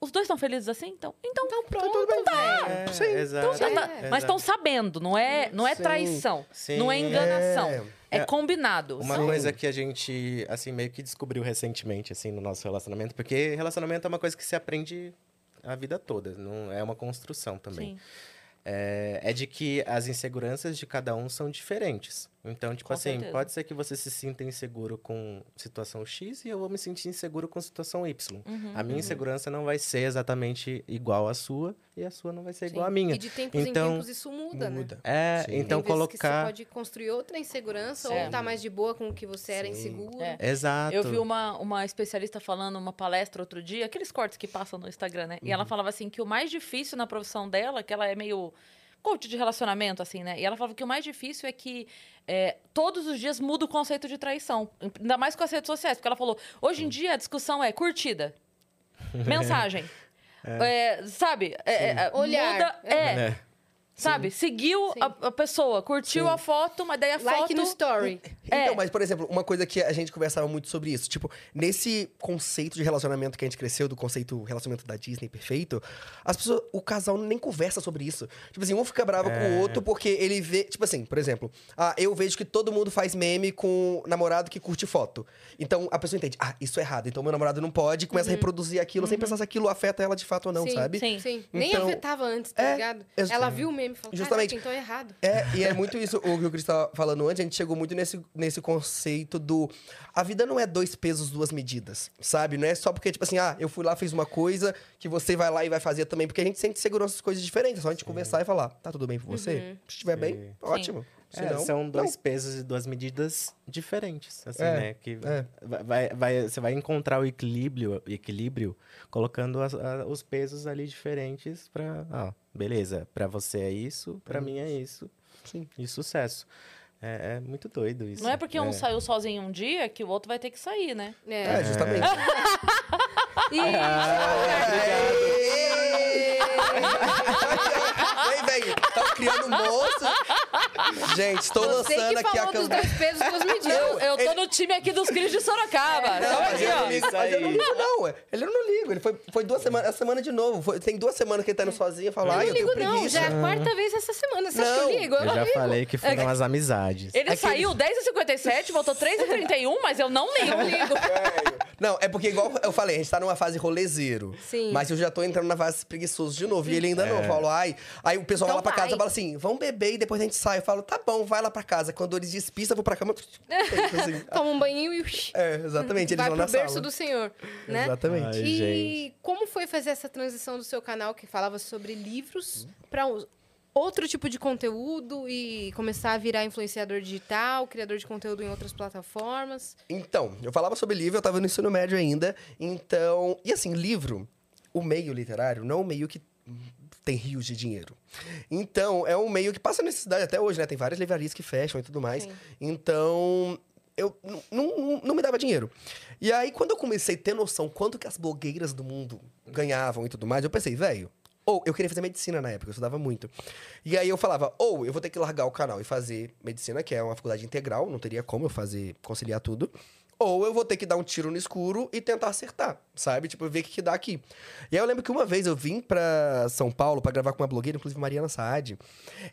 Os dois estão felizes assim? Então, então, Então pronto, velho. É, Sim. exato. tá- tá- É. mas estão sabendo, não é, não é Sim. traição, Sim. não é enganação, é, É. combinado. Uma Sim. coisa que a gente, assim, meio que descobriu recentemente, assim, no nosso relacionamento, porque relacionamento é uma coisa que se aprende a vida toda, não é uma construção também. Sim. É, é de que as inseguranças de cada um são diferentes. Então, tipo Com assim, certeza. pode ser que você se sinta inseguro com situação X e eu vou me sentir inseguro com situação Y. Uhum, a minha insegurança não vai ser exatamente igual à sua e a sua não vai ser igual à Sim. minha. E de tempos Então, em tempos isso muda, né? Muda. É, Sim. então Tem vezes que você colocar. pode construir outra insegurança É. ou tá mais de boa com o que você era Sim. inseguro. É. Exato. Eu vi uma, uma especialista falando uma palestra outro dia, aqueles cortes que passam no Instagram, né? E ela falava assim que o mais difícil na profissão dela, que ela é meio coach de relacionamento, assim, né? E ela falava que o mais difícil é que é, todos os dias muda o conceito de traição. Ainda mais com as redes sociais. Porque ela falou, hoje em dia a discussão é curtida, mensagem. é, sabe? É, é, Olhar. Muda, É. é, sabe? Seguiu Sim. a, a pessoa, curtiu Sim. a foto, mas daí a Like foto... no story. É. Então, mas, por exemplo, uma coisa que a gente conversava muito sobre isso, tipo, nesse conceito de relacionamento que a gente cresceu, do conceito relacionamento da Disney perfeito, as pessoas, o casal nem conversa sobre isso. Tipo assim, um fica bravo com o outro porque ele vê, tipo assim, por exemplo, ah, eu vejo que todo mundo faz meme com namorado que curte foto. Então a pessoa entende, ah, isso é errado, então meu namorado não pode, e começa a reproduzir aquilo sem pensar se aquilo afeta ela de fato ou não, sim, sabe? Sim. Sim. Nem Então, afetava antes, tá é, ligado? Ela viu o meme e falou, Justamente. Então é errado. É, e é muito isso, o que o Cris estava falando antes, a gente chegou muito nesse, nesse conceito do... A vida não é dois pesos, duas medidas, sabe? Não é só porque, tipo assim, ah, eu fui lá, fiz uma coisa, que você vai lá e vai fazer também. Porque a gente sente segurança coisas diferentes. É só a gente conversar e falar, tá tudo bem com você? Uhum. Se estiver bem, Sim. Ótimo. Se É, são dois não. pesos e duas medidas diferentes, assim, É, né? Que é. vai, vai- você vai encontrar o equilíbrio, equilíbrio colocando as- a- os pesos ali diferentes para, ó, beleza, para você é isso, para mim é isso, Sim. e sucesso. É, é muito doido isso. Não é porque um saiu sozinho um dia que o outro vai ter que sair, né? É, justamente. E... Vem, vem. Tá criando moço. Gente, estou Você lançando que aqui a falou dos campanha. dois pesos, duas medidas. Eu, eu tô no time aqui dos Cris de Sorocaba. Não, Tamo mas aqui, ó. não ligo, mas eu não ligo, não. Ele eu não ligo. Ele foi, foi duas semanas, essa semana de novo. Foi- tem duas semanas que ele tá indo sozinho e fala, Eu ai, não eu tenho ligo, não. Já é a quarta vez essa semana. Você acha que eu Não, ligo? Eu, Eu não já ligo. falei que foram as amizades. Ele Aquele- saiu 10h57, voltou 3h31, mas eu não ligo. Velho. Não, é porque, igual eu falei, a gente tá numa fase rolezeiro. Sim. Mas eu já tô entrando na fase preguiçoso de novo. E ele ainda não. Eu falo, ai. Aí o pessoal Então vai lá pra casa vai. e fala assim: vamos beber e depois a gente sai. Eu falo, tá bom, vai lá pra casa. Quando eles despistam, eu vou pra cama. assim. Toma um banhinho e É, exatamente. Eles vai vão pro na berço sala. do senhor, né? Exatamente. Ai, e gente. como foi fazer essa transição do seu canal que falava sobre livros para outro tipo de conteúdo e começar a virar influenciador digital, criador de conteúdo em outras plataformas? Então, eu falava sobre livro, eu tava no ensino médio ainda. Então. E assim, livro, o meio literário, não é um meio que tem rios de dinheiro. Então, é um meio que passa necessidade até hoje, né? Tem várias livrarias que fecham e tudo mais. Sim. Então, eu não me dava dinheiro. E aí, quando eu comecei a ter noção quanto que as blogueiras do mundo ganhavam e tudo mais, eu pensei, velho. Ou eu queria fazer medicina na época, eu estudava muito. E aí eu falava, ou eu vou ter que largar o canal e fazer medicina, que é uma faculdade integral, não teria como eu fazer, conciliar tudo. Ou eu vou ter que dar um tiro no escuro e tentar acertar, sabe? Tipo, ver o que, que dá aqui. E aí eu lembro que uma vez eu vim pra São Paulo pra gravar com uma blogueira, inclusive Mariana Saad.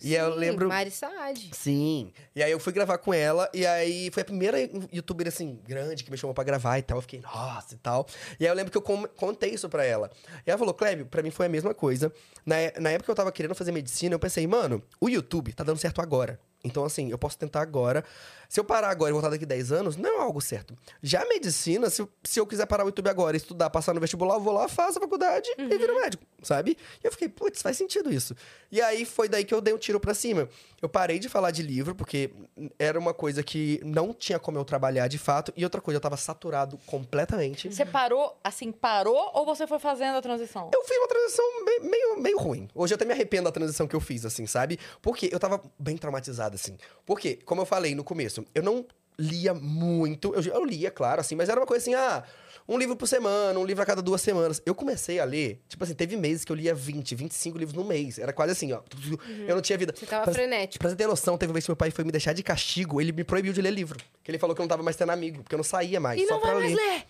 E aí eu Sim, lembro. Mari Saad. Sim. E aí eu fui gravar com ela, e aí foi a primeira youtuber, assim, grande que me chamou pra gravar e tal. Eu fiquei, nossa, e tal. E aí eu lembro que eu contei isso pra ela. E ela falou, Clébio, pra mim foi a mesma coisa. Na, na época que eu tava querendo fazer medicina, eu pensei, mano, o YouTube tá dando certo agora. Então, assim, eu posso tentar agora. Se eu parar agora e voltar daqui 10 anos, não é algo certo. Já a medicina, se, eu- se eu quiser parar o YouTube agora, estudar, passar no vestibular, eu vou lá, faço a faculdade e viro médico, sabe? E eu fiquei, putz, faz sentido isso. E aí foi daí que eu dei um tiro pra cima. Eu parei de falar de livro, porque era uma coisa que não tinha como eu trabalhar de fato. E outra coisa, eu tava saturado completamente. Você parou, assim, parou ou você foi fazendo a transição? Eu fiz uma transição me- meio, meio ruim. Hoje eu até me arrependo da transição que eu fiz, assim, sabe? Porque eu tava bem traumatizado, assim. Porque, como eu falei no começo, eu não lia muito. Eu, eu lia, claro, assim, mas era uma coisa assim, ah, um livro por semana, um livro a cada duas semanas. Eu comecei a ler, tipo assim, teve meses que eu lia 20, 25 livros no mês. Era quase assim, ó. Eu não tinha vida. Você tava Pra- frenético. Pra você ter noção, teve uma vez que meu pai foi me deixar de castigo, ele me proibiu de ler livro. Que ele falou que eu não tava mais tendo amigo, porque eu não saía mais, E só não pra vai mais ler.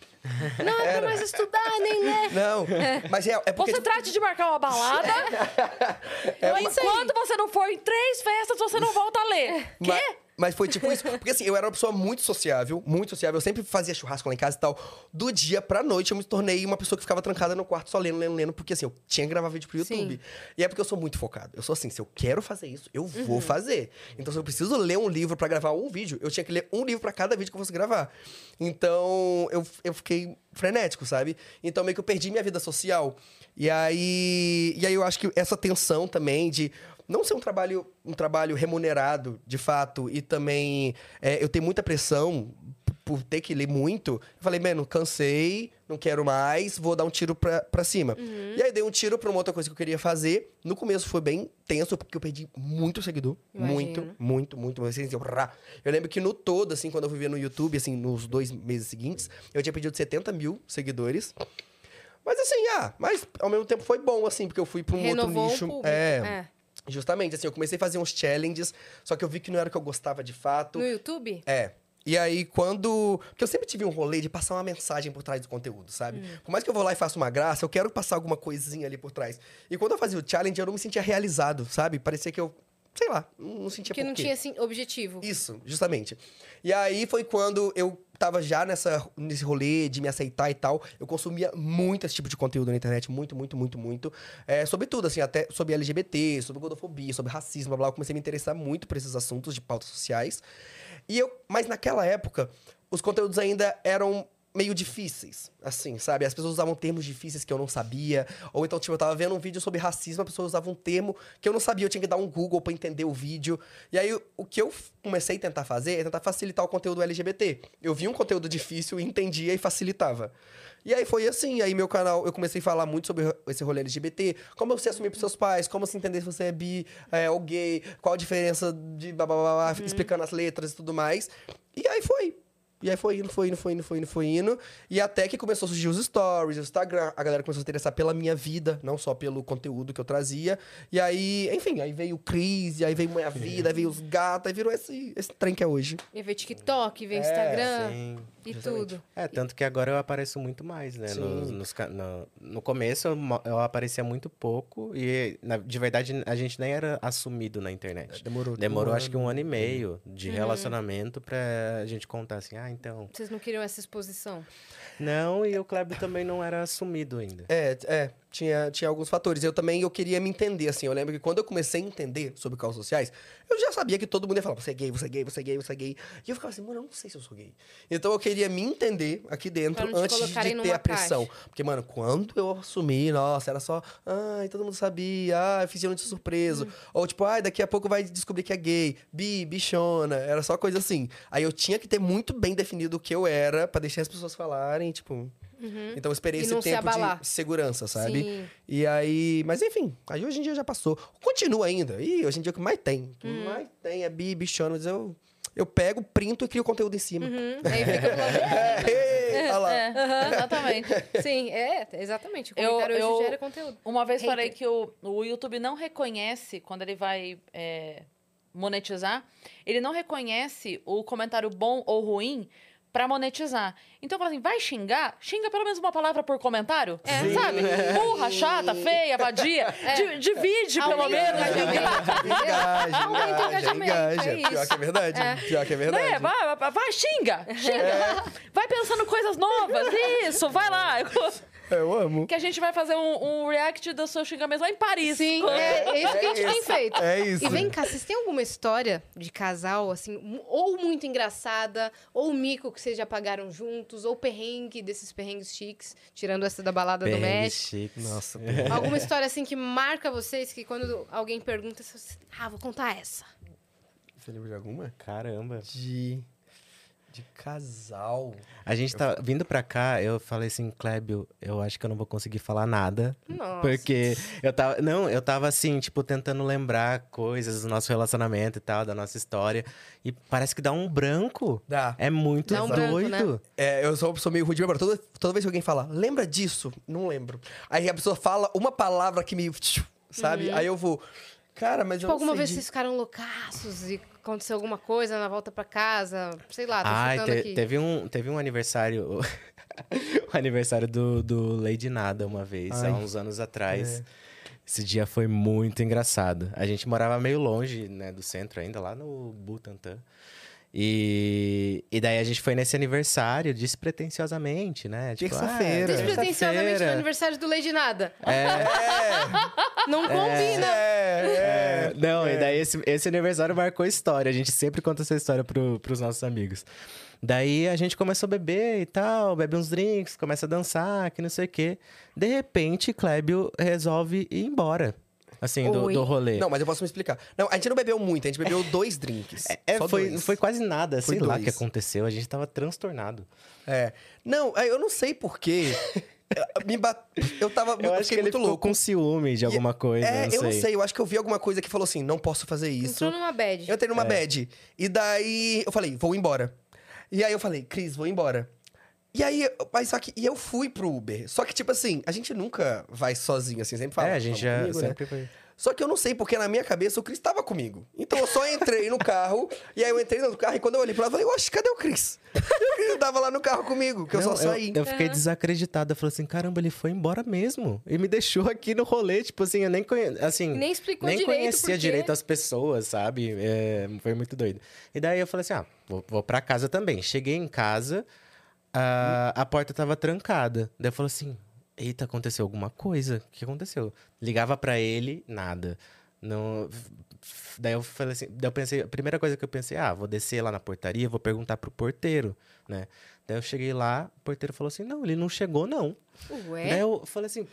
Não é pra mais estudar, nem ler. Não, mas é, é porque... Você trate de marcar uma balada. É, mas isso aí. Enquanto você não for em três festas, você não volta a ler. Ma- Mas, foi tipo isso. Porque assim, eu era uma pessoa muito sociável, muito sociável. Eu sempre fazia churrasco lá em casa e tal. Do dia pra noite, eu me tornei uma pessoa que ficava trancada no quarto só lendo, lendo, lendo. Porque assim, eu tinha que gravar vídeo pro YouTube. Sim. E é porque eu sou muito focado. Eu sou assim, se eu quero fazer isso, eu vou fazer. Então, se eu preciso ler um livro pra gravar um vídeo, eu tinha que ler um livro pra cada vídeo que eu fosse gravar. Então, eu, eu fiquei frenético, sabe? Então, meio que eu perdi minha vida social. E aí, e aí eu acho que essa tensão também de não ser um trabalho, um trabalho remunerado, de fato, e também é, eu tenho muita pressão por ter que ler muito. Eu falei, mano, cansei, não quero mais, vou dar um tiro pra, pra cima. E aí dei um tiro pra uma outra coisa que eu queria fazer. No começo foi bem tenso, porque eu perdi muito seguidor. Imagino. Muito, muito, muito. Assim, eu, rá. eu lembro que no todo, assim, quando eu ver no YouTube, assim, nos dois meses seguintes, eu tinha perdido 70 mil seguidores. Mas assim, ah, mas ao mesmo tempo foi bom, assim, porque eu fui pra um Renovou outro o nicho. público. é, Justamente, assim, eu comecei a fazer uns challenges, só que eu vi que não era o que eu gostava de fato. No YouTube? É. E aí, quando. Porque eu sempre tive um rolê de passar uma mensagem por trás do conteúdo, sabe? Por mais que eu vou lá e faça uma graça, eu quero passar alguma coisinha ali por trás. E quando eu fazia o challenge, eu não me sentia realizado, sabe? Parecia que eu. Sei lá, não sentia Que não tinha, assim, objetivo. Isso, justamente. E aí foi quando eu tava já nessa, nesse rolê de me aceitar e tal. Eu consumia muito esse tipo de conteúdo na internet. Muito, muito, muito, muito. É, sobre tudo, assim, até sobre LGBT, sobre gordofobia, sobre racismo, blá, blá. Eu comecei a me interessar muito por esses assuntos de pautas sociais. E eu, mas naquela época, os conteúdos ainda eram meio difíceis, assim, sabe? As pessoas usavam termos difíceis que eu não sabia. Ou então, tipo, eu tava vendo um vídeo sobre racismo, a pessoa usava um termo que eu não sabia, eu tinha que dar um Google pra entender o vídeo. E aí, o que eu comecei a tentar fazer é tentar facilitar o conteúdo LGBT. Eu vi um conteúdo difícil, entendia e facilitava. E aí foi assim, aí meu canal, eu comecei a falar muito sobre esse rolê LGBT, como você assumir pros seus pais, como se entender se você é bi é, ou gay, qual a diferença de blá, blá, blá, blá, explicando as letras e tudo mais. E aí foi. E aí foi indo, foi indo, foi indo, foi indo, foi indo. E até que começou a surgir os stories, o Instagram. A galera começou a se interessar pela minha vida, não só pelo conteúdo que eu trazia. E aí, enfim, aí veio o Cris, e aí veio minha vida, aí veio os gatos, aí virou esse, esse trem que é hoje. E veio TikTok, veio É, Instagram Sim, e justamente. tudo. É, tanto que agora eu apareço muito mais, né? Nos, nos no, no começo eu, eu aparecia muito pouco e, na- de verdade, a gente nem era assumido na internet. Demorou. Demorou acho que um ano e meio de relacionamento pra gente contar assim, ah, então. Vocês não queriam essa exposição? Não, e o Kleber também não era assumido ainda. É, é, tinha, tinha alguns fatores. Eu também eu queria me entender, assim. Eu lembro que quando eu comecei a entender sobre causas sociais, eu já sabia que todo mundo ia falar, você é gay, você é gay, você é gay, você é gay. E eu ficava assim, mano, eu não sei se eu sou gay. Então eu queria me entender aqui dentro antes de ter a pressão. Porque, mano, quando eu assumi, nossa, era só, ai, todo mundo sabia, ai, fiz de surpreso. Ou tipo, ai, daqui a pouco vai descobrir que é gay, bi, bichona. Era só coisa assim. Aí eu tinha que ter muito bem definido o que eu era pra deixar as pessoas falarem, tipo. Então eu esperei E esse tempo de segurança, sabe? Sim. E aí, mas enfim, aí hoje em dia já passou. Continua ainda. E hoje em dia o que mais tem? O que Hum. mais tem é bi, bichona, mas eu, eu pego, printo e crio conteúdo em cima. Uhum. Aí fica É, olha lá. É, exatamente. Sim, é, exatamente. O Eu- comentário eu- hoje gera conteúdo. Uma vez Hater. falei que o, o YouTube não reconhece, quando ele vai é, monetizar, ele não reconhece o comentário bom ou ruim pra monetizar. Então, eu falo assim, vai xingar? Xinga pelo menos uma palavra por comentário. É. Sabe? Burra, chata, feia, vadia. Di- divide, pelo Aumenta o menos. Engaja, engaja, engaja. é isso. Pior que é verdade. Pior que é verdade. Né? Vai, vai, vai, xinga, xinga. Vai pensando coisas novas, isso, vai lá. Eu amo. Que a gente vai fazer um, um react do seu xingamento lá em Paris. Sim, é, é isso que a gente tem feito. É isso. E vem cá, vocês têm alguma história de casal, assim, ou muito engraçada, ou mico que vocês já pagaram juntos, ou perrengue desses perrengues chiques, tirando essa da balada do Perrengue México? chique. Nossa, Alguma história, assim, que marca vocês, que quando alguém pergunta, vocês, ah, vou contar essa. você lembra de alguma? Caramba. De. De casal. A gente tá vindo pra cá, eu falei assim, Clébio, eu acho que eu não vou conseguir falar nada. Nossa. Porque eu tava. Não, eu tava assim, tipo, tentando lembrar coisas do nosso relacionamento e tal, da nossa história. E parece que dá um branco. Dá. É muito Dá um branco, doido. né? É, eu sou pessoa meio ruim de memória. Toda, toda vez que alguém fala, lembra disso? Não lembro. Aí a pessoa fala uma palavra que me. Sabe? Aí eu vou. Cara, mas Tipo, eu não alguma sei vez de- vocês ficaram loucaços e aconteceu alguma coisa na volta pra casa? Sei lá, tô Ai, te- aqui. teve, um, teve um aniversário. o aniversário do, do Lady Nada uma vez, Ai. há uns anos atrás. É. Esse dia foi muito engraçado. A gente morava meio longe, né, do centro ainda, lá no Butantã. E, e daí a gente foi nesse aniversário despretensiosamente, né? Tipo, Terça-feira. ah, Despretensiosamente no aniversário do Lady Nada. É, Não combina. É, é. É, não, e daí esse, esse aniversário marcou história. A gente sempre conta essa história pro, pros nossos amigos. Daí a gente começou a beber e tal, bebe uns drinks, começa a dançar, que não sei o quê. De repente, Clébio resolve ir embora. Assim, do, do rolê. Não, mas eu posso me explicar. Não, a gente não bebeu muito, a gente bebeu dois drinks. É, Só foi, dois. não foi quase nada, Foi sei lá o que aconteceu. A gente tava transtornado. É. Não, é, eu não sei porquê. me bat... Eu tava. Eu acho que ele muito ficou louco. com ciúme de alguma coisa, É, não sei. eu não sei, eu acho que eu vi alguma coisa que falou assim: não posso fazer isso. Entrou numa bad. Eu entrei É. numa bad. E daí eu falei, vou embora. E aí eu falei, Cris, vou embora. E aí, mas só que. E eu fui pro Uber. Só que, tipo assim, a gente nunca vai sozinho, assim, sempre fala. É, a gente "Vamos já comigo", né? sempre foi. Só que eu não sei, porque na minha cabeça o Cris tava comigo. Então eu só entrei no carro, e aí eu entrei no carro, e quando eu olhei pra lá, eu falei, oxe, cadê o Cris? O Cris tava lá no carro comigo, que eu Não, só saí. Eu, fiquei desacreditado. Eu falei assim, caramba, ele foi embora mesmo. E me deixou aqui no rolê, tipo assim, eu nem conhecia. Assim, Nem explicou nem direito conhecia direito as pessoas, sabe? É, foi muito doido. E daí eu falei assim, ah, vou, vou pra casa também. Cheguei em casa, a, a porta tava trancada. Daí eu falei assim, eita, aconteceu alguma coisa. O que aconteceu? Ligava pra ele, nada. Não... Daí eu falei assim, daí eu pensei, a primeira coisa que eu pensei, ah, vou descer lá na portaria, vou perguntar pro porteiro, né? Daí eu cheguei lá, o porteiro falou assim, não, ele não chegou, não. Ué? Daí eu falei assim,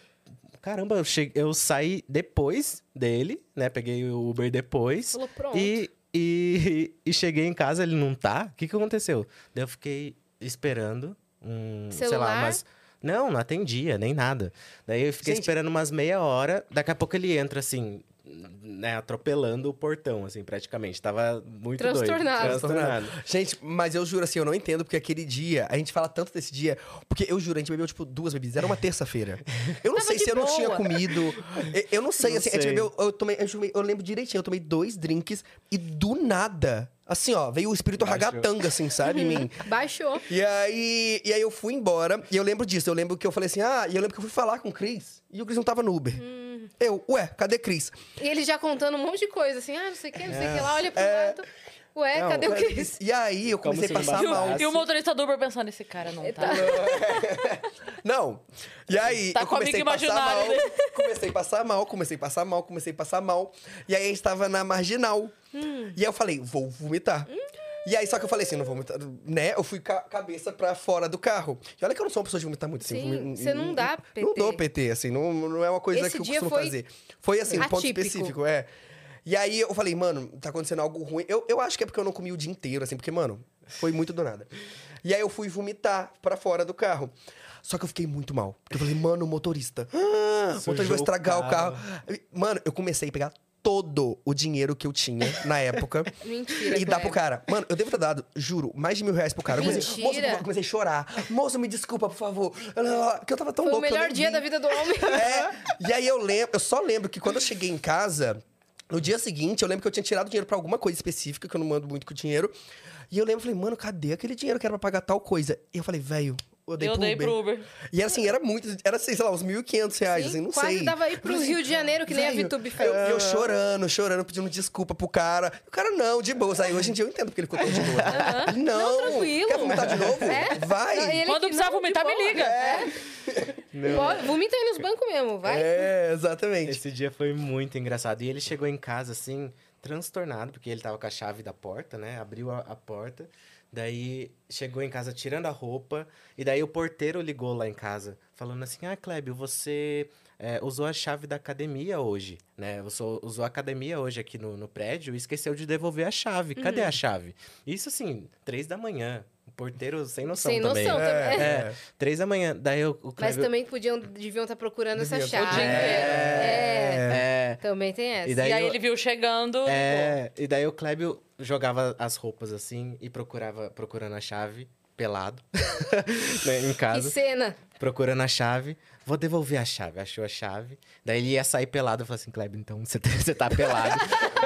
caramba, eu, cheguei, eu saí depois dele, né? Peguei o Uber depois. Falou, pronto. E, e, e cheguei em casa, ele não tá. O que, que aconteceu? Daí eu fiquei esperando um, sei lá, Celular? umas... Não, não atendia, nem nada. Daí eu fiquei Gente- esperando umas meia hora, daqui a pouco ele entra assim, né, atropelando o portão, assim, praticamente. Tava muito Transtornado. doido. Transtornado. Gente, mas eu juro assim, eu não entendo porque aquele dia, a gente fala tanto desse dia, porque eu juro, a gente bebeu tipo duas bebidas, era uma terça-feira. Eu não sei se eu não boa. tinha comido, eu, eu não sei, Não assim, a gente sei. bebeu, eu tomei, eu, tomei- eu lembro direitinho, eu tomei dois drinks e do nada, assim ó, veio o espírito Baixou. ragatanga, assim, sabe, em mim. Baixou. E aí, e aí eu fui embora, e eu lembro disso. Eu lembro que eu falei assim, ah, e eu lembro que eu fui falar com o Cris, e o Cris não tava no Uber. Hum. Eu, ué, cadê Cris? E ele já contando um monte de coisa, assim, ah, não sei o que, não sei o que lá, olha pro É. lado. Ué, Não, cadê o ué, Cris? E aí eu comecei a passar E o, mal. e o motorista do Uber pensando, esse cara não tá. Não. E aí, Tá eu com comecei a amigo passar mal. imaginário, Comecei a passar mal, comecei a passar mal, comecei a passar mal. E aí a gente tava na marginal. Hum. E aí eu falei, vou vomitar. E aí, só que eu falei assim, não vou vomitar, né? Eu fui com a cabeça pra fora do carro. E olha que eu não sou uma pessoa de vomitar muito assim. Sim, você não dá Não PT. dou PT, assim, não, não é uma coisa Esse que eu dia costumo foi fazer. Foi assim, um ponto atípico. específico, é. E aí eu falei, mano, tá acontecendo algo ruim. Eu, eu acho que é porque eu não comi o dia inteiro, assim, porque, mano, foi muito do nada. E aí eu fui vomitar pra fora do carro. Só que eu fiquei muito mal. Porque eu falei, mano, motorista. Ah, o motorista vai o estragar o carro. carro. Mano, eu comecei a pegar todo o dinheiro que eu tinha na época. Mentira. E dá pro cara. Mano, eu devo ter dado, juro, mais de mil reais pro cara. Eu comecei, moço, eu comecei a chorar. Moço, me desculpa, por favor. Porque eu tava tão Foi o louco. que eu melhor dia vi. da vida do homem. É, e aí eu lembro, eu só lembro que quando eu cheguei em casa, no dia seguinte, eu lembro que eu tinha tirado dinheiro pra alguma coisa específica, que eu não mando muito com dinheiro. E eu lembro, falei, mano, cadê aquele dinheiro que era pra pagar tal coisa? E eu falei, velho, eu dei Eu pro dei Uber. pro Uber. E assim, era muito, era sei lá, uns 1.500 reais, assim, não quase sei. dava aí pro Rio de Janeiro, que nem a VTube fez. Eu, eu chorando, chorando, pedindo desculpa pro cara. O cara, não, de boa. Aí hoje em dia eu entendo porque ele ficou tão de boa. Não, Não, tranquilo. Quer vomitar de novo? É? Vai. Não, ele Quando precisar vomitar, me liga. Pode- Vomita aí nos bancos mesmo, vai. É, exatamente. Esse dia foi muito engraçado. E ele chegou em casa, assim, transtornado, porque ele tava com a chave da porta, né? Abriu a, a porta. Daí chegou em casa tirando a roupa. E daí o porteiro ligou lá em casa, falando assim: Ah, Clébio, você é, usou a chave da academia hoje, né? Você usou a academia hoje aqui no, no prédio e esqueceu de devolver a chave. Cadê a chave? Isso assim, três da manhã. O porteiro sem noção Sem também. noção também. É, três da manhã. Daí o, o Mas Clébio... também podiam, deviam estar procurando essa Deviam. chave. O dia inteiro. É, É, também tem essa. E E, daí aí eu- ele viu chegando. É, e daí o Clébio jogava as roupas assim e procurava, procurando a chave, pelado, né, em Que casa, cena. procurando a chave. Vou devolver a chave, achou a chave. Daí ele ia sair pelado. Eu falei assim, Clébio, então você tá, você tá pelado.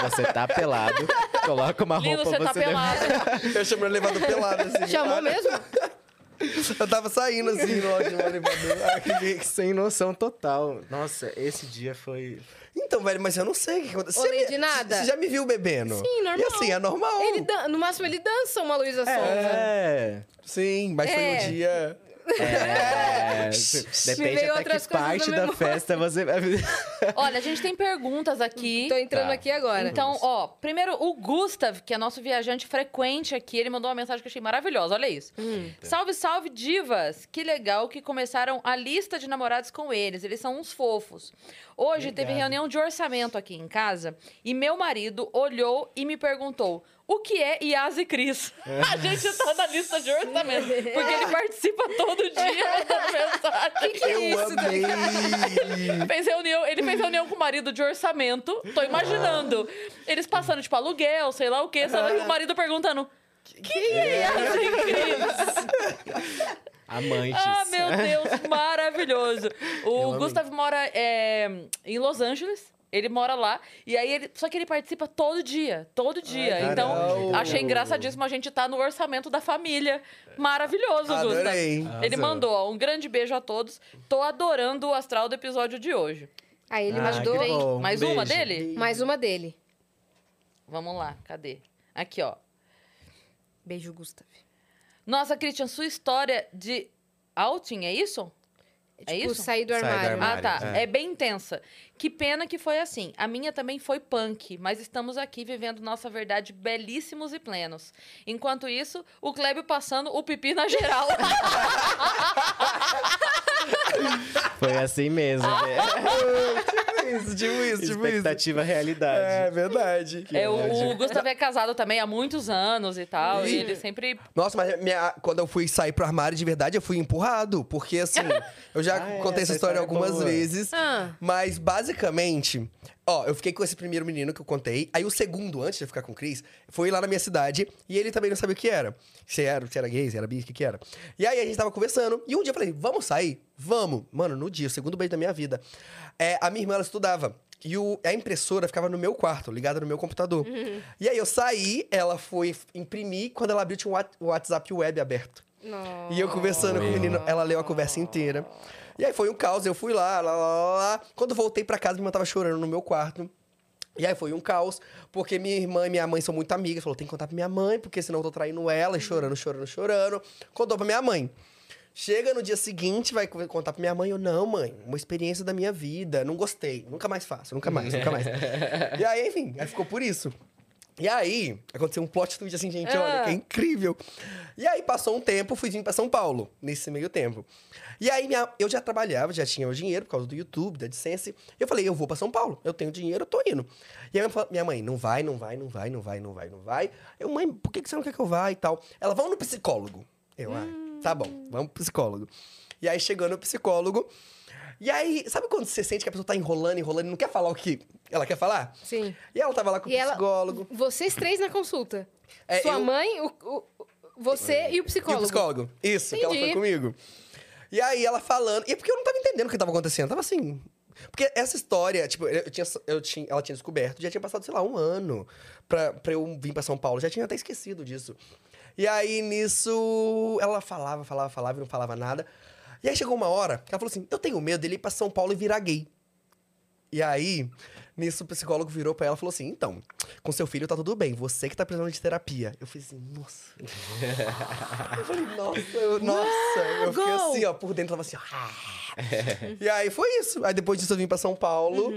você tá pelado. Coloca uma Lindo, roupa, você tá deve- pelado. Eu chamei ele elevador pelado, assim. Chamou mesmo? Eu tava saindo, assim, no elevador. Sem noção total. Nossa, esse dia foi... Então, velho, mas eu não sei o que aconteceu. Você me- Nada. Você já me viu bebendo? Sim, normal. E assim, é normal. Ele dan- no máximo ele dança uma Luísa Sonza. É... Sim, mas É. foi um dia... É... Depende veio até outras que coisas parte da festa você... Olha, a gente tem perguntas aqui. Tô entrando Tá. aqui agora. Então, ó, primeiro o Gustav, que é nosso viajante frequente aqui, ele mandou uma mensagem que eu achei maravilhosa. Olha isso. Hum. Salve, salve, divas! Que legal que começaram a lista de namorados com eles. Eles são uns fofos. Hoje teve Obrigado. reunião de orçamento aqui em casa e meu marido olhou e me perguntou. O que é Yas e Cris? A gente tá na lista de orçamento. Porque ele participa todo dia mandando mensagem. que é eu isso, amei! Fez reunião, ele fez reunião com o marido de orçamento. Tô imaginando. Eles passando, tipo, aluguel, sei lá o quê. Sabe? E o marido perguntando. Quem é essa Cris? Amantes. Ah, meu Deus, maravilhoso. Eu O amei. Gustav mora é, em Los Angeles. Ele mora lá. E aí ele. Só que ele participa todo dia. Todo dia. Ai, então, achei engraçadíssimo a gente tá no orçamento da família. Maravilhoso. Adorei. Ele mandou, ó, um grande beijo a todos. Tô adorando o astral do episódio de hoje. Aí ele Ah, mandou. Mais Um uma beijo. dele? mais uma dele. Vamos lá, cadê? Aqui, ó. Beijo, Gustav. Nossa, Christian, sua história de outing, é isso? É tipo, isso? sair do Sair do armário. armário. Ah, tá. é. É. bem intensa. Que pena que foi assim. A minha também foi punk, mas estamos aqui vivendo nossa verdade belíssimos e plenos. Enquanto isso, o Klebio passando o pipi na geral. Foi assim mesmo. né? Isso, tipo isso, tipo isso. Expectativa, realidade. É verdade. é, o, o Gustavo é casado também há muitos anos e tal. E ele sempre. Nossa, mas minha- quando eu fui sair pro armário de verdade, eu fui empurrado. Porque, assim, eu já Ah, é, contei essa essa história história é algumas boa. vezes. Ah. Mas, basicamente, ó, eu fiquei com esse primeiro menino que eu contei. Aí, o segundo, antes de eu ficar com o Cris, foi lá na minha cidade. E ele também não sabia o que era. Se era, se era gay, se era bi, o que que era. E aí, a gente tava conversando. E um dia eu falei, vamos sair? Vamos. Mano, no dia, o segundo beijo da minha vida. É, a minha irmã, ela estudava. E o- a impressora ficava no meu quarto, ligada no meu computador. E aí, eu saí, ela foi imprimir. Quando ela abriu, tinha um WhatsApp web aberto. Nossa. E eu conversando com o menino, ela leu a conversa inteira. E aí foi um caos, eu fui lá, lá, lá, lá. Quando voltei pra casa, minha irmã tava chorando no meu quarto. E aí foi um caos, porque minha irmã e minha mãe são muito amigas. Falou, tem que contar pra minha mãe, porque senão eu tô traindo ela. E chorando, chorando, chorando. Contou pra minha mãe. Chega no dia seguinte, vai contar pra minha mãe. Eu, não, mãe, uma experiência da minha vida. Não gostei. Nunca mais faço, nunca mais, nunca mais. e aí, enfim, aí ficou por isso. E aí, aconteceu um plot twist assim, gente, olha, que é incrível. E aí, passou um tempo, fui vir pra São Paulo, nesse meio tempo. E aí, minha, eu já trabalhava, já tinha o dinheiro por causa do YouTube, da AdSense. Eu falei, eu vou pra São Paulo, eu tenho dinheiro, eu tô indo. E aí, minha mãe, não vai, não vai, não vai, não vai, não vai, não vai. Eu, mãe, por que que você não quer que eu vá e tal? Ela, vamos no psicólogo. Eu, ah, tá bom, vamos pro psicólogo. E aí, chegou no psicólogo. E aí, sabe quando você sente que a pessoa tá enrolando, enrolando e não quer falar o que ela quer falar? Sim. E ela tava lá com o E ela- psicólogo. Vocês três na consulta. É, Sua eu- mãe, o, o- você e o E psicólogo. o psicólogo. Isso, que ela foi Entendi. comigo. E aí ela falando. E é porque eu não tava entendendo o que tava acontecendo. Tava assim. Porque essa história, tipo, eu tinha, eu tinha, ela tinha descoberto, já tinha passado, sei lá, um ano pra, pra eu vir pra São Paulo. Já tinha até esquecido disso. E aí, nisso, ela falava, falava, falava e não falava nada. E aí chegou uma hora que ela falou assim: Eu tenho medo dele ir pra São Paulo e virar gay. E aí, nisso, o psicólogo virou pra ela e falou assim: Então, com seu filho tá tudo bem, você que tá precisando de terapia. Eu fiz assim: Nossa. eu falei: Nossa, eu, nossa. Eu fiquei Go! assim, ó, por dentro, tava assim, ó. "Ah." e aí foi isso. Aí depois disso eu vim pra São Paulo.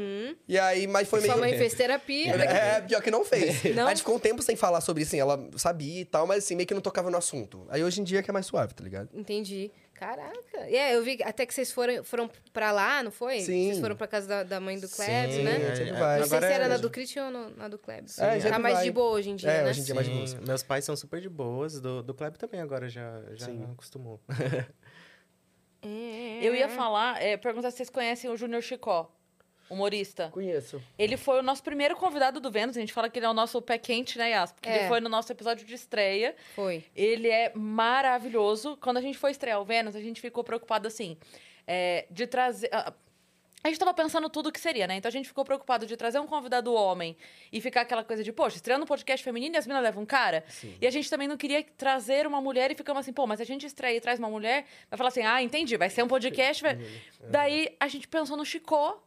E aí, mas foi meio. Sua mãe fez terapia. É, pior que não fez. Não? A gente ficou um tempo sem falar sobre isso, assim, ela sabia e tal, mas assim, meio que não tocava no assunto. Aí hoje em dia que é mais suave, tá ligado? Entendi. Caraca. É, eu vi até que vocês foram, foram pra lá, não foi? Sim. Vocês foram pra casa da, da mãe do Klebs, Sim, né? a gente é, vai. Não sei se era é- na do Christian ou no- na do Klebs. É, tá mais vai. de boa hoje em dia, É, né? hoje em dia é mais de Sim, boas. meus pais são super de boas, do, do Kleber também agora já, já Sim. acostumou. É, Eu ia falar, é, perguntar se vocês conhecem o Júnior Chicó, humorista. Conheço. Ele foi o nosso primeiro convidado do Vênus. A gente fala que ele é o nosso pé quente, né, Yas? Porque É. ele foi no nosso episódio de estreia. Foi. Ele é maravilhoso. Quando a gente foi estrear o Vênus, a gente ficou preocupado, assim, é, de trazer... ah, A gente tava pensando tudo o que seria, né? Então a gente ficou preocupado de trazer um convidado homem e ficar aquela coisa de, poxa, estreando um podcast feminino e as meninas levam um cara. E a gente também não queria trazer uma mulher e ficamos assim, pô, mas se a gente estreia e traz uma mulher, vai falar assim, ah, entendi, vai ser um podcast. Vai... Daí a gente pensou no Chicó,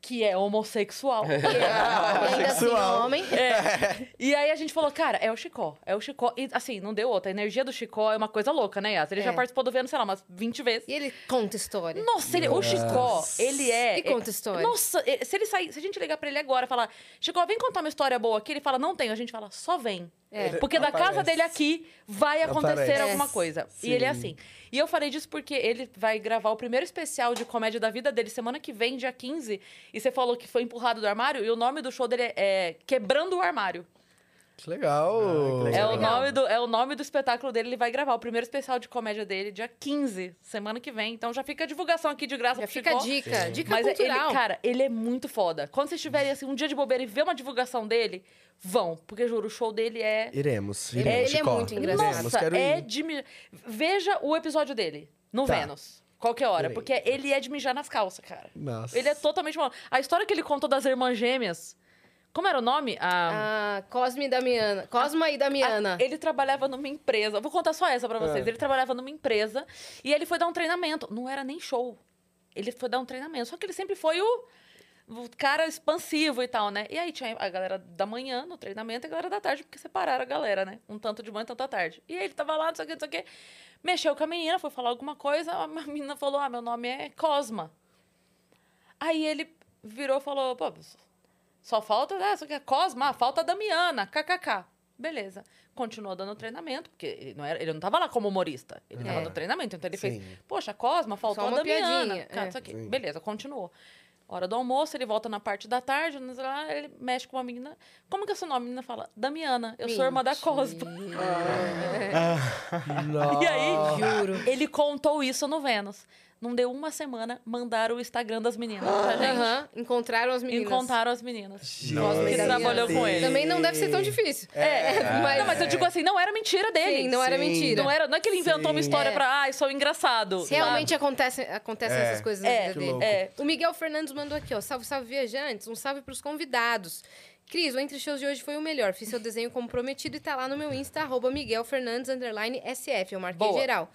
que é homossexual. E ainda assim, homem. É. E aí a gente falou, cara, é o Chicó, é o Chicó. E assim, não deu outra. A energia do Chicó é uma coisa louca, né, Yas? Ele já É. participou do Vênus, sei lá, umas 20 vezes. E ele conta história. Nossa, ele- o Chicó, ele é. E conta história. Nossa, se ele sair, se a gente ligar pra ele agora e falar, Chicó, vem contar uma história boa aqui, ele fala, não tenho. A gente fala, só vem. É. Porque da casa dele aqui vai acontecer Aparece. alguma coisa. E ele é Sim. assim. E eu falei disso porque ele vai gravar o primeiro especial de comédia da vida dele semana que vem, dia 15. E você falou que foi empurrado do armário, e o nome do show dele é, é Quebrando o Armário. Que legal. Ah, que É legal. o, nome do, é o nome do espetáculo dele, ele vai gravar o primeiro especial de comédia dele, dia 15, semana que vem. Então já fica a divulgação aqui de graça Já pro fica a dica. Dica Mas ele, cultural. cara, ele é muito foda. Quando vocês tiverem assim, um dia de bobeira e ver uma divulgação dele, vão. Porque, juro, o show dele é. Iremos. Ele- iremos, ele é muito engraçado. Nossa, é de. Veja o episódio dele, no Tá. Vênus. Qualquer hora. Porque ele é de mijar nas calças, cara. Nossa. Ele é totalmente maluco. A história que ele contou das irmãs gêmeas. Como era o nome? A. Ah, Cosme e Damiana. Cosma e Damiana. Ah, Ele trabalhava numa empresa. Vou contar só essa pra vocês. Ah. Ele trabalhava numa empresa e ele foi dar um treinamento. Não era nem show. Ele foi dar um treinamento. Só que ele sempre foi o, o cara expansivo e tal, né? E aí tinha a galera da manhã no treinamento e a galera da tarde, porque separaram a galera, né? Um tanto de manhã, um tanto à tarde. E aí ele tava lá, não sei o que, não sei o que. Mexeu com a menina, foi falar alguma coisa. A menina falou: Ah, meu nome é Cosma. Aí ele virou e falou: Pô, só falta, né? Só que é Cosma, ah, falta a Damiana, kkk. Beleza. Continuou dando treinamento, porque ele não, era, ele não tava lá como humorista. Ele tava É. no treinamento. Então ele fez, Sim. poxa, Cosma, faltou Só a Damiana. piadinha, cara, é. Beleza, continuou. Hora do almoço, ele volta na parte da tarde, ele mexe com uma menina. Como que é seu nome? A menina fala, Damiana, eu sou irmã da Cosma. Nossa. E aí, Juro. ele contou isso no Vênus. Não deu uma semana, mandaram o Instagram das meninas pra gente. Aham. Encontraram as meninas. Encontraram as meninas. E que trabalhou com ele. Também não deve ser tão difícil. É, mas- não, mas eu digo assim, não era mentira dele. Sim, não era Sim. mentira. Não, era, não é que ele inventou uma Sim. história É. pra, ai, sou engraçado. Se realmente acontecem acontece É. essas coisas na É, vida que dele. É. O Miguel Fernandes mandou aqui, ó. Salve, salve, viajantes. Um salve pros convidados. Cris, o Entre Shows de hoje foi o melhor. Fiz seu desenho como prometido e tá lá no meu Insta, arroba Miguel Fernandes, underline SF. Eu marquei Boa. geral.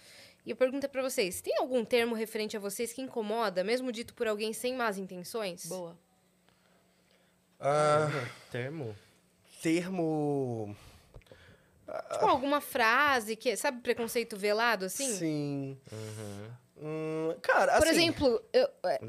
E eu pergunto pra vocês, tem algum termo referente a vocês que incomoda, mesmo dito por alguém sem más intenções? Boa. Ah, Termo? termo. Tipo, alguma frase que, sabe, preconceito velado, assim? Sim. Hum, cara, Por assim- exemplo, eu- é,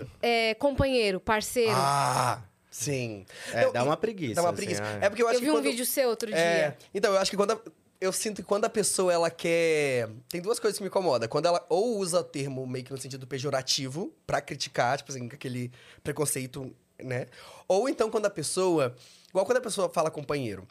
é, companheiro, parceiro. Ah, sim. É, Não, dá uma preguiça. Dá uma assim, preguiça. ah, É porque eu acho eu que vi um quando- vídeo seu outro dia. É, então, eu acho que quando a- eu sinto que quando a pessoa ela quer. Tem duas coisas que me incomodam. Quando ela ou usa o termo meio que no sentido pejorativo pra criticar, tipo assim, aquele preconceito, né? Ou então quando a pessoa. Igual quando a pessoa fala companheiro.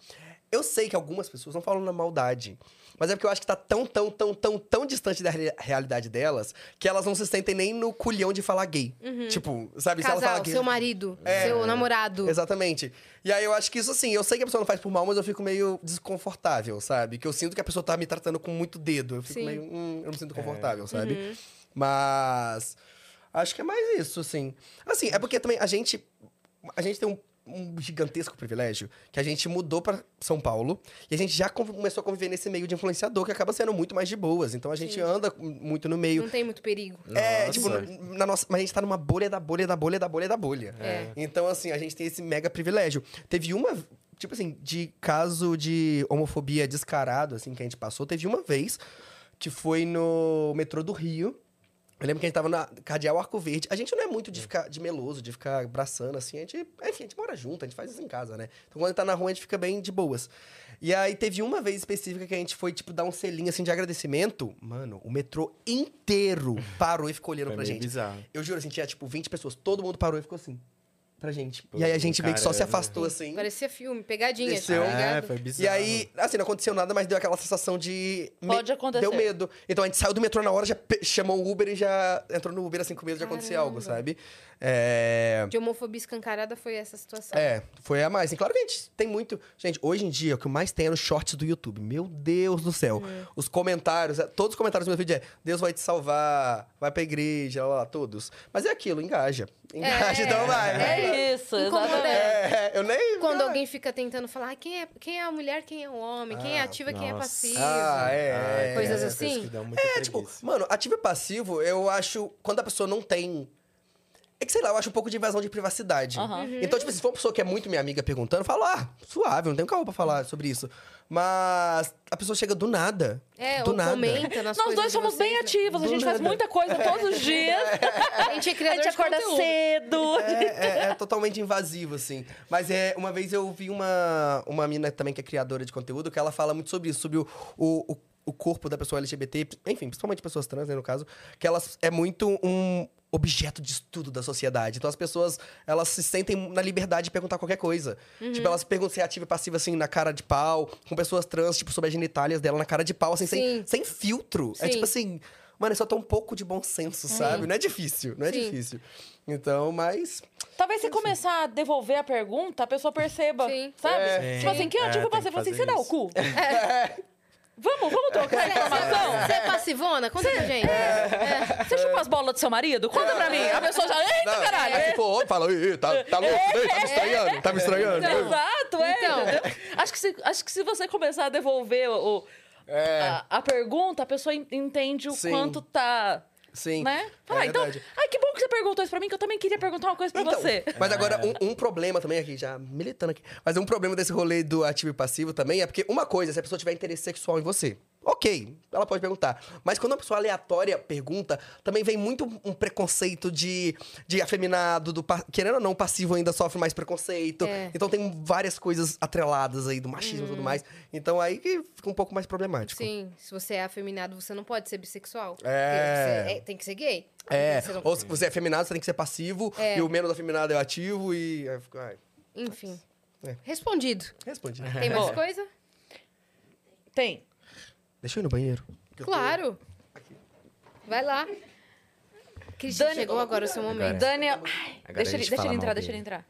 Eu sei que algumas pessoas não falam na maldade. Mas é porque eu acho que tá tão, tão, tão, tão, tão distante da re- realidade delas que elas não se sentem nem no culhão de falar gay. Tipo, sabe? se ela Uhum. Casal, fala gay. seu marido, É. seu namorado. Exatamente. E aí eu acho que isso assim, eu sei que a pessoa não faz por mal, mas eu fico meio desconfortável, sabe? Que eu sinto que a pessoa tá me tratando com muito dedo. Eu fico Sim. meio. Hum, eu não me sinto confortável, Uhum. sabe? Mas. Acho que é mais isso, assim. Assim, é porque também a gente. A gente tem um um gigantesco privilégio que a gente mudou pra São Paulo e a gente já começou a conviver nesse meio de influenciador que acaba sendo muito mais de boas. Então a gente Sim. anda muito no meio. Não tem muito perigo. É, Nossa. tipo, na na nossa, mas a gente tá numa bolha da bolha da bolha da bolha da bolha. É. Então, assim, a gente tem esse mega privilégio. Teve uma, tipo assim, de caso de homofobia descarado, assim, que a gente passou, teve uma vez que foi no metrô do Rio. Eu lembro que a gente tava na Cardeal Arco Verde. A gente não é muito de ficar de meloso, de ficar abraçando, assim. A gente, enfim, a gente mora junto, a gente faz isso em casa, né? Então, quando tá na rua, a gente fica bem de boas. E aí, teve uma vez específica que a gente foi, tipo, dar um selinho, assim, de agradecimento. Mano, o metrô inteiro parou e ficou olhando Foi pra meio gente. bizarro. Eu juro, assim, tinha, tipo, 20 pessoas. Todo mundo parou e ficou assim. Pra gente. Pô, e aí, a gente meio que só se caramba. afastou, assim. Parecia filme, pegadinha, Desceu. tá É, foi bizarro. E aí, assim, não aconteceu nada, mas deu aquela sensação de... Pode acontecer. Deu medo. Então, a gente saiu do metrô na hora, já chamou o Uber e já entrou no Uber, assim, com medo de acontecer algo, Caramba. sabe? É... De homofobia escancarada foi essa situação. É, foi a mais. E claro que a gente tem muito. Gente, hoje em dia, o que mais tem é nos shorts do YouTube. Meu Deus do céu. Uhum. Os comentários, é, todos os comentários do meu vídeo é: Deus vai te salvar, vai pra igreja, lá, lá, todos. Mas é aquilo, engaja. Engaja, É, então vai. vai. É isso, exatamente. É, eu nem. Quando alguém fica tentando falar ah, quem, é, quem é a mulher, quem é o homem, quem é Ah, ativa, quem é nossa. passivo. Ah, é. Coisas é, assim? É, tipo, mano, ativo e passivo, eu acho. Quando a pessoa não tem. É que sei lá, eu acho um pouco de invasão de privacidade. Uhum. Então, tipo, se for uma pessoa que é muito minha amiga perguntando, eu falo, ah, suave, não tenho calma pra falar sobre isso. Mas a pessoa chega do nada. É, do ou nada. comenta nas Nós dois somos bem vocês, né? ativos, a gente faz nada. muita coisa todos os dias. A gente é A criador gente de acorda conteúdo. cedo. É, é- é totalmente invasivo, assim. Mas é, uma vez eu vi uma, uma mina também que é criadora de conteúdo, que ela fala muito sobre isso, sobre o, o, o- o corpo da pessoa LGBT, enfim, principalmente pessoas trans, né, no caso, que elas é muito um objeto de estudo da sociedade. Então as pessoas, elas se sentem na liberdade de perguntar qualquer coisa. Uhum. Tipo, elas perguntam se é ativa e passiva, assim, na cara de pau, com pessoas trans, tipo, sobre as genitálias dela na cara de pau, assim, sem, sem filtro. É Sim. tipo assim... Mano, é só ter um pouco de bom senso, sabe? Não é difícil, não é Sim. difícil. Então, mas... Talvez se começar a devolver a pergunta, a pessoa perceba. Sim. Sabe? É. Tipo assim, quem É, ativo tem passivo? que Assim, você dá o cu? Vamos, vamos trocar essa informação? Você é passivona? Conta pra gente. Você chupa as bolas do seu marido? Conta pra mim. A pessoa já. Eita, Não, caralho! é, se for homem, fala, "Ih, tá, tá louco, Ei, tá me estranhando, tá me estranhando. Exato, é. Então. Acho, que se, acho que se você começar a devolver o, o- É, a, a pergunta, a pessoa en- entende o Sim. quanto tá. Sim. Né? Fala, É então. verdade. Ai, que bom que você perguntou isso pra mim, que eu também queria perguntar uma coisa pra Então, você. Mas agora, um, um problema também aqui, já militando aqui, mas um problema desse rolê do ativo e passivo também é porque uma coisa, se a pessoa tiver interesse sexual em você, ok, ela pode perguntar. Mas quando uma pessoa aleatória pergunta, também vem muito um preconceito de, de afeminado, do, querendo ou não, o passivo ainda sofre mais preconceito. É. Então tem várias coisas atreladas aí do machismo e tudo mais. Então aí que fica um pouco mais problemático. Sim, se você é afeminado, você não pode ser bissexual. É. É- tem que ser gay. É, não- ou se você é afeminado, você tem que ser passivo, É. e o menos afeminado é ativo, e... ai, Enfim. É. Respondido. respondi. Tem mais Boa. coisa? Tem. Deixa eu ir no banheiro. que Claro. Vai lá. Cristian, Dani- chegou agora o seu momento. Daniel. Ai, Agora deixa a ele, gente deixa fala ele entrar, mal deixa ele dele. entrar.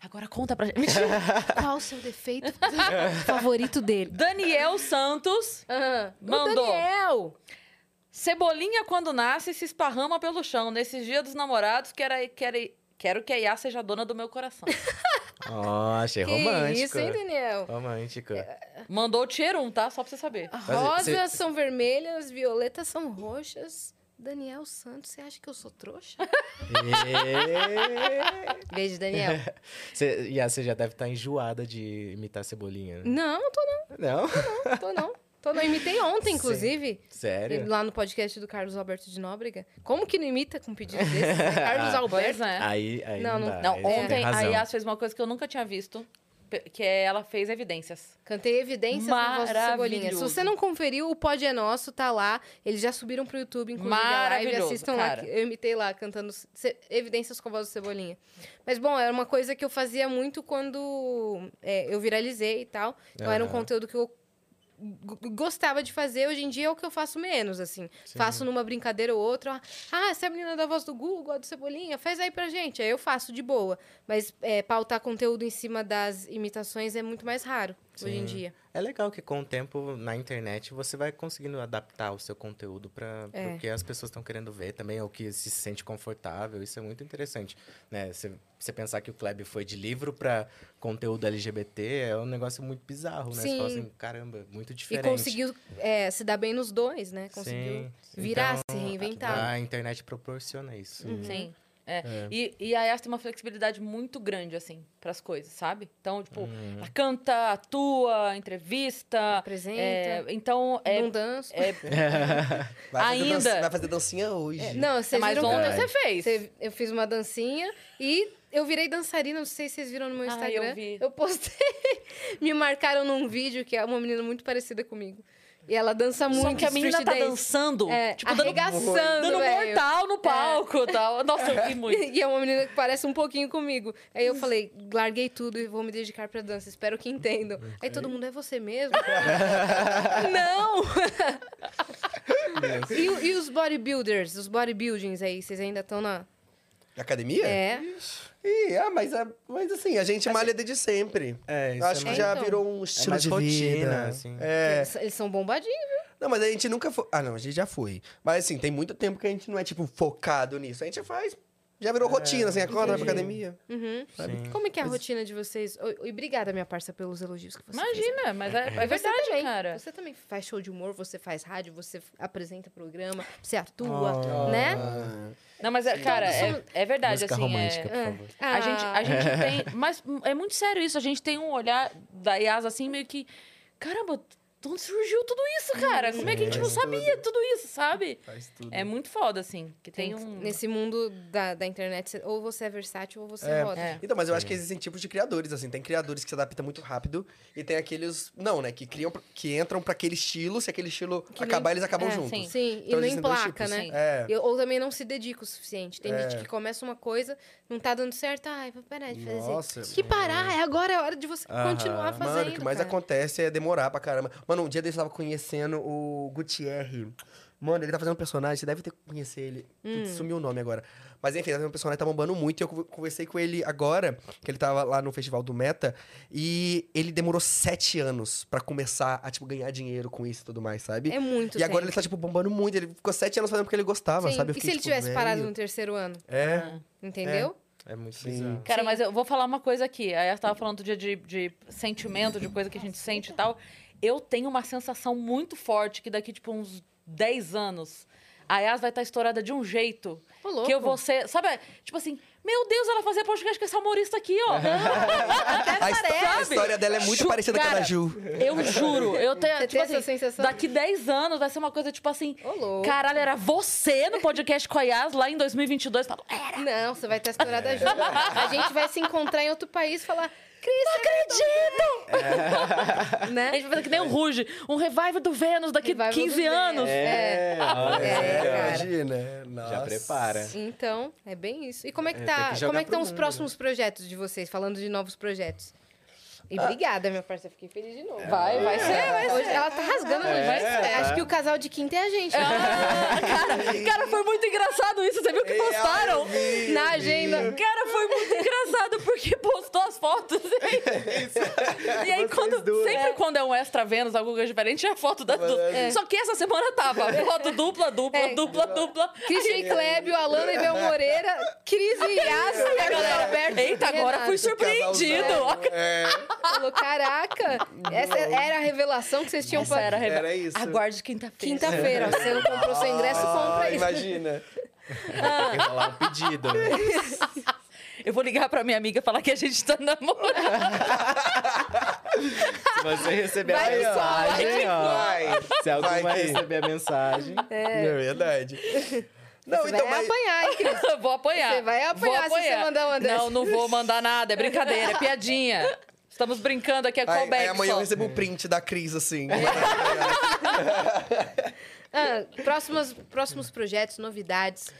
Agora conta pra gente. Mentira. Qual o seu defeito favorito dele? Daniel Santos. Ah, o Mandou. Daniel. Cebolinha, quando nasce, se esparrama pelo chão. Nesses dias dos namorados, quero, quero, quero que a Iá seja dona do meu coração. Ó, achei Que romântico. isso, hein, Daniel? Romântico. Mandou o tier 1, tá? Só pra você saber. Rosas cê- são vermelhas, violetas são roxas. Daniel Santos, você acha que eu sou trouxa? E... Beijo, Daniel. Cê, e a você já deve estar enjoada de imitar cebolinha. né? Não, tô Não? não, tô não. Tô não. Imitei ontem, inclusive. Sério? Lá no podcast do Carlos Alberto de Nóbrega. Como que não imita com um pedido desse? Carlos Alberto. Pois é. Aí, aí Não, não, não- dá. Não, aí ontem a. Yas fez uma coisa que eu nunca tinha visto, que é ela fez evidências. Cantei evidências na voz do Cebolinha. Se você não conferiu, o Pod é Nosso, tá lá. Eles já subiram pro YouTube, inclusive, a live. Assistam lá. cara. que Eu imitei lá, cantando evidências com a voz do Cebolinha. Mas, bom, era uma coisa que eu fazia muito quando é, eu viralizei e tal. Então, era um conteúdo que eu gostava de fazer. Hoje em dia é o que eu faço menos, assim. Faço numa brincadeira ou outra. Ah, essa é a menina da voz do Google, a do Cebolinha, faz aí pra gente. Aí eu faço de boa. Mas é, pautar conteúdo em cima das imitações é muito mais raro. Hoje em Sim. dia. É legal que com o tempo na internet você vai conseguindo adaptar o seu conteúdo para É. o que as pessoas estão querendo ver também, ou que se sente confortável. Isso é muito interessante. Né? Você, você pensar que o Kleb foi de livro para conteúdo LGBT é um negócio muito bizarro, né? Você fala Sim. assim, caramba, muito E diferente. conseguiu é, se dar bem nos dois, né? Conseguiu Sim. virar, Então, se reinventar. A, a internet proporciona isso. Uhum. Sim. É. E, e a Yas tem uma flexibilidade muito grande, assim, pras coisas, sabe? Então, tipo, Uhum. ela canta, atua, entrevista. Apresenta. é, então, é. Não danço. é- Vai fazer Ainda. dança- vai fazer dancinha hoje. É, não, vocês mas viram ontem você fez. Você- eu fiz uma dancinha e eu virei dançarina. Não sei se vocês viram no meu Ah, Instagram. eu vi. postei. Me marcaram num vídeo que é uma menina muito parecida comigo. E ela dança muito. Só que a menina tá dance. dançando, É, tipo, dando, arregaçando, dando velho. mortal no palco e tal. Nossa, eu ri muito. E é uma menina que parece um pouquinho comigo. Aí eu falei, larguei tudo e vou me dedicar pra dança. Espero que entendam. Aí todo mundo, é você mesmo? Não! e, e os bodybuilders, os bodybuildings aí, vocês ainda estão na... Academia? É. Ih, ah, mas, é- mas assim, a gente malha desde sempre. É, isso Eu acho é que mais- já Então. virou um estilo mais de rotina, vida. assim. É. Eles, eles são bombadinhos. Não, mas a gente nunca foi. Ah, não, a gente já foi. Mas assim, tem muito tempo que a gente não é, tipo, focado nisso. A gente faz. Já virou rotina, assim, acorda, vai pra academia. Uhum. Sim. Como é que é a rotina de vocês? Oi, obrigada, minha parça, pelos elogios que você fez. Imagina, mas é, é Você verdade, também, cara. Você também faz show de humor, você faz rádio, você f- apresenta programa, você atua, Oh. né? Não, mas, é, cara, é, é verdade, Música assim. romântica, é- por favor. A gente, a gente Ah. tem. Mas é muito sério isso. A gente tem um olhar da Yas assim, meio que. Caramba, de onde surgiu tudo isso, cara? Como é que a gente não sabia tudo isso, sabe? Faz tudo. É muito foda, assim. Que tem Tem- um. Nesse mundo da, da internet, ou você é versátil ou você É. roda. É. Então, mas eu acho que existem tipos de criadores, assim. Tem criadores que se adaptam muito rápido e tem aqueles. Não, né? Que criam, que entram pra aquele estilo, se aquele estilo Que acabar, nem- eles acabam é, juntos. sim. Sim, Então, e não emplaca, né? Sim. É. Eu- ou também não se dedica o suficiente. Tem É. gente que começa uma coisa, não tá dando certo, ai, vou parar de fazer. Nossa. Que parar, é agora é a hora de você Aham. continuar fazendo. Mano, o que mais cara. acontece é demorar pra caramba. Mano, um dia desse eu tava conhecendo o Gutierre. Mano, ele tá fazendo um personagem, você deve ter conhecer ele. Hum. Sumiu o nome agora. Mas enfim, tá fazendo um personagem, tá bombando muito. E eu conver- conversei com ele agora, que ele tava lá no festival do Meta. E ele demorou sete anos pra começar a, tipo, ganhar dinheiro com isso e tudo mais, sabe? É muito e agora ele tá, tipo, bombando muito. Ele ficou sete anos fazendo porque ele gostava, Sim, sabe? Eu E se fiquei, ele tipo, tivesse parado velho. no terceiro ano? É. Entendeu? É muito Sim. bizarro. Cara, Sim. mas eu vou falar uma coisa aqui. A Yas tava falando do dia de, de sentimento, de coisa que a gente sente e tal. Eu tenho uma sensação muito forte que daqui, tipo, uns 10 anos, a Yas vai estar estourada de um jeito Ô, que eu vou ser. Sabe, tipo assim, meu Deus, ela fazia podcast com essa humorista aqui, ó. A, histó- a história dela é muito Ju- parecida com a da cara, Ju. Eu juro. Eu tenho, Você tipo tem assim, essa sensação? daqui 10 anos vai ser uma coisa tipo assim. Ô. Caralho, era você no podcast com a Yas lá em 2022. Falo, é, Não, você vai estar estourada junto. A gente vai se encontrar em outro país e falar. Cris, não acredito! A né? gente vai fazer que nem um Ruge. Um revival do Vênus daqui Revival do 15 Vênus. anos. É. É, cara. Imagina. Nossa. Já prepara. Então, é bem isso. E como é que É, tá? como é que estão os próximos projetos de vocês? Falando de novos projetos. E obrigada, minha parceira. Fiquei feliz de novo. Vai, vai ser, vai Hoje ela tá rasgando. É, tá. Acho que o casal de quinta é a gente. né? Ah, cara, cara, foi muito engraçado isso. Você viu que postaram? Na agenda. Cara, foi muito engraçado porque postou as fotos. e aí, Vocês quando, duas. sempre quando é um extra Vênus, alguma coisa diferente, é a foto das duas. É. Só que essa semana tava foto dupla, dupla, É. dupla, dupla. Christian Klebio, Alana e Bel Moreira, Cris e Yas, E a galera, Alberto. eita, agora fui surpreendido. É, Falou, caraca, essa era a revelação que vocês tinham Essa pra... era a revela- Era isso. Aguarde quinta-feira. Quinta-feira, você não comprou seu ingresso, compra Ah, aí. imagina. Tem que rolar um pedido. né? Eu vou ligar pra minha amiga e falar que a gente tá namorando. Se você receber Vai a mensagem, vai que ó. Vai. Se alguém Vai vai receber a mensagem. É, verdade. Não, Você então, vai mas... apanhar, hein, Cris? vou apanhar. Você vai apanhar Vou se você mandar. Não, não vou mandar nada. É brincadeira, é piadinha. Estamos brincando aqui, é Aí, callback aí amanhã só. eu recebo um print da Cris, assim. Ah, próximos, próximos projetos, novidades.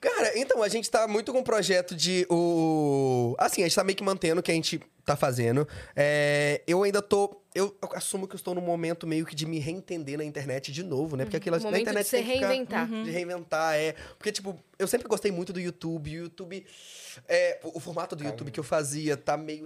Cara, então, a gente tá muito com o projeto de o. Assim, a gente tá meio que mantendo o que a gente tá fazendo. É, eu ainda tô. Eu, eu assumo que eu estou num momento meio que de me reentender na internet de novo, né? Porque aquilo Um na internet de se tem que ficar- reinventar. De reinventar, é. Porque, tipo, eu sempre gostei muito do YouTube. O YouTube. É, o, o formato do YouTube que eu fazia tá meio.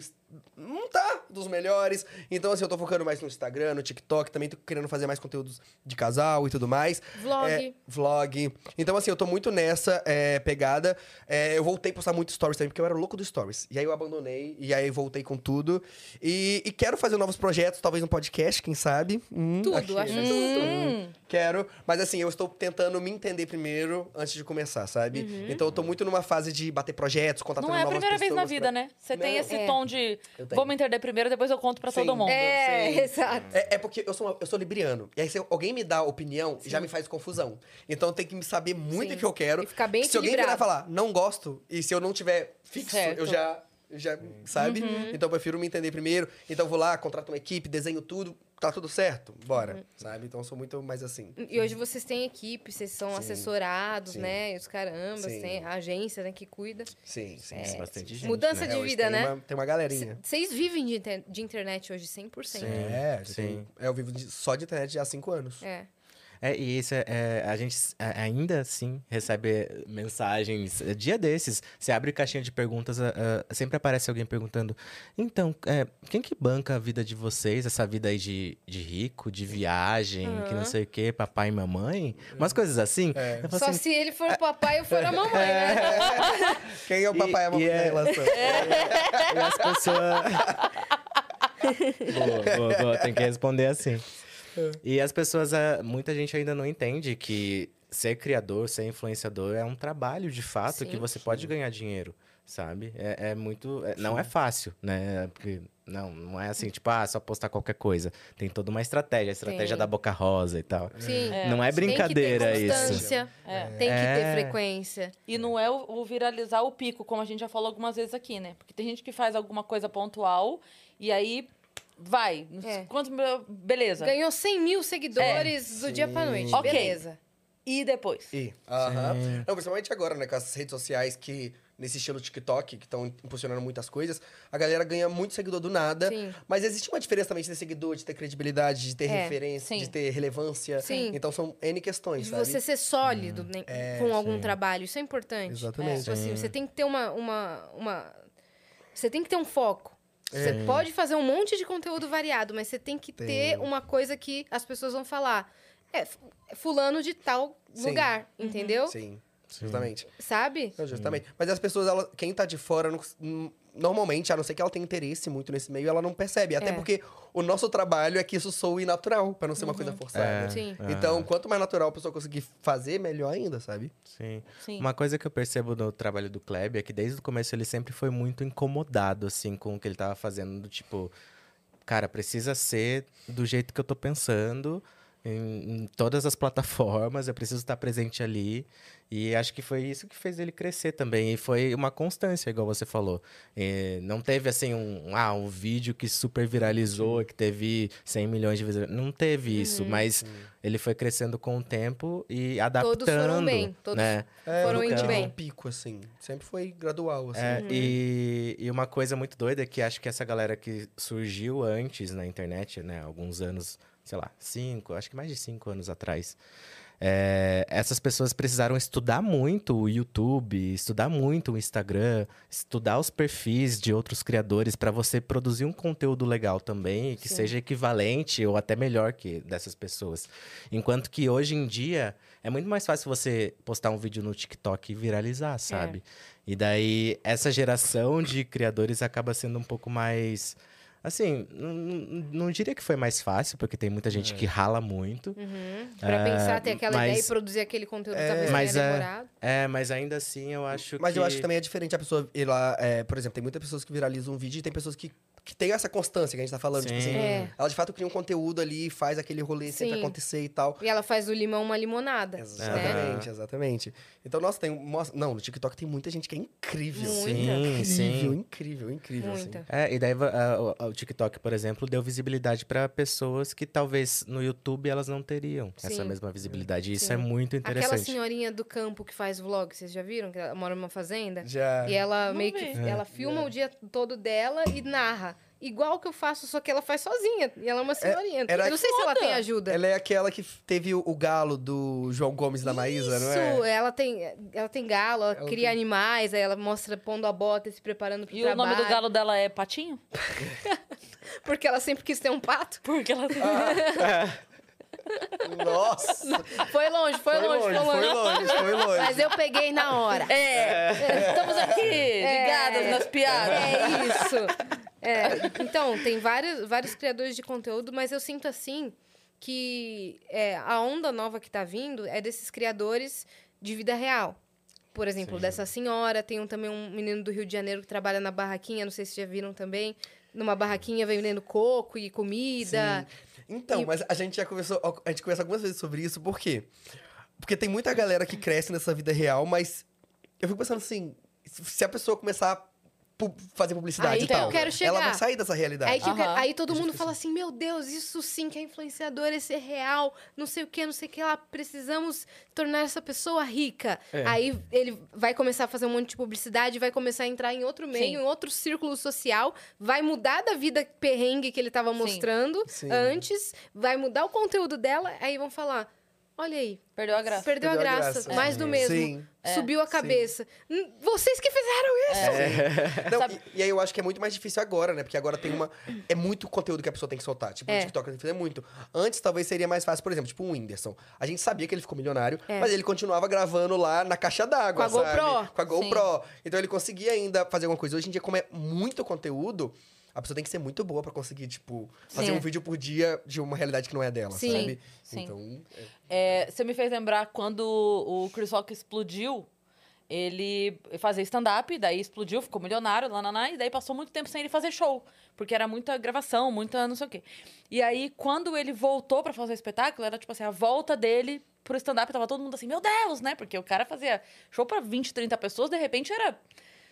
Não tá dos melhores. Então, assim, eu tô focando mais no Instagram, no TikTok. Também tô querendo fazer mais conteúdos de casal e tudo mais. Vlog. É, vlog. Então, assim, eu tô muito nessa é, pegada. É, eu voltei a postar muito stories também, porque eu era louco dos stories. E aí eu abandonei, e aí voltei com tudo. E, e quero fazer novos projetos, talvez um podcast, quem sabe. Hum, Tudo, aqui. acho tudo. Hum. Quero, mas assim, eu estou tentando me entender primeiro antes de começar, sabe? Então eu tô muito numa fase de bater projetos, contratando Não é a novas primeira vez na pessoas vida, pra- né? Você tem Não. esse É. tom de vou me entender primeiro, depois eu conto pra Sim. todo mundo. É, Sim. exato. É, é porque eu sou, uma- eu sou libriano. E aí, se alguém me dá opinião, já me faz confusão. Então eu tenho que me saber muito Sim. o que eu quero. E ficar bem Se alguém virar e falar, não gosto, e se eu não tiver fixo, Certo. eu já. Já sabe? Uhum. Então eu prefiro me entender primeiro. Então eu vou lá, contrato uma equipe, desenho tudo, tá tudo certo? Bora. Uhum. Sabe? Então eu sou muito mais assim. E hoje vocês têm equipe, vocês são Sim. assessorados, Sim. né? E os carambas, Sim. tem a agência, né, que cuida. Sim, sim. É, sim. bastante gente. Mudança né? de É, vida, tem né? Uma, tem uma galerinha. Vocês vivem de, inter- de internet hoje 100%. Sim. É, já sim. tem- é, eu vivo de- só de internet já há cinco anos. É. É, e isso é, é, a gente é, ainda assim recebe mensagens. é, Dia desses, você abre caixinha de perguntas, ah, ah, sempre aparece alguém perguntando: então, é, quem que banca a vida de vocês, essa vida aí de, de rico, de viagem, que não sei o quê, papai e mamãe? Umas coisas assim. É. Eu Só assim, se ele for o papai ou for a mamãe, né? Quem é o papai e a mamãe e é- da relação? E as pessoas. boa, boa, boa. Tem que responder assim. E as pessoas, ah, muita gente ainda não entende que ser criador, ser influenciador é um trabalho de fato que Sim. você pode ganhar dinheiro, sabe? É, é muito. é- não é fácil, né? Porque não, não é assim, tipo, ah, só postar qualquer coisa. Tem toda uma estratégia, a estratégia Tem. da boca rosa e tal. Sim. Não é brincadeira tem que ter isso. constância, É. Tem que ter É. frequência. E não é o, o viralizar o pico, como a gente já falou algumas vezes aqui, né? Porque tem gente que faz alguma coisa pontual e aí vai. É. Quantos, beleza. Ganhou 100 mil seguidores do dia pra noite. Ok. Beleza. E depois? E, aham. Não, principalmente agora, né, com as redes sociais que, nesse estilo TikTok, que estão impulsionando muitas coisas, a galera ganha muito seguidor do nada. Sim. Mas existe uma diferença também de ter seguidor, de ter credibilidade, de ter É, referência, sim. de ter relevância. Sim. Então são N questões, De sabe? você ser sólido né, É, com algum sim. trabalho. Isso é importante. Exatamente. Tipo assim, você tem que ter uma, uma, uma. Você tem que ter um foco. Você É. pode fazer um monte de conteúdo variado, mas você tem que Tem. ter uma coisa que as pessoas vão falar. É, f- fulano de tal Sim. lugar, entendeu? Sim, justamente. Sabe? Não, justamente. Mas as pessoas, ela, quem tá de fora, não- normalmente, a não ser que ela tenha interesse muito nesse meio, ela não percebe. Até É. porque o nosso trabalho é que isso soe natural, pra não ser uma coisa forçada. É. Sim. Então, quanto mais natural a pessoa conseguir fazer, melhor ainda, sabe? Sim. Sim. Uma coisa que eu percebo no trabalho do Kleber é que desde o começo ele sempre foi muito incomodado, assim, com o que ele tava fazendo. Do tipo, cara, precisa ser do jeito que eu tô pensando, em, em todas as plataformas, eu preciso estar presente ali. E acho que foi isso que fez ele crescer também. E foi uma constância, igual você falou. E não teve, assim, um, ah, um vídeo que super viralizou, que teve 100 milhões de visualizações. Não teve isso, mas ele foi crescendo com o tempo e adaptando. Todos foram bem, todos né? Foram nunca indo tive bem. um pico, assim. Sempre foi gradual, assim. É, e, e uma coisa muito doida é que acho que essa galera que surgiu antes na internet, né? Alguns anos, sei lá, cinco, acho que mais de cinco anos atrás. é, essas pessoas precisaram estudar muito o YouTube, estudar muito o Instagram, estudar os perfis de outros criadores para você produzir um conteúdo legal também que Sim. seja equivalente ou até melhor que dessas pessoas. Enquanto que hoje em dia é muito mais fácil você postar um vídeo no TikTok e viralizar, sabe? E daí essa geração de criadores acaba sendo um pouco mais. Assim, não, não- diria que foi mais fácil, porque tem muita gente que rala muito. Uhum. Pra É, pensar, ter aquela mas- ideia e produzir aquele conteúdo É, talvez mas é- demorado. É, mas ainda assim eu acho Mas que. eu acho que também é diferente a pessoa ir lá, é, por exemplo, tem muitas pessoas que viralizam um vídeo e tem pessoas que, que tem essa constância que a gente tá falando. Tipo Sim. assim, É. ela de fato cria um conteúdo ali, faz aquele rolê sempre Sim. acontecer e tal. E ela faz do limão uma limonada. Né? Exatamente, exatamente. Então, nossa, tem. Não, no TikTok tem muita gente que é incrível. Muita. Sim, Incrível, sim. incrível, incrível. assim. Muita. É, e daí ah, o- o TikTok, por exemplo, deu visibilidade para pessoas que talvez no YouTube elas não teriam essa Sim. mesma visibilidade. E isso Sim. é muito Aquela interessante. senhorinha do campo que faz vlog, vocês já viram? Que ela mora numa fazenda? Já. E ela Não meio que vi. ela filma o dia todo dela e narra. Igual que eu faço, só que ela faz sozinha. E ela é uma senhorinha. era eu não sei se ela tem ajuda. Ela é aquela que teve o, o galo do João Gomes da Maísa, não é? Isso, ela tem, ela tem galo, ela, Ela cria tem- animais, aí ela mostra pondo a bota e se preparando pro E trabalho. o nome do galo dela é Patinho? Porque ela sempre quis ter um pato. Porque ela tem. Nossa! Foi longe, foi, longe, foi longe. foi longe, foi longe. Mas eu peguei na hora. É, estamos aqui, ligadas nas piadas. É isso. É, então, tem vários, vários criadores de conteúdo, mas eu sinto assim que é, a onda nova que tá vindo é desses criadores de vida real. Por exemplo, Sim. dessa senhora, tem um, também um menino do Rio de Janeiro que trabalha na barraquinha, não sei se já viram também. Numa barraquinha vendendo coco e comida. Então, E- mas a gente já conversou, a gente conversa algumas vezes sobre isso, por quê? Porque tem muita galera que cresce nessa vida real, mas eu fico pensando assim, se a pessoa começar a pu- fazer publicidade Aí e que tal, eu quero ela vai sair dessa realidade. Aí, que eu quero- aí todo mundo fala assim: meu Deus, isso sim que é influenciador, esse é real, não sei o que, não sei o que lá. Precisamos tornar essa pessoa rica. É. Aí ele vai começar a fazer um monte de publicidade, vai começar a entrar em outro meio, Sim. em outro círculo social, vai mudar da vida perrengue que ele estava Sim. mostrando Sim. antes, vai mudar o conteúdo dela, aí vão falar: olha aí, Perdeu a graça. perdeu, a Perdeu a graça, graça. mais É. do mesmo. Sim. Subiu a cabeça. Hum, Vocês que fizeram isso! Não, Sabe- e, e aí eu acho que é muito mais difícil agora, né? Porque agora tem uma. É muito conteúdo que a pessoa tem que soltar. Tipo, É. o TikTok tem que fazer muito. Antes talvez seria mais fácil, por exemplo, tipo o Whindersson. A gente sabia que ele ficou milionário, É. mas ele continuava gravando lá na caixa d'água, Com a sabe? GoPro. Com a GoPro. Então ele conseguia ainda fazer alguma coisa. Hoje em dia, como é muito conteúdo. A pessoa tem que ser muito boa pra conseguir, tipo, fazer Sim. um vídeo por dia de uma realidade que não é dela, Sim. sabe? Sim. Então, é- É, você me fez lembrar quando o Chris Rock explodiu, ele fazia stand-up, daí explodiu, ficou milionário, lá, e daí passou muito tempo sem ele fazer show, porque era muita gravação, muita não sei o quê. E aí, quando ele voltou pra fazer espetáculo, era tipo assim, a volta dele pro stand-up, tava todo mundo assim, meu Deus, né? Porque o cara fazia show pra 20, 30 pessoas, de repente era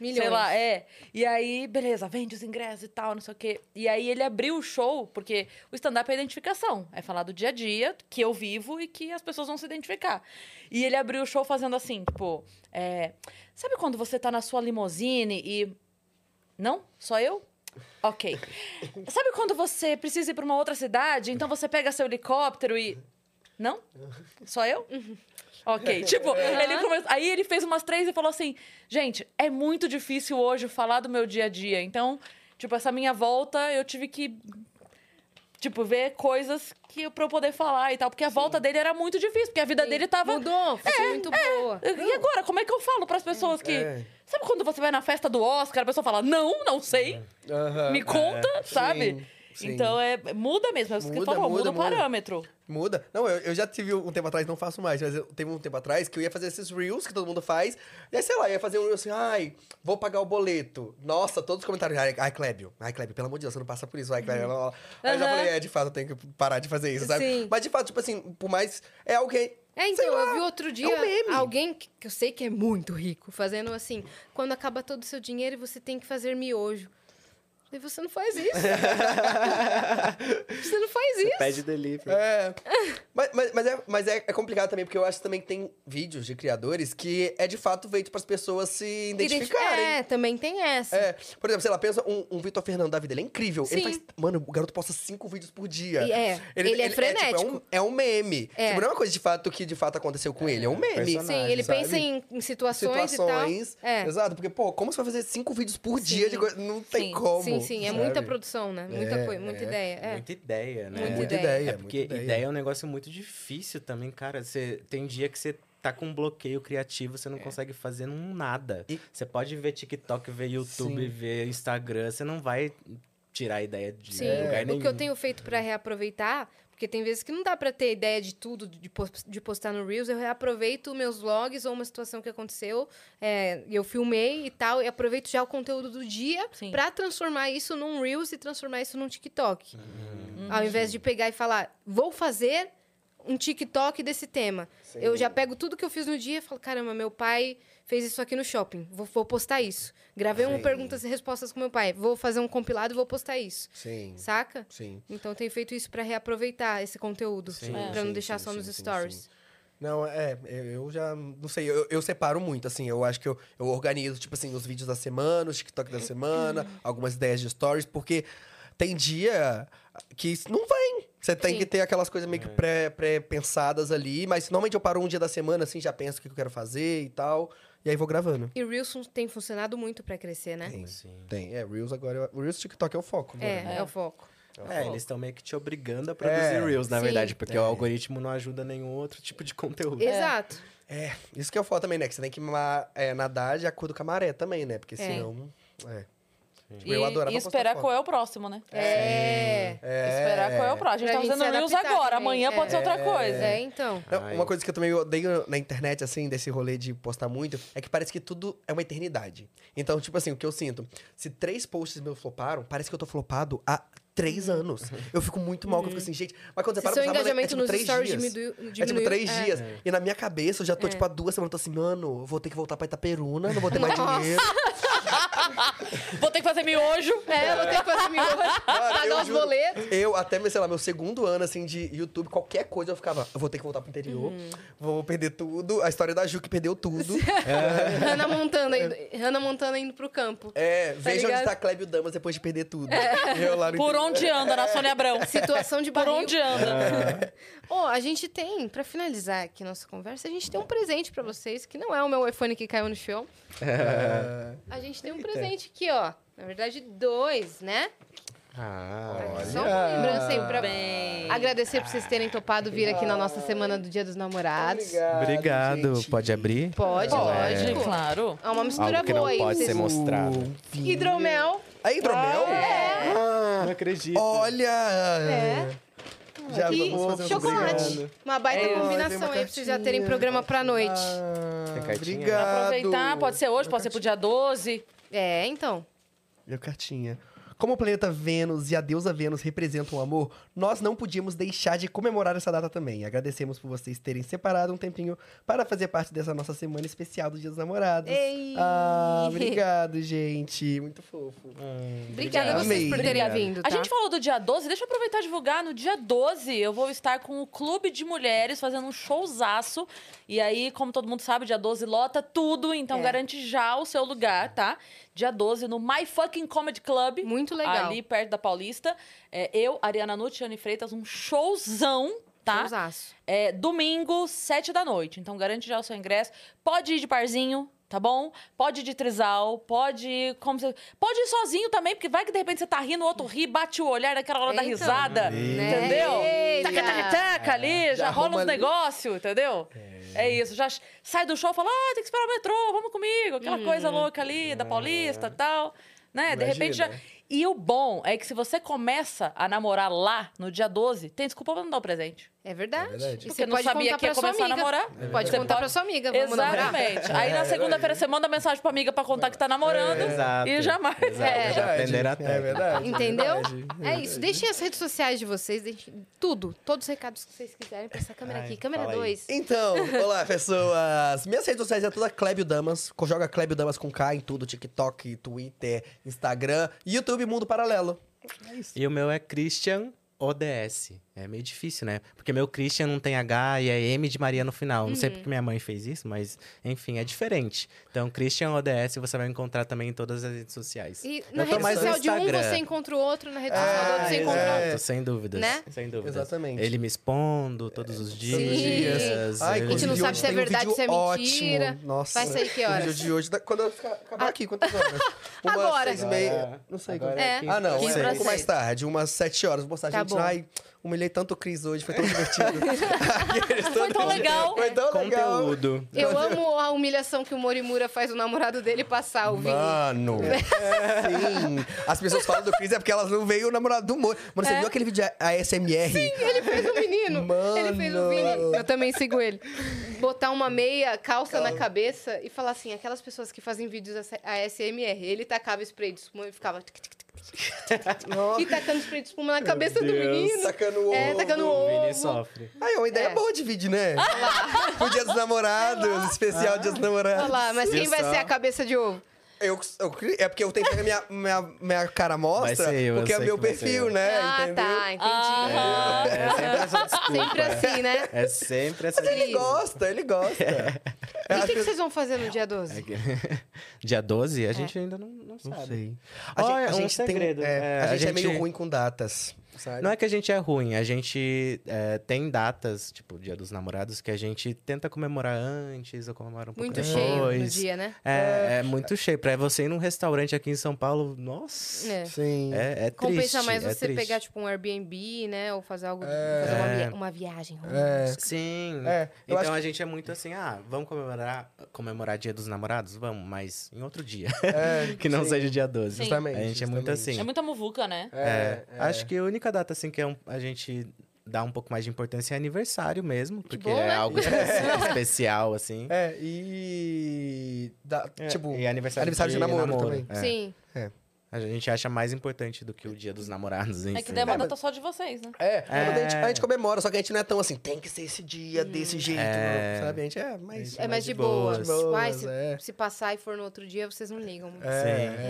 Milhões. Sei lá, é. E aí, beleza, vende os ingressos e tal, não sei o quê. E aí ele abriu o show, porque o stand-up é identificação. É falar do dia a dia, que eu vivo e que as pessoas vão se identificar. E ele abriu o show fazendo assim, tipo, é, sabe quando você tá na sua limusine e. Não? Só eu? Ok. Sabe quando você precisa ir pra uma outra cidade, então você pega seu helicóptero e. Não? Só eu? Ok, tipo, ele come... aí ele fez umas três e falou assim: gente, é muito difícil hoje falar do meu dia a dia. Então, tipo, essa minha volta eu tive que. Tipo, ver coisas que pra eu poder falar e tal. Porque a volta dele era muito difícil, porque a vida dele tava. Mudou, foi muito boa. E agora, como é que eu falo pras pessoas que. É. Sabe quando você vai na festa do Oscar, a pessoa fala, não, não sei, me conta, sabe? Sim, sim. Então é. Muda mesmo, é o que Muda, falou, muda, muda, o muda. parâmetro. Muda. Não, eu, eu já tive um tempo atrás, não faço mais, mas eu teve um tempo atrás que eu ia fazer esses reels que todo mundo faz. E aí, sei lá, ia fazer um reel assim, ai, vou pagar o boleto. Nossa, todos os comentários, ai, ai Clébio, ai, Clébio, pelo amor de Deus, você não passa por isso, ai, Clébio. blá. Aí eu já falei, é, de fato, eu tenho que parar de fazer isso, sabe? Sim. Mas de fato, tipo assim, por mais. É alguém. É, então, lá, eu vi outro dia um meme. alguém que que eu sei que é muito rico, fazendo assim, quando acaba todo o seu dinheiro, você tem que fazer miojo. E você não faz isso. você não faz isso. Pede delivery. É. mas mas, mas, é, mas é, é complicado também, porque eu acho também que tem vídeos de criadores que é de fato feito para as pessoas se identificarem. É, também tem essa. É, por exemplo, sei lá, pensa um, um Vitor Fernando da vida, ele é incrível. Ele Sim. faz. Mano, o garoto posta cinco vídeos por dia. E é, ele é tipo, frenético. um, é um meme. É. Tipo, não é uma coisa de fato que de fato aconteceu com ele, é um meme. Sim, ele sabe? pensa em, em situações, Situações. e tal. É. Exato, porque, pô, como você vai fazer cinco vídeos por dia de coisa? Não tem Sim. como. Sim, sim, é sabe? muita produção, né? Muita, É, coi- muita é. ideia. É. Muita ideia, né? Muita Muita ideia. ideia. É porque muita ideia. é um negócio muito difícil também, cara. Você tem dia que você tá com um bloqueio criativo, você não consegue fazer nada. E- Você pode ver TikTok, ver YouTube, Sim. ver Instagram, você não vai tirar a ideia de Sim, lugar nenhum. o que eu tenho feito pra reaproveitar, porque tem vezes que não dá pra ter ideia de tudo, de, pos- de postar no Reels, eu reaproveito meus vlogs ou uma situação que aconteceu, é, e eu filmei e tal, e aproveito já o conteúdo do dia pra transformar isso num Reels e transformar isso num TikTok. Uhum. Ao invés de pegar e falar, vou fazer um TikTok desse tema. Sim. Eu já pego tudo que eu fiz no dia e falo, caramba, meu pai fez isso aqui no shopping, vou, vou postar isso. Gravei um Sim. perguntas e respostas com meu pai, vou fazer um compilado e vou postar isso. Sim. Saca? Sim. Então eu tenho feito isso pra reaproveitar esse conteúdo, Sim, pra não deixar só nos stories. Não, é, eu já, não sei, eu, eu separo muito, assim, eu acho que eu, eu organizo, tipo assim, os vídeos da semana, os TikTok da semana, algumas ideias de stories, porque tem dia que não vem. Você tem Sim. que ter aquelas coisas meio que pré- pré-pensadas ali, mas normalmente eu paro um dia da semana, assim, já penso o que eu quero fazer e tal, e aí vou gravando. E o Reels tem funcionado muito pra crescer, né? Tem, Sim. tem. É, Reels agora. O Reels TikTok é o foco. É, agora. é, o foco. É, eles estão meio que te obrigando a produzir É. Reels, na Sim. verdade, porque É. o algoritmo não ajuda nenhum outro tipo de conteúdo. Exato. É, isso que é o foda também, né? Que você tem que é, nadar de acordo com a maré também, né? Porque senão. É. Tipo, E, eu adorava e esperar qual é o próximo, né? É. Esperar qual é o próximo. A gente Pra tá gente fazendo Reels adaptar agora, também. amanhã É. pode ser outra coisa. É, então. Não, uma coisa que eu também odeio na internet, assim, desse rolê de postar muito, é que parece que tudo é uma eternidade. Então, tipo assim, o que eu sinto, se três posts meus floparam, parece que eu tô flopado há três anos. Eu fico muito mal, que eu fico assim, gente. Mas quando você Se para seu pensar, mano, é engajamento tipo nos três stories dias. diminuiu, É tipo três É. dias. E na minha cabeça, eu já tô, tipo, há duas semanas, eu tô assim, mano, vou ter que voltar pra Itaperuna, não vou ter mais dinheiro. Vou ter que fazer miojo. É, eu vou ter que fazer miojo, pagar eu os juro. boletos. Eu, até, sei lá, meu segundo ano, assim, de YouTube, qualquer coisa eu ficava, eu vou ter que voltar pro interior, Uhum. vou perder tudo. A história da Ju que perdeu tudo. Hannah Montana, indo, Hannah Montana indo pro campo. É, veja onde ligado? tá Clébio Damas depois de perder tudo. Eu lá no Por interior. onde anda, na Sônia Abrão? Situação de Por barril. onde anda? Ó, a gente tem, pra finalizar aqui nossa conversa, a gente tem um presente pra vocês, que não é o meu iPhone que caiu no chão. É. A gente tem um presente aqui, ó. Na verdade, dois, né? Ah, Só uma lembrança aí pra Bem. agradecer por vocês terem topado vir aqui na nossa semana do Dia dos Namorados. obrigado. gente. Pode abrir? Pode, Pode, lógico. claro. É uma mistura Algo que boa não aí. pode vocês- ser mostrado. Hidromel. É hidromel? Ah, não acredito. Olha! É. Já E vamos fazer um chocolate. obrigado. Uma baita É. Combinação uma aí pra vocês já terem programa pra noite. Ah, Tem cartinha? obrigado. Aproveitar, pode ser hoje, pode ser pro dia 12. É, então. Minha cartinha. Como o planeta Vênus e a deusa Vênus representam o amor, nós não podíamos deixar de comemorar essa data também. Agradecemos por vocês terem separado um tempinho para fazer parte dessa nossa semana especial dos Dias dos Namorados. Ei! Ah, obrigado, gente. Muito fofo. Obrigada a vocês Amei. por terem vindo, tá? A gente falou do dia 12, deixa eu aproveitar e divulgar. No dia 12, eu vou estar com o Clube de Mulheres fazendo um showzaço. E aí, como todo mundo sabe, dia 12 lota tudo, então É. garante já o seu lugar, tá? Dia 12 no My Fucking Comedy Club. Muito legal. Ali perto da Paulista. É, eu, Ariana Nucci, Anne Freitas, um showzão, tá? Showzaço. É, domingo, sete da noite. Então garante já o seu ingresso. Pode ir de parzinho, tá bom? Pode ir de trisal, pode ir como você... Pode ir sozinho também, porque vai que de repente você tá rindo, o outro ri, bate o olhar naquela hora da Então, risada. né? Entendeu? Eita. Taca, taca, taca ali, já, Já rola uns ali. negócios, entendeu? É. isso, já sai do show e fala, ah, tem que esperar o metrô, vamos comigo. Aquela coisa louca ali, da Paulista e tal. Né? De repente já... Imagina. E o bom é que se você começa a namorar lá, no dia 12, tem desculpa pra não dar o presente. É verdade. É verdade. E Porque você não pode sabia contar que ia pra sua começar a amiga. namorar. Pode Você contar pode- pra sua amiga, vamos namorar. Exatamente. Aí na segunda-feira você manda mensagem pra amiga pra contar que tá namorando. Exato. E jamais. Exato, É. já aprenderam a técnica. É verdade. Entendeu? verdade, É isso. Deixem as redes sociais de vocês, deixem tudo, todos os recados que vocês quiserem pra essa câmera Ai, aqui. Câmera fala aí. 2. Então, olá, pessoas. Minhas redes sociais é toda Clébio Damas. Joga Clébio Damas com K em tudo: TikTok, Twitter, Instagram, YouTube Mundo Paralelo. É isso. E o meu é Christian ODS. É meio difícil, né? Porque meu Christian não tem H e é M de Maria no final. Não sei Uhum. porque minha mãe fez isso, mas enfim, é diferente. Então, Christian ODS você vai encontrar também em todas as redes sociais. E Eu na rede social de um você encontra o outro, na rede social do outro você encontra exato. outro. Sem dúvidas. Né? Sem dúvidas. Exatamente. Ele me expondo todos os dias. dias. Ai, ele- A gente não sabe se é um verdade, vídeo se é mentira. Ótimo. Nossa. Vai sair que O horas? vídeo de hoje, quando eu ficar- acabar aqui, quantas horas? Umas Agora. seis e meia. Não sei. Agora. É. Ah, não. É um pouco mais tarde, umas sete horas. Vou postar, Tá gente. bom. Ai, humilhei tanto o Cris hoje, foi tão divertido. Foi tão legal. Foi tão legal. Conteúdo. Eu amo a humilhação que o Morimura faz o namorado dele passar, o Vini. Mano, sim. As pessoas falam do Chris é porque elas não veem o namorado do Moro. Mano, você É. viu aquele vídeo de ASMR? Ele fez o menino. Mano. Ele fez o Vini. Eu também sigo ele. Botar uma meia calça na cabeça e falar assim, aquelas pessoas que fazem vídeos ASMR. Ele tacava spray de espuma e ficava... tic, tic, E tacando spray de espuma na cabeça do menino. sacando o É, ovo. tacando O Vini ovo. sofre. Ai, é uma ideia É. boa de vídeo, né? o Dia dos Namorados, especial Dia dos Namorados. Olha lá, mas quem vai ser a cabeça de ovo? Eu, eu- é porque eu tenho que ter a minha, minha, minha cara mostra, eu, porque é meu perfil, né? ah, entendeu? tá, entendi. Aham. É sempre essa desculpa. Sempre assim, né? É sempre essa Ele Sim. gosta, ele gosta. E o que, que vocês vão fazer no dia 12? É que- Dia 12, a gente ainda não, não sabe. Não sei. A Olha, gente, a um gente tem- segredo. é, É, a, a gente é meio ruim com datas, sabe? Não é que a gente é ruim, a gente é, tem datas, tipo, Dia dos Namorados, que a gente tenta comemorar antes ou comemora um pouco Muito depois. cheio no dia, né? É, é muito cheio. Pra você ir num restaurante aqui em São Paulo, nossa, É. Sim. é, é triste. Compensa mais é você triste. pegar, tipo, um Airbnb, né? Ou fazer algo. Fazer uma, via- uma viagem. É. Sim. É, eu então acho a gente é muito assim, ah, vamos comemorar, comemorar Dia dos Namorados? Vamos, mas em outro dia. É, que não sim. seja dia 12. Sim. Justamente. A gente é muito justamente. assim. É muita muvuca, né? É, acho que a única data assim que é um- a gente dá um pouco mais de importância é aniversário mesmo, porque bom, é né? algo espe- especial assim. É, e. dá- É, tipo, e aniversário, aniversário de namoro também. é. Sim. A gente acha mais importante do que o dia dos namorados em É que daí é data só de vocês, né? É, É. A, gente, a gente comemora, só que a gente não é tão assim, tem que ser esse dia, desse jeito, É. não, sabe? A gente é mais... É mais de boas. boa. De boas, Ai, se, é. se passar e for no outro dia, vocês não ligam. muito. É,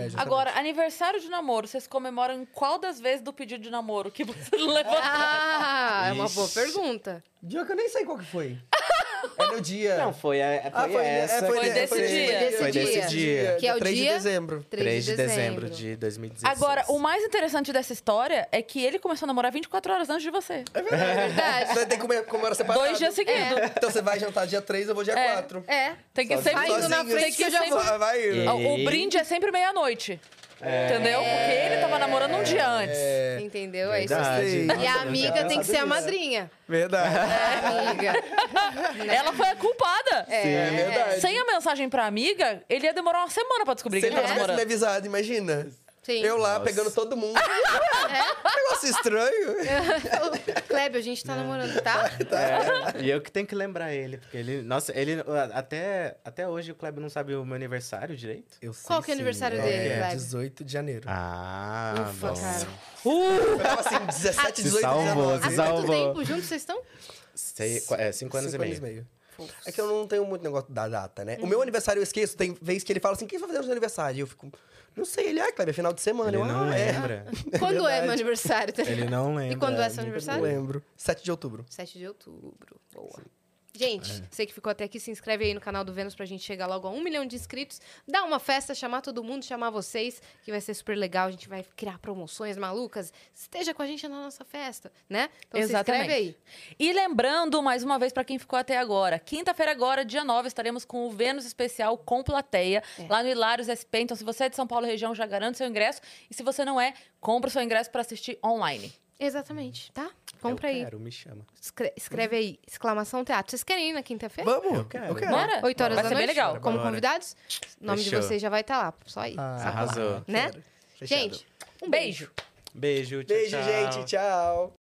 Sim. é. Agora, aniversário de namoro, vocês comemoram em qual das vezes do pedido de namoro que você levou? Ah, é uma boa pergunta. Dia que eu nem sei qual que foi. É no dia... Não, foi, a, foi, Ah, foi, é, essa. Foi que- desse dia. Desse Foi desse dia. dia. Que é o 3 dia- de dezembro. 3 de dezembro de 2016. Agora, o mais interessante dessa história é que ele começou a namorar 24 horas antes de você. É verdade. Você tem que comer- comemorar separado. Dois dias seguidos. Então você vai jantar dia 3, eu vou dia É. 4. É. Tem que Sozinho, sempre... Vai indo na sozinho. frente que eu já Tem que vou. Vai, vai indo. E- O, o brinde é sempre meia-noite. Entendeu? Porque ele tava namorando um dia antes. É, Entendeu? É isso. Verdade. Sim. E Nossa, a amiga tem que ser a madrinha. verdade. É, amiga. Ela foi a culpada. É verdade. Sem a mensagem pra amiga, ele ia demorar uma semana pra descobrir Se que ele ele tava tivesse me namorando. avisado, imagina. Sim. Eu lá Nossa. pegando todo mundo. Negócio estranho. Kleber, a gente tá namorando, tá? É, e eu que tenho que lembrar ele, porque ele. Nossa, ele. Até, até hoje o Kleber não sabe o meu aniversário direito. Eu sei Qual que é o aniversário Qual dele, é? Kleber? 18 de janeiro. Ah, Ufa, bom. cara. Eu tava assim, 17, Se 18, salvou, 19. se Há quanto tempo juntos vocês estão? Sei, é, cinco anos Cinco e meio. É que eu não tenho muito negócio da data, né? O meu aniversário eu esqueço. Tem vez que ele fala assim, o que você vai fazer no seu aniversário? E eu fico, não sei. Ele, ah, Kleber, é final de semana. Ele eu, não ah, é. lembra. Quando é verdade. meu aniversário? Ele não lembra. E quando é seu Não aniversário? lembro. 7 de outubro. 7 de outubro. Boa. Gente, você que ficou até aqui, se inscreve aí no canal do Vênus pra gente chegar logo a um milhão de inscritos. Dá uma festa, chamar todo mundo, chamar vocês, que vai ser super legal. A gente vai criar promoções malucas. Esteja com a gente na nossa festa, né? Então Exatamente. se inscreve aí. E lembrando, mais uma vez, pra quem ficou até agora, quinta-feira agora, dia 9, estaremos com o Vênus Especial com plateia, É. lá no Hilários SP. Então, se você é de São Paulo região, já garante seu ingresso. E se você não é, compra o seu ingresso pra assistir online. Exatamente, tá? Compra eu aí. Quero, me chama. Escre- escreve aí, exclamação teatro. Vocês querem ir na quinta-feira? Vamos. Eu quero. Eu quero. Bora? 8 horas Vai da ser noite? bem legal. Como Bora. convidados? O nome Fechou. de vocês já vai estar lá. Só ir. Ah? Arrasou. Né? Fechado. Gente, um Beijo. Beijo, tchau, Beijo, tchau. gente. Tchau.